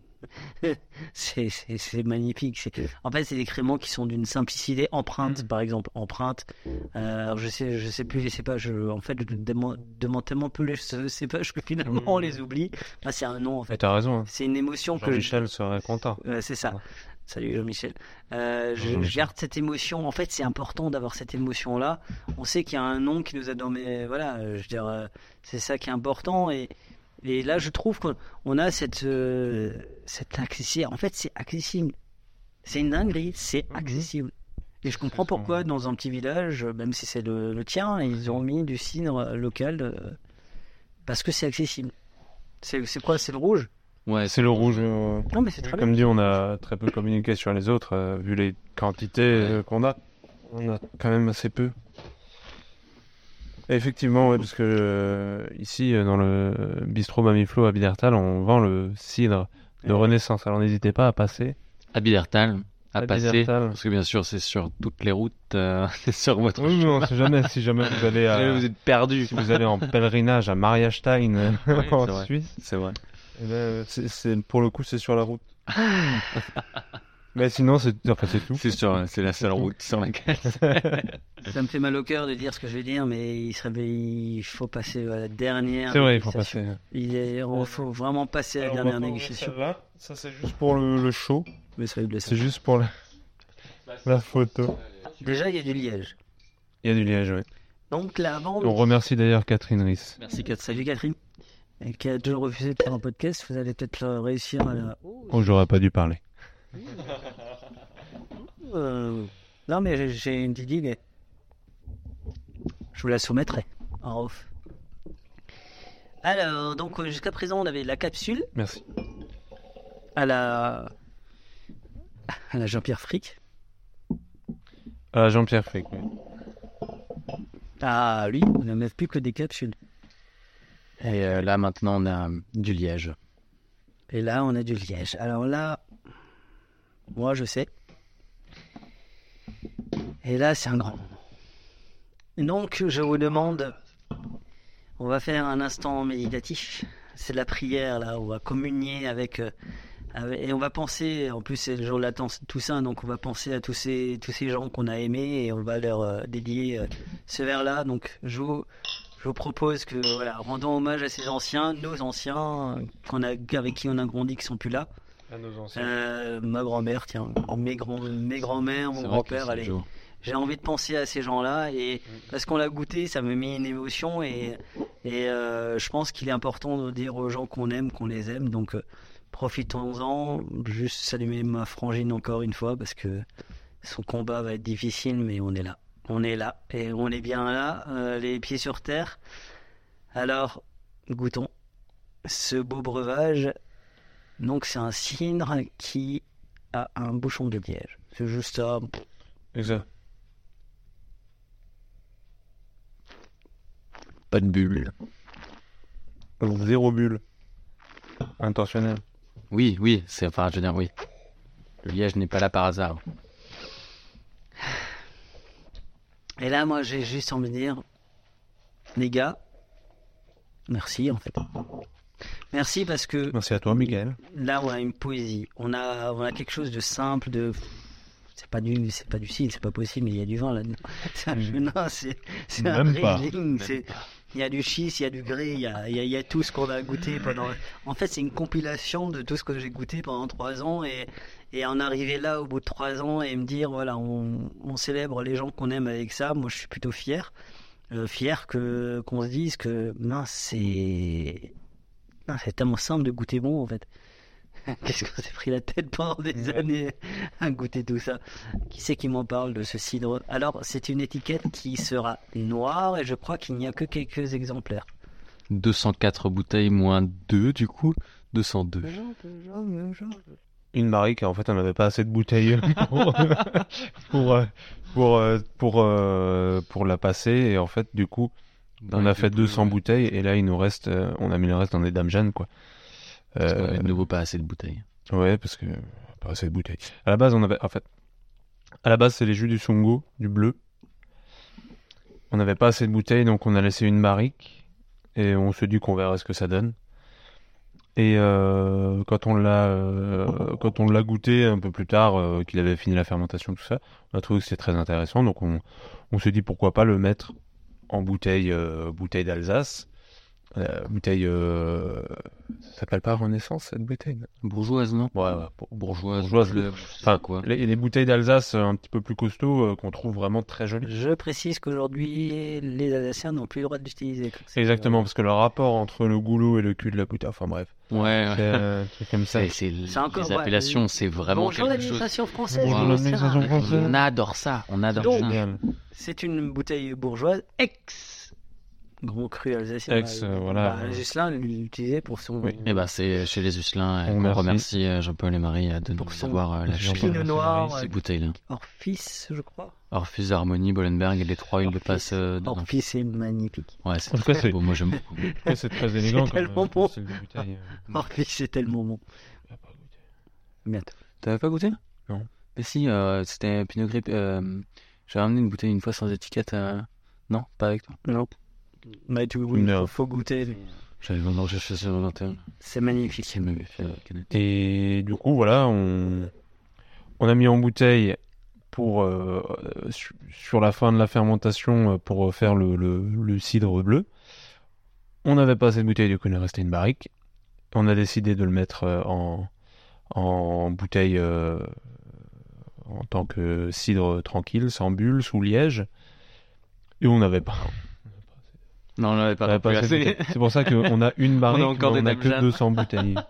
Speaker 1: c'est magnifique. En fait, c'est des créments qui sont d'une simplicité empreinte, par exemple, empreinte. Euh, je sais, je sais plus les cépages. Je- En fait, je demande, demande tellement peu les cépages que finalement on les oublie. Ah, c'est un nom en fait.
Speaker 3: t'as raison. hein.
Speaker 1: C'est une émotion que je-
Speaker 3: Jean-Michel serait content.
Speaker 1: C'est ça. Salut Jean-Michel. Euh, je, garde cette émotion. En fait, c'est important d'avoir cette émotion-là. On sait qu'il y a un nom qui nous a mes. Voilà, euh, je veux dire, c'est ça qui est important. Et, et là, je trouve qu'on on a cette, euh, cette accessible. En fait, c'est accessible. C'est une dinguerie, c'est accessible. Et je comprends pourquoi, dans un petit village, même si c'est le, le tien, ils ont mis du cidre local euh, parce que c'est accessible. C'est quoi C'est le rouge?
Speaker 2: Ouais,
Speaker 3: C'est le rouge. euh,
Speaker 1: Non, mais c'est très bien.
Speaker 3: Comme dit, on a très peu communiqué sur les autres, euh, vu les quantités euh, qu'on a. On a quand même assez peu. Effectivement, ouais, parce que euh, ici, euh, dans le bistrot Mamiflo à Bidertal, on vend le cidre de
Speaker 1: Ouais.
Speaker 3: Renaissance. Alors n'hésitez pas à passer.
Speaker 2: à Bidertal, à passer. Parce que bien sûr, c'est sur toutes les routes, euh, c'est sur votre
Speaker 3: Oui, on
Speaker 2: chemin.
Speaker 3: sait jamais si jamais vous allez à,
Speaker 2: Vous êtes perdu.
Speaker 3: si vous allez en pèlerinage à Mariastein euh,
Speaker 2: Oui,
Speaker 3: en. Suisse.
Speaker 2: C'est vrai.
Speaker 3: eh ben, c'est- pour le coup, c'est sur la route. mais sinon, c'est, enfin, c'est tout.
Speaker 2: C'est sur, c'est la seule route sur laquelle.
Speaker 1: Ça me fait mal au cœur de dire ce que je vais dire, mais il, serait, il faut passer à la dernière.
Speaker 3: C'est vrai, il faut passer.
Speaker 1: Il est, faut vraiment passer à la
Speaker 3: Alors,
Speaker 1: dernière négociation.
Speaker 3: Ça, c'est juste pour le, le show.
Speaker 1: Mais ça.
Speaker 3: C'est juste pour la, la photo.
Speaker 1: Déjà, il y a du liège.
Speaker 3: Il y a du liège, oui.
Speaker 1: Donc là, avant.
Speaker 3: On remercie d'ailleurs Catherine Riss.
Speaker 1: Merci, Cat- salut Catherine. Et qui a toujours refusé de faire un podcast. Vous allez peut-être réussir à la.
Speaker 3: Oh, j'aurais pas dû parler.
Speaker 1: Euh, Non, mais j'ai- une petite idée. Je vous la soumettrai en off. Alors, donc jusqu'à présent, on avait la capsule
Speaker 3: Merci.
Speaker 1: à la, à la Jean-Pierre Frick.
Speaker 3: Ah, Jean-Pierre Frick, oui.
Speaker 1: Ah, lui, on n'a même plus que des capsules.
Speaker 2: Et euh, là, maintenant, on a du liège.
Speaker 1: Et là, on a du liège. Alors là, moi, je sais. Et là, c'est un grand. Donc, je vous demande, on va faire un instant méditatif. C'est la prière, là. On va communier avec, euh, et on va penser. En plus, c'est le jour de la Toussaint, donc on va penser à tous ces tous ces gens qu'on a aimés et on va leur euh, dédier euh, ce vers-là. Donc, je vous je vous propose que voilà, rendons hommage à ces anciens, nos anciens, qu'on a, avec qui on a grandi, qui sont plus là.
Speaker 3: À nos anciens.
Speaker 1: Euh, ma grand-mère, tiens, mes grands, mes grands-mères, mon grand-père, allez. J'ai envie de penser à ces gens-là et
Speaker 3: Mm.
Speaker 1: parce qu'on l'a goûté, ça me met une émotion et, et euh, je pense qu'il est important de dire aux gens qu'on aime, qu'on les aime. Donc euh, profitons-en. Juste saluer ma frangine encore une fois parce que son combat va être difficile, mais on est là. On est là et on est bien là, euh, les pieds sur terre. Alors, goûtons ce beau breuvage. Donc c'est un cidre qui a un bouchon de liège. C'est juste ça.
Speaker 3: Exact.
Speaker 2: Pas de bulle.
Speaker 3: Zéro bulle. Intentionnel.
Speaker 2: Oui, oui, c'est enfin, je veux dire, oui. Le liège n'est pas là par hasard.
Speaker 1: Et là, moi, j'ai juste envie de dire, les gars, merci en fait. Merci parce que
Speaker 3: Merci à toi, Miguel.
Speaker 1: là, on a une poésie. On a, on a quelque chose de simple, de. C'est pas du, c'est pas du cidre, c'est pas possible, mais il y a du vin là-dedans. C'est un non, c'est, c'est un
Speaker 3: Même pas.
Speaker 1: Riesling, c'est- Il y a du schiste, il y a du grès, il y a, il y a- il y a tout ce qu'on a goûté pendant. En fait, c'est une compilation de tout ce que j'ai goûté pendant trois ans et, et en arriver là au bout de trois ans et me dire voilà, on, on célèbre les gens qu'on aime avec ça. Moi, je suis plutôt fier, Euh, fier que qu'on se dise que mince, c'est c'est tellement simple de goûter bon en fait. Qu'est-ce qu'on s'est pris la tête pendant des années à goûter tout ça? Qui c'est qui m'en parle de ce cidre? Alors, c'est une étiquette qui sera noire et je crois qu'il n'y a que quelques exemplaires.
Speaker 2: 204 bouteilles moins 2, du coup. 202.
Speaker 3: Une Marie qui en fait on n'avait pas assez de bouteilles pour pour euh, pour euh, pour, euh, pour la passer et en fait du coup on a fait 200 bouteilles et là il nous reste euh, on a mis le reste dans des dames jeunes quoi.
Speaker 2: Parce qu'on
Speaker 3: Euh,
Speaker 2: avait de nouveau pas assez de bouteilles.
Speaker 3: ouais parce que pas assez de bouteilles. À la base on avait en fait à la base c'est les jus du Songo du bleu. On n'avait pas assez de bouteilles donc on a laissé une barrique et on se dit qu'on verra ce que ça donne. Et euh, quand on l'a euh, quand on l'a goûté un peu plus tard, euh, qu'il avait fini la fermentation, tout ça, on a trouvé que c'était très intéressant. Donc on, on s'est dit pourquoi pas le mettre en bouteille euh, bouteille d'Alsace. Euh, bouteille euh, ça s'appelle pas Renaissance cette bouteille?
Speaker 2: Bourgeoise, non?
Speaker 3: Ouais, ouais,
Speaker 2: Bourgeoise.
Speaker 3: Bourgeoise,
Speaker 2: bleu,
Speaker 3: Enfin,
Speaker 2: quoi.
Speaker 3: les, les bouteilles d'Alsace euh, un petit peu plus costauds euh, qu'on trouve vraiment très jolies.
Speaker 1: Je précise qu'aujourd'hui, les Alsaciens n'ont plus le droit d'utiliser. C'est-
Speaker 3: Exactement, parce que le rapport entre le goulot et le cul de la bouteille, enfin bref,
Speaker 2: Ouais, ouais.
Speaker 3: c'est euh, c'est comme ça.
Speaker 2: C'est, c'est,
Speaker 1: C'est encore-
Speaker 2: les
Speaker 1: ouais,
Speaker 2: appellations, c'est vraiment
Speaker 1: Bonjour
Speaker 2: quelque chose.
Speaker 1: l'administration française.
Speaker 3: Bonjour l'administration française.
Speaker 2: On adore ça, on adore
Speaker 1: Donc,
Speaker 2: ça.
Speaker 3: Génial.
Speaker 1: C'est une bouteille bourgeoise ex Gros cru alsacien.
Speaker 3: Ex, euh, voilà.
Speaker 1: Bah, l'utilisait pour son
Speaker 3: Oui.
Speaker 2: Et bah, c'est chez les Usselins.
Speaker 3: On
Speaker 2: On,
Speaker 3: remercie.
Speaker 2: remercie euh, Jean-Paul et Marie euh, de
Speaker 1: Pour
Speaker 2: nous avoir lâché
Speaker 1: noir,
Speaker 2: ces bouteilles-là.
Speaker 1: Orphis, je crois.
Speaker 2: Orphus, Harmonie, Bollenberg et les trois, ils le
Speaker 1: Orphis.
Speaker 2: passent euh.
Speaker 1: Orphis, c'est magnifique.
Speaker 2: Ouais, c'est
Speaker 3: En tout cas,
Speaker 2: très
Speaker 3: c'est-
Speaker 2: beau. Moi, j'aime beaucoup.
Speaker 3: C'est très élégant
Speaker 1: C'est tellement bon.
Speaker 3: euh.
Speaker 1: Orphis, c'est tellement bon. Bientôt.
Speaker 2: T'avais pas goûté?
Speaker 3: Non.
Speaker 2: Mais si, euh, c'était Pinot Gris. Euh, J'ai ramené une bouteille une fois sans étiquette. euh, Non, pas avec toi.
Speaker 1: Non. Mais tu, oui,
Speaker 3: Non.
Speaker 1: faut, goûter. mais
Speaker 2: J'avais vendu j'ai fait sur le 21.
Speaker 1: C'est magnifique.
Speaker 2: Canette.
Speaker 3: Et du coup, voilà, on, on a mis en bouteille pour euh, su- sur la fin de la fermentation euh, pour faire le, le, le cidre bleu. On n'avait pas assez de bouteille, du coup, il est resté une barrique. On a décidé de le mettre euh, en, en bouteille euh, en tant que cidre tranquille, sans bulle, sous liège. Et on n'avait pas.
Speaker 2: Non, on n'avait pas,
Speaker 3: on
Speaker 2: plus
Speaker 3: pas assez. C'est pour ça qu'on a une barrique,
Speaker 2: encore
Speaker 3: mais
Speaker 2: des
Speaker 3: on a que
Speaker 2: Jeanne.
Speaker 3: 200 bouteilles.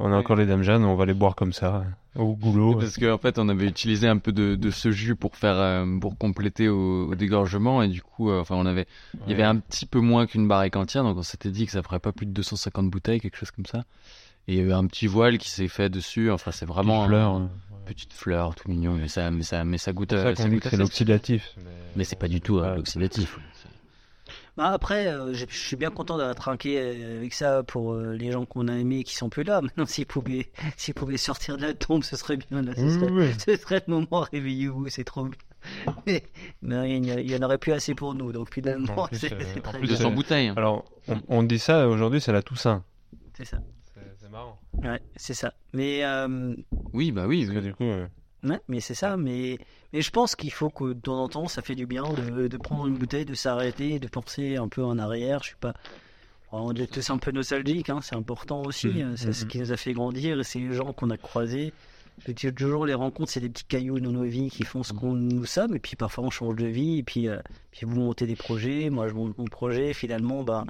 Speaker 3: On a encore les dames Jeanne, on va les boire comme ça, au goulot.
Speaker 2: Parce qu'en fait, on avait utilisé un peu de, de ce jus pour faire, euh, pour compléter au, au dégorgement et du coup, euh, enfin, on avait, il y avait un petit peu moins qu'une barrique entière, donc on s'était dit que ça ferait pas plus de 250 bouteilles, quelque chose comme ça. Et il y a eu un petit voile qui s'est fait dessus. Enfin, c'est vraiment
Speaker 3: Petite fleur,
Speaker 2: petite fleur, tout mignon, mais ça, mais ça, mais ça goûte.
Speaker 3: C'est
Speaker 2: euh,
Speaker 3: ça qu'on
Speaker 2: ça
Speaker 3: dit
Speaker 2: goûte
Speaker 3: que c'est
Speaker 2: assez-
Speaker 3: l'oxydatif.
Speaker 2: Mais c'est pas du tout euh,
Speaker 3: Ouais.
Speaker 2: l'oxydatif.
Speaker 1: Bah après, euh, je suis bien content d'avoir trinqué euh, avec ça pour euh, les gens qu'on a aimés et qui sont plus là. Maintenant, s'ils pouvaient, s'ils pouvaient sortir de la tombe, ce serait bien. Là, ce, serait,
Speaker 3: oui.
Speaker 1: ce serait le moment. Réveillez-vous, c'est trop bien. Mais, mais il y en a- il y en aurait plus assez pour nous, donc finalement,
Speaker 3: En plus,
Speaker 1: c'est c'est
Speaker 3: en plus.
Speaker 2: 200
Speaker 3: euh,
Speaker 2: bouteilles.
Speaker 3: Alors, on, on dit ça aujourd'hui, c'est la Toussaint.
Speaker 1: C'est ça.
Speaker 3: C'est marrant.
Speaker 1: Ouais, c'est ça. Mais euh,
Speaker 2: Oui, bah oui.
Speaker 3: Parce que du coup, euh,
Speaker 1: Ouais, mais c'est ça. Mais, mais je pense qu'il faut que de temps en temps, ça fait du bien de, de prendre une bouteille, de s'arrêter, de penser un peu en arrière. Je suis pas. On est tous un peu nostalgiques, hein, c'est important aussi.
Speaker 3: Mhm,
Speaker 1: hein, C'est ce
Speaker 3: mhm.
Speaker 1: qui nous a fait grandir. et C'est les gens qu'on a croisés. Je dis toujours, les rencontres, c'est des petits cailloux dans nos vies qui font ce qu'on nous sommes. Et puis parfois, on change de vie. Et puis, euh, puis vous montez des projets. Moi, je monte mon projet. Finalement, ben,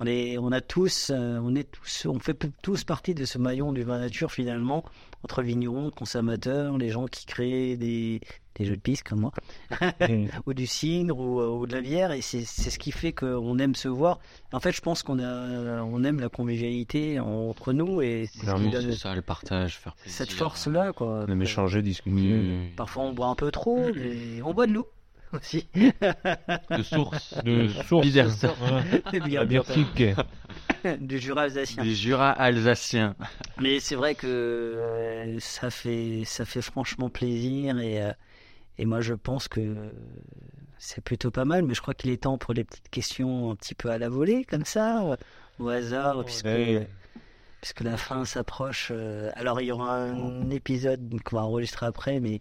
Speaker 1: on, est, on a tous, euh, on est tous, on fait tous partie de ce maillon du vin nature finalement entre vignerons, consommateurs, les gens qui créent des, des jeux de piste comme moi, ou du cidre ou, euh, ou de la bière, et c'est c'est ce qui fait qu'on aime se voir. En fait, je pense qu'on a, on aime la convivialité entre nous et c'est ce qui
Speaker 3: Clairement,
Speaker 1: donne
Speaker 2: C'est ça, le partage, faire plaisir.
Speaker 1: cette force-là, quoi.
Speaker 3: on aime échanger, discuter.
Speaker 2: Oui.
Speaker 1: Parfois, on boit un peu trop, mais on boit de l'eau aussi.
Speaker 2: De source.
Speaker 3: De source. Tic.
Speaker 1: du Jura alsacien.
Speaker 2: Des Jura alsaciens.
Speaker 1: Mais c'est vrai que euh, ça fait ça fait franchement plaisir et euh, et moi je pense que c'est plutôt pas mal. Mais je crois qu'il est temps pour les petites questions un petit peu à la volée comme ça, au hasard, puisque
Speaker 3: Ouais.
Speaker 1: puisque la fin s'approche. euh, alors il y aura un épisode qu'on va enregistrer après, mais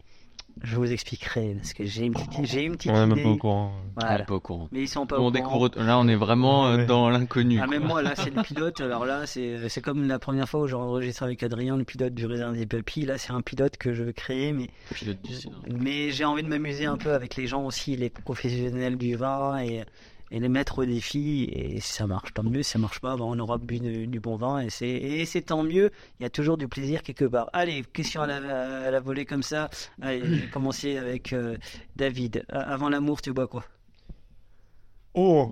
Speaker 1: je vous expliquerai parce que j'ai une petite j'ai une petite
Speaker 3: On est même
Speaker 1: idée.
Speaker 3: pas au courant.
Speaker 2: Ah,
Speaker 1: Voilà.
Speaker 2: pas au courant.
Speaker 1: Mais ils sont pas
Speaker 2: on
Speaker 1: au courant.
Speaker 2: découvre. Là, on est vraiment euh,
Speaker 3: Ouais.
Speaker 2: dans l'inconnu.
Speaker 1: Ah, même moi, là, c'est le pilote. Alors là, c'est c'est comme la première fois où j'ai enregistré avec Adrien, le pilote du Raisin des Papilles. Là, c'est un pilote que je veux créer, mais,
Speaker 2: Pilote du
Speaker 1: mais j'ai envie de m'amuser un peu avec les gens aussi, les professionnels du vin et, et les mettre au défi. Et si ça marche, tant mieux. Si ça marche pas, ben, on aura bu du, du bon vin et c'est tant mieux. Il y a toujours du plaisir quelque part. Allez, question à la, à la volée comme ça. Allez, je vais commencer avec euh, David. Avant l'amour, tu bois quoi?
Speaker 3: Oh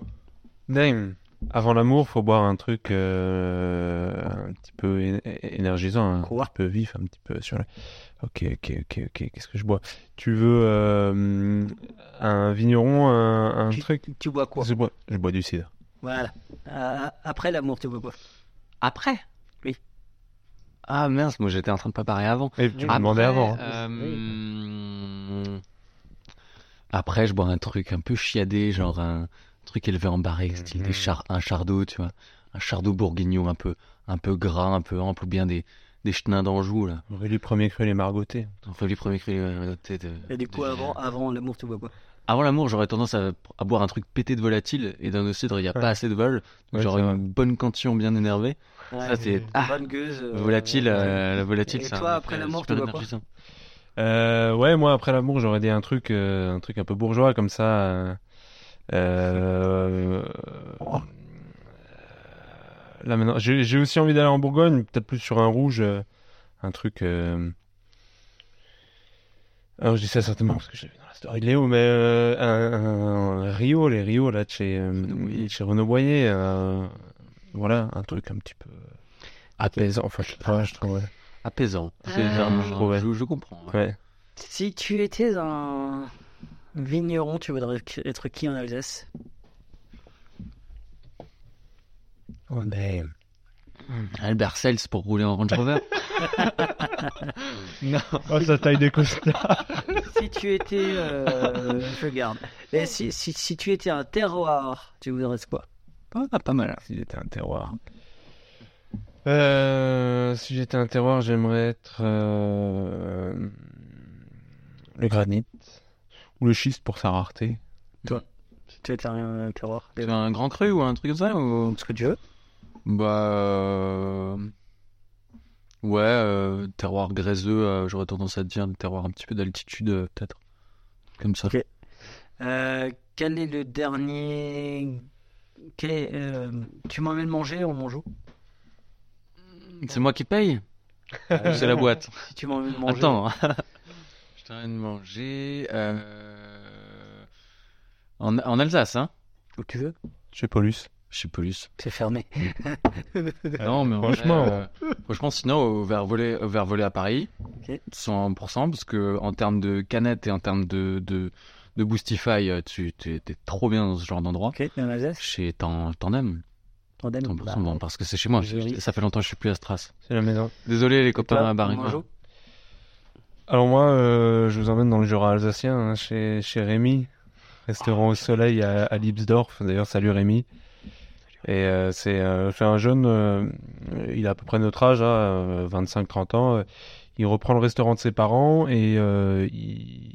Speaker 3: Damn Avant l'amour, faut boire un truc euh, un petit peu énergisant, un
Speaker 1: Quoi?
Speaker 3: Petit peu vif, un petit peu sur la... Ok, ok, ok, ok. Qu'est-ce que je bois? Tu veux euh, un vigneron, un, un
Speaker 1: tu,
Speaker 3: truc?
Speaker 1: tu bois quoi?
Speaker 3: Je bois, je bois du cidre.
Speaker 1: Voilà. Euh, après l'amour, tu bois quoi?
Speaker 2: Après?
Speaker 1: Oui.
Speaker 2: Ah mince, moi j'étais en train de préparer avant.
Speaker 3: Et tu me
Speaker 2: Après,
Speaker 3: demandais avant. hein.
Speaker 2: euh, Après, je bois un truc un peu chiadé, genre un truc élevé en barrique, style des
Speaker 3: Mhm.
Speaker 2: char... un chardot, tu vois. Un chardot bourguignon un peu, un peu gras, un peu ample, ou bien des, des chenins d'Anjou, là.
Speaker 3: On aurait les premiers crus, les margotés.
Speaker 2: On fait les premiers cris euh, de- de-
Speaker 1: Et du coup,
Speaker 2: de-
Speaker 1: avant, avant l'amour, tu bois quoi?
Speaker 2: Avant l'amour, j'aurais tendance à, à boire un truc pété de volatile, et dans nos cidres, il n'y a
Speaker 3: Ouais.
Speaker 2: pas assez de vol. Donc
Speaker 3: Ouais,
Speaker 2: j'aurais une bonne cantillon bien énervée. Ça, c'est. Ah,
Speaker 1: Bonne gueuse. euh,
Speaker 2: volatile,
Speaker 1: ouais.
Speaker 2: euh, la volatile,
Speaker 1: Et
Speaker 2: ça.
Speaker 1: toi, après l'amour, tu bois quoi?
Speaker 3: Euh, ouais, moi après l'amour, j'aurais dit un truc, euh, un truc un peu bourgeois comme ça. euh, euh, là maintenant, j'ai aussi envie d'aller en Bourgogne, peut-être plus sur un rouge, euh, un truc. euh, Alors je dis ça certainement parce que j'ai vu dans la story de Léo, mais euh, un, un Rio, les Rio là de chez euh,
Speaker 2: Renaud Boyer.
Speaker 3: chez Renaud Boyer, euh, voilà, un truc un petit peu apaisant. Enfin, je trouve. ouais.
Speaker 2: Apaisant.
Speaker 1: Ah.
Speaker 3: Je trouvais.
Speaker 2: je, je comprends. ouais.
Speaker 3: Ouais.
Speaker 1: Si tu étais un vigneron, tu voudrais être qui en Alsace?
Speaker 3: Oh, damn.
Speaker 2: Albert Sales pour rouler en Range Rover. non.
Speaker 3: Oh, sa taille des costards.
Speaker 1: si tu étais. euh, je garde. Et si, si, si tu étais un terroir, tu voudrais quoi?
Speaker 2: Pas, pas mal.
Speaker 3: S'il était un terroir. Euh, si j'étais un terroir, j'aimerais être euh, le granit ou le schiste pour sa rareté.
Speaker 1: Si tu étais un, un terroir.
Speaker 2: Tu veux un grand cru ou un truc comme ça ou...
Speaker 1: Ce que tu veux.
Speaker 2: Bah. euh, Ouais, euh, terroir gréseux, euh, j'aurais tendance à dire des terroirs un petit peu d'altitude, euh, peut-être. Comme ça.
Speaker 1: Ok. Euh, quel est le dernier. Quel est, euh, tu m'emmènes manger, on mange où?
Speaker 2: C'est moi qui paye? C'est la boîte.
Speaker 1: Si tu m'emmènes manger.
Speaker 2: Attends. Je t'emmène manger. euh, En, en Alsace, hein
Speaker 1: Où tu veux?
Speaker 3: Chez Paulus.
Speaker 2: Chez Paulus.
Speaker 1: C'est fermé.
Speaker 2: Non, mais en
Speaker 3: Franchement,
Speaker 2: euh, franchement, sinon, au verre volé, au verre volé à Paris,
Speaker 1: Ok.
Speaker 2: 100%, parce que en termes de canettes et en termes de, de, de Boostify, euh, tu t'es trop bien dans ce genre d'endroit.
Speaker 1: Ok, mais en Alsace?
Speaker 2: Chez Tan- Tandem,
Speaker 1: Tandem
Speaker 2: 100%,
Speaker 1: bah,
Speaker 2: bon, parce que c'est chez moi. Ça fait longtemps que je suis plus à Stras.
Speaker 3: C'est la maison.
Speaker 2: Désolé, les copains
Speaker 1: toi,
Speaker 2: à
Speaker 1: où
Speaker 3: Alors moi, euh, je vous emmène dans le Jura alsacien, hein, chez, chez Rémi, restaurant au soleil à, à Lipsdorf. D'ailleurs, salut Rémi. Et euh, c'est euh, un jeune, euh, il a à peu près notre âge, hein, 25-30 ans. euh, il reprend le restaurant de ses parents et euh, il,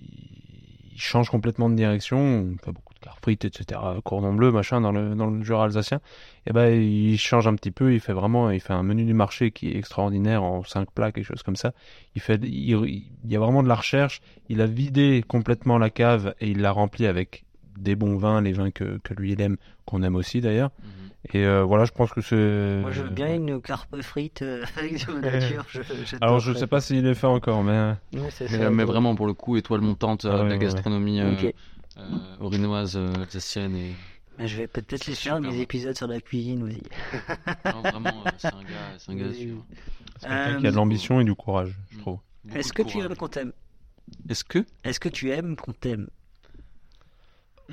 Speaker 3: il change complètement de direction. Il fait beaucoup de cartes frites, etc. Cordon bleu, machin, dans le, dans le Jura alsacien. Et ben, il change un petit peu. Il fait vraiment, il fait un menu du marché qui est extraordinaire en 5 plats, quelque chose comme ça. Il fait, il, il y a vraiment de la recherche. Il a vidé complètement la cave et il l'a rempli avec des bons vins, les vins que, que lui il aime, qu'on aime aussi d'ailleurs. Et euh, voilà, je pense que c'est.
Speaker 1: Moi, je veux bien une carpe frite euh, avec de la nature. Je,
Speaker 3: Alors, je sais pas s'il est fait encore, mais. euh,
Speaker 1: Ouais,
Speaker 2: Mais,
Speaker 1: ça.
Speaker 2: mais vraiment, pour le coup, étoile montante euh,
Speaker 3: Ah ouais,
Speaker 2: de la
Speaker 3: ouais,
Speaker 2: gastronomie euh,
Speaker 1: Ok.
Speaker 2: euh, orinoise, euh, alsacienne et.
Speaker 1: Mais Je vais peut-être les faire mes épisodes sur la cuisine aussi.
Speaker 2: Non, vraiment, c'est un gars, c'est un gars
Speaker 1: Oui,
Speaker 2: sûr.
Speaker 3: c'est quelqu'un
Speaker 1: Euh,
Speaker 3: qui a de l'ambition et du courage, je trouve.
Speaker 2: Beaucoup
Speaker 1: Est-ce
Speaker 2: de
Speaker 1: que tu aimes qu'on t'aime?
Speaker 2: Est-ce que?
Speaker 1: Est-ce que tu aimes qu'on t'aime?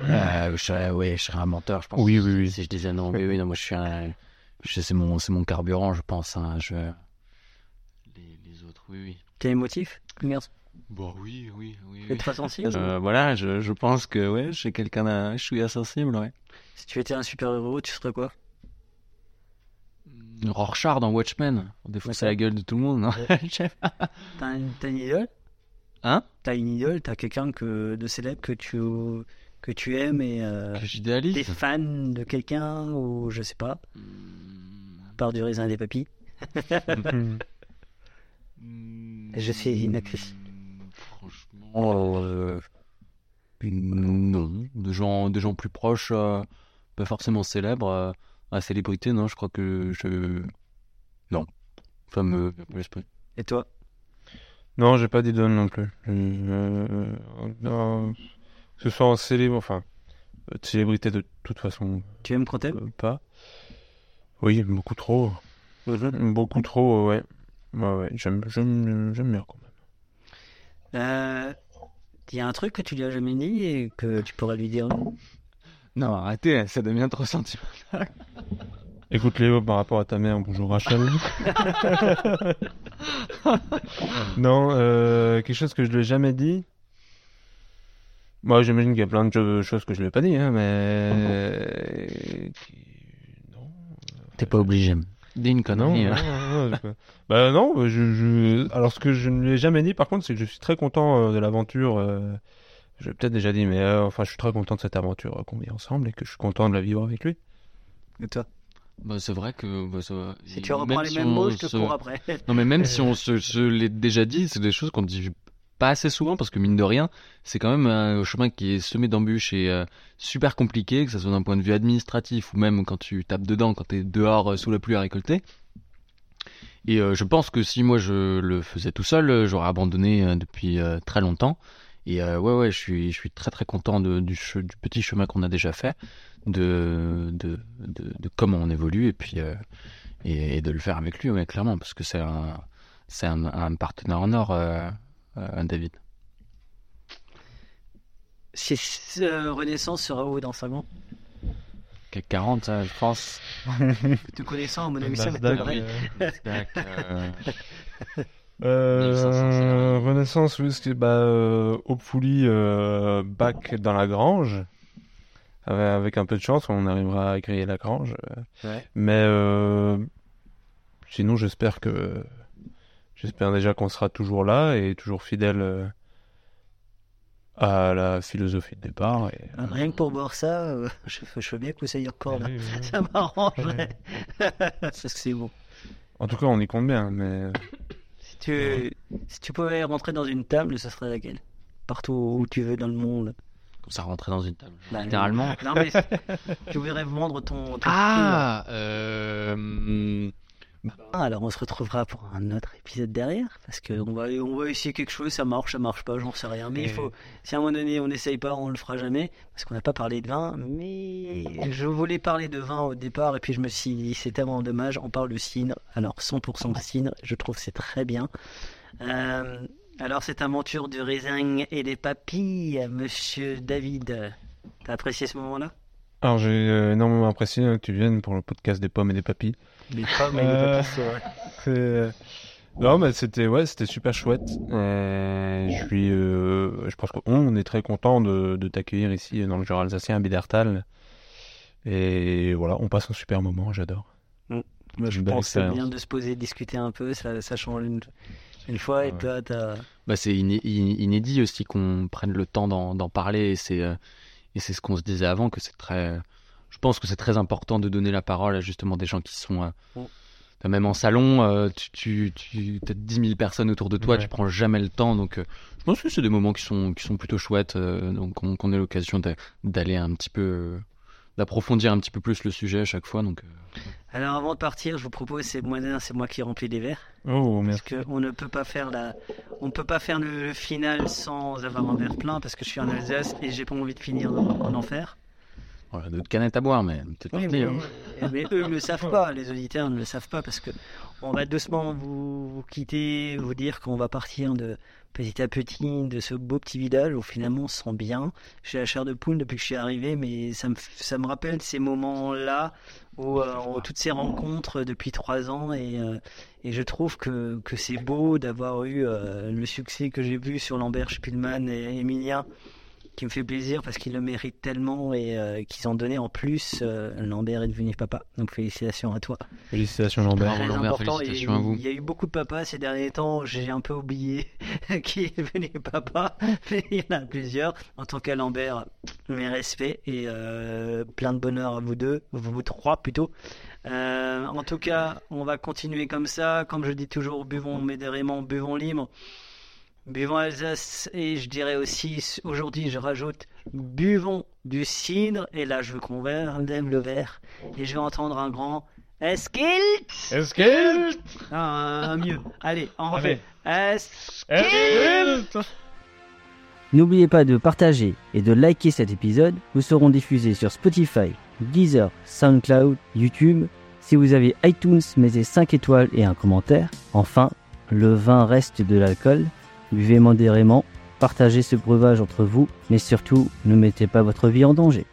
Speaker 2: Euh, je serais, ouais, je serais un menteur, je pense.
Speaker 3: Oui, oui, oui.
Speaker 2: Si je disais non, oui, oui, non, moi je suis un, je- c'est mon, c'est mon carburant, je pense. Hein, je, les, les autres, oui, oui.
Speaker 1: T'es émotif Merci.
Speaker 2: Bon, oui, oui, oui.
Speaker 1: T'es très sensible?
Speaker 2: Euh, voilà, je, je pense que ouais, je suis quelqu'un d'un, je suis insensible, ouais.
Speaker 1: Si tu étais un super-héros, tu serais quoi?
Speaker 2: Rorschach dans Watchmen, défoncer la gueule de tout le monde, non?
Speaker 1: Une, t'as une idole?
Speaker 2: Hein?
Speaker 1: T'as une idole T'as quelqu'un que, de célèbre que tu, que tu aimes et euh,
Speaker 2: Que
Speaker 1: t'es fan de quelqu'un ou je sais pas, à part du raisin et des papilles Je suis inaccessible.
Speaker 2: Franchement, euh, non. De gens, de gens plus proches, euh, pas forcément célèbres. euh, à célébrité, non, je crois que je. Non. Ça me l'esprit.
Speaker 1: Et toi?
Speaker 3: Non, j'ai pas d'idole non plus. Euh, non, ce soit en célèbre, enfin, euh, de célébrité de toute façon,
Speaker 1: Tu aimes qu'on t'aime
Speaker 3: euh, pas. Oui, beaucoup trop. Beaucoup trop, ouais. Ouais, ouais, j'aime, j'aime, j'aime bien quand même.
Speaker 1: Euh, Il y a un truc que tu lui as jamais dit et que tu pourrais lui dire
Speaker 2: Non, arrêtez, ça devient trop sentimental.
Speaker 3: Écoute Léo, par rapport à ta mère, bonjour Rachel. non, euh, quelque chose que je lui ai jamais dit. Moi, j'imagine qu'il y a plein de cho- choses que je lui ai pas dit, hein, mais. Non.
Speaker 2: T'es pas obligé. Dis une connerie.
Speaker 3: non,
Speaker 2: hein.
Speaker 3: non, non, bah non, je, je... alors ce que je ne lui ai jamais dit par contre, c'est que je suis très content euh, de l'aventure. euh, Je l'ai peut-être déjà dit, mais euh, enfin, je suis très content de cette aventure euh, qu'on vit ensemble et que je suis content de la vivre avec lui.
Speaker 1: Et toi?
Speaker 2: Bah, c'est vrai que. bah, ça-
Speaker 1: Si tu reprends
Speaker 2: même
Speaker 1: les mêmes mots, je te
Speaker 2: se-
Speaker 1: cours après.
Speaker 2: Non, mais même si on se, se l'est déjà dit, c'est des choses qu'on dit pas assez souvent parce que mine de rien, c'est quand même un chemin qui est semé d'embûches et euh, super compliqué, que ce soit d'un point de vue administratif ou même quand tu tapes dedans, quand t'es dehors euh, sous la pluie à récolter. Et euh, je pense que si moi je le faisais tout seul, j'aurais abandonné depuis très longtemps. Et ouais, ouais, je suis, je suis très très content du, petit chemin qu'on a déjà fait, de, de, de, comment on évolue et puis et, de le faire avec lui, clairement, parce que c'est un, un, partenaire en or, David.
Speaker 1: Si euh, Renaissance sera où dans 5 ans?
Speaker 2: CAC 40, ça, je pense.
Speaker 1: Te connaissant, à mon avis, ça
Speaker 3: euh,
Speaker 2: euh,
Speaker 3: Euh,
Speaker 2: 1500,
Speaker 3: Renaissance, oui, c'est bah, euh, hopefully euh, back dans la grange. Avec, avec un peu de chance, on arrivera à créer la grange. euh.
Speaker 1: Ouais.
Speaker 3: Mais euh, sinon, j'espère que j'espère déjà qu'on sera toujours là et toujours fidèle euh, à la philosophie de départ. Et,
Speaker 1: Ah, Rien que pour voir ça, euh, je, je veux bien que vous soyez encore là.
Speaker 3: Oui, oui.
Speaker 1: Ça m'arrangerait. Parce que c'est bon.
Speaker 3: En tout cas, on y compte bien. Mais
Speaker 1: Si tu, si tu pouvais rentrer dans une table, ce serait laquelle? Partout où tu veux dans le monde.
Speaker 2: Comme ça, rentrer dans une table.
Speaker 1: Bah,
Speaker 2: Littéralement.
Speaker 1: Non, mais tu voudrais vendre ton. ton
Speaker 2: Ah euh,
Speaker 1: film. Alors on se retrouvera pour un autre épisode derrière. Parce qu'on va, on va essayer quelque chose, ça marche, ça marche pas, j'en sais rien. Mais il faut. Si à un moment donné on n'essaye pas, on le fera jamais. Parce qu'on n'a pas parlé de vin. Mais je voulais parler de vin au départ. Et puis je me suis dit, c'est tellement dommage. On parle de cidre. Alors 100% cidre, je trouve c'est très bien. Euh, alors cette aventure du raisin et des papilles, monsieur David. T'as apprécié ce moment-là?
Speaker 3: Alors, j'ai euh, énormément apprécié euh, que tu viennes pour le podcast des pommes et des papilles.
Speaker 1: Les pommes et les
Speaker 3: Euh.
Speaker 1: C'est-
Speaker 3: Non, mais c'était ouais, c'était super chouette. Euh, je suis, euh, je pense qu'on est très content de, de t'accueillir ici dans le genre alsacien à Bidertal. Et voilà, on passe un super moment, j'adore.
Speaker 1: Moi, je pense que c'est bien de se poser, discuter un peu, ça, ça change une, une fois. Et
Speaker 3: Ouais.
Speaker 1: toi, t'as.
Speaker 2: Bah, c'est iné- in- inédit aussi qu'on prenne le temps d'en d'en parler et c'est euh, et c'est ce qu'on se disait avant que c'est très je pense que c'est très important de donner la parole à justement des gens qui sont euh,
Speaker 1: Mm.
Speaker 2: même en salon euh, tu tu tu as 10 000 personnes autour de toi
Speaker 3: Ouais.
Speaker 2: tu prends jamais le temps donc euh, je pense que c'est des moments qui sont qui sont plutôt chouettes euh, donc qu'on qu'on ait l'occasion d'a- d'aller un petit peu euh, d'approfondir un petit peu plus le sujet à chaque fois donc euh,
Speaker 1: Alors, avant de partir, je vous propose, c'est moi, c'est moi qui remplis les verres.
Speaker 3: Oh,
Speaker 1: Parce
Speaker 3: merci.
Speaker 1: qu'on ne peut pas faire la, on peut pas faire le, le final sans avoir un verre plein parce que je suis en Alsace et j'ai pas envie de finir en, en enfer.
Speaker 2: Voilà d'autres canettes à boire mais peut-être
Speaker 1: Oui, mais,
Speaker 2: hein.
Speaker 1: mais eux ne le savent pas, les auditeurs ne le savent pas parce que on va doucement vous, vous quitter, vous dire qu'on va partir de petit à petit de ce beau petit village où finalement on se sent bien. J'ai la chair de poule depuis que je suis arrivé, mais ça me, ça me rappelle ces moments-là où, euh, où toutes ces rencontres depuis trois ans et, euh, et je trouve que, que c'est beau d'avoir eu euh, le succès que j'ai vu sur Lambert Spielmann et Emilien qui me fait plaisir parce qu'ils le méritent tellement et euh, qu'ils ont donné en plus. euh, Lambert est devenu papa, donc félicitations à toi.
Speaker 3: Félicitations Lambert.
Speaker 1: Très
Speaker 2: Lambert,
Speaker 1: important. Et
Speaker 2: félicitations à vous.
Speaker 1: Il y a eu beaucoup de papas ces derniers temps. J'ai un peu oublié qui est devenu papa, mais il y en a plusieurs. En tant qu'à Lambert, mes respects et euh, plein de bonheur à vous deux, vous trois plutôt. Euh, en tout cas, on va continuer comme ça. Comme je dis toujours, buvons modérément, buvons libre. Buvons Alsace et je dirais aussi, aujourd'hui je rajoute, buvons du cidre. Et là je veux qu'on verre- lève le verre et je vais entendre un grand Eskilt
Speaker 3: Est-ce que...
Speaker 1: Ah, un mieux. Allez, on refait. Es-
Speaker 5: N'oubliez pas de partager et de liker cet épisode. Nous serons diffusés sur Spotify, Deezer, SoundCloud, YouTube. Si vous avez iTunes, mettez 5 étoiles et un commentaire. Enfin, le vin reste de l'alcool. Buvez modérément, partagez ce breuvage entre vous, mais surtout, ne mettez pas votre vie en danger.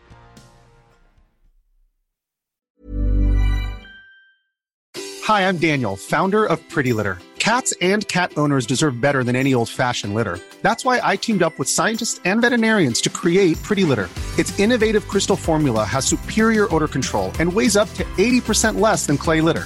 Speaker 6: Hi, I'm Daniel, founder of Pretty Litter. Cats and cat owners deserve better than any old fashioned litter. That's why I teamed up with scientists and veterinarians to create Pretty Litter. Its innovative crystal formula has superior odor control and weighs up to 80% less than clay litter.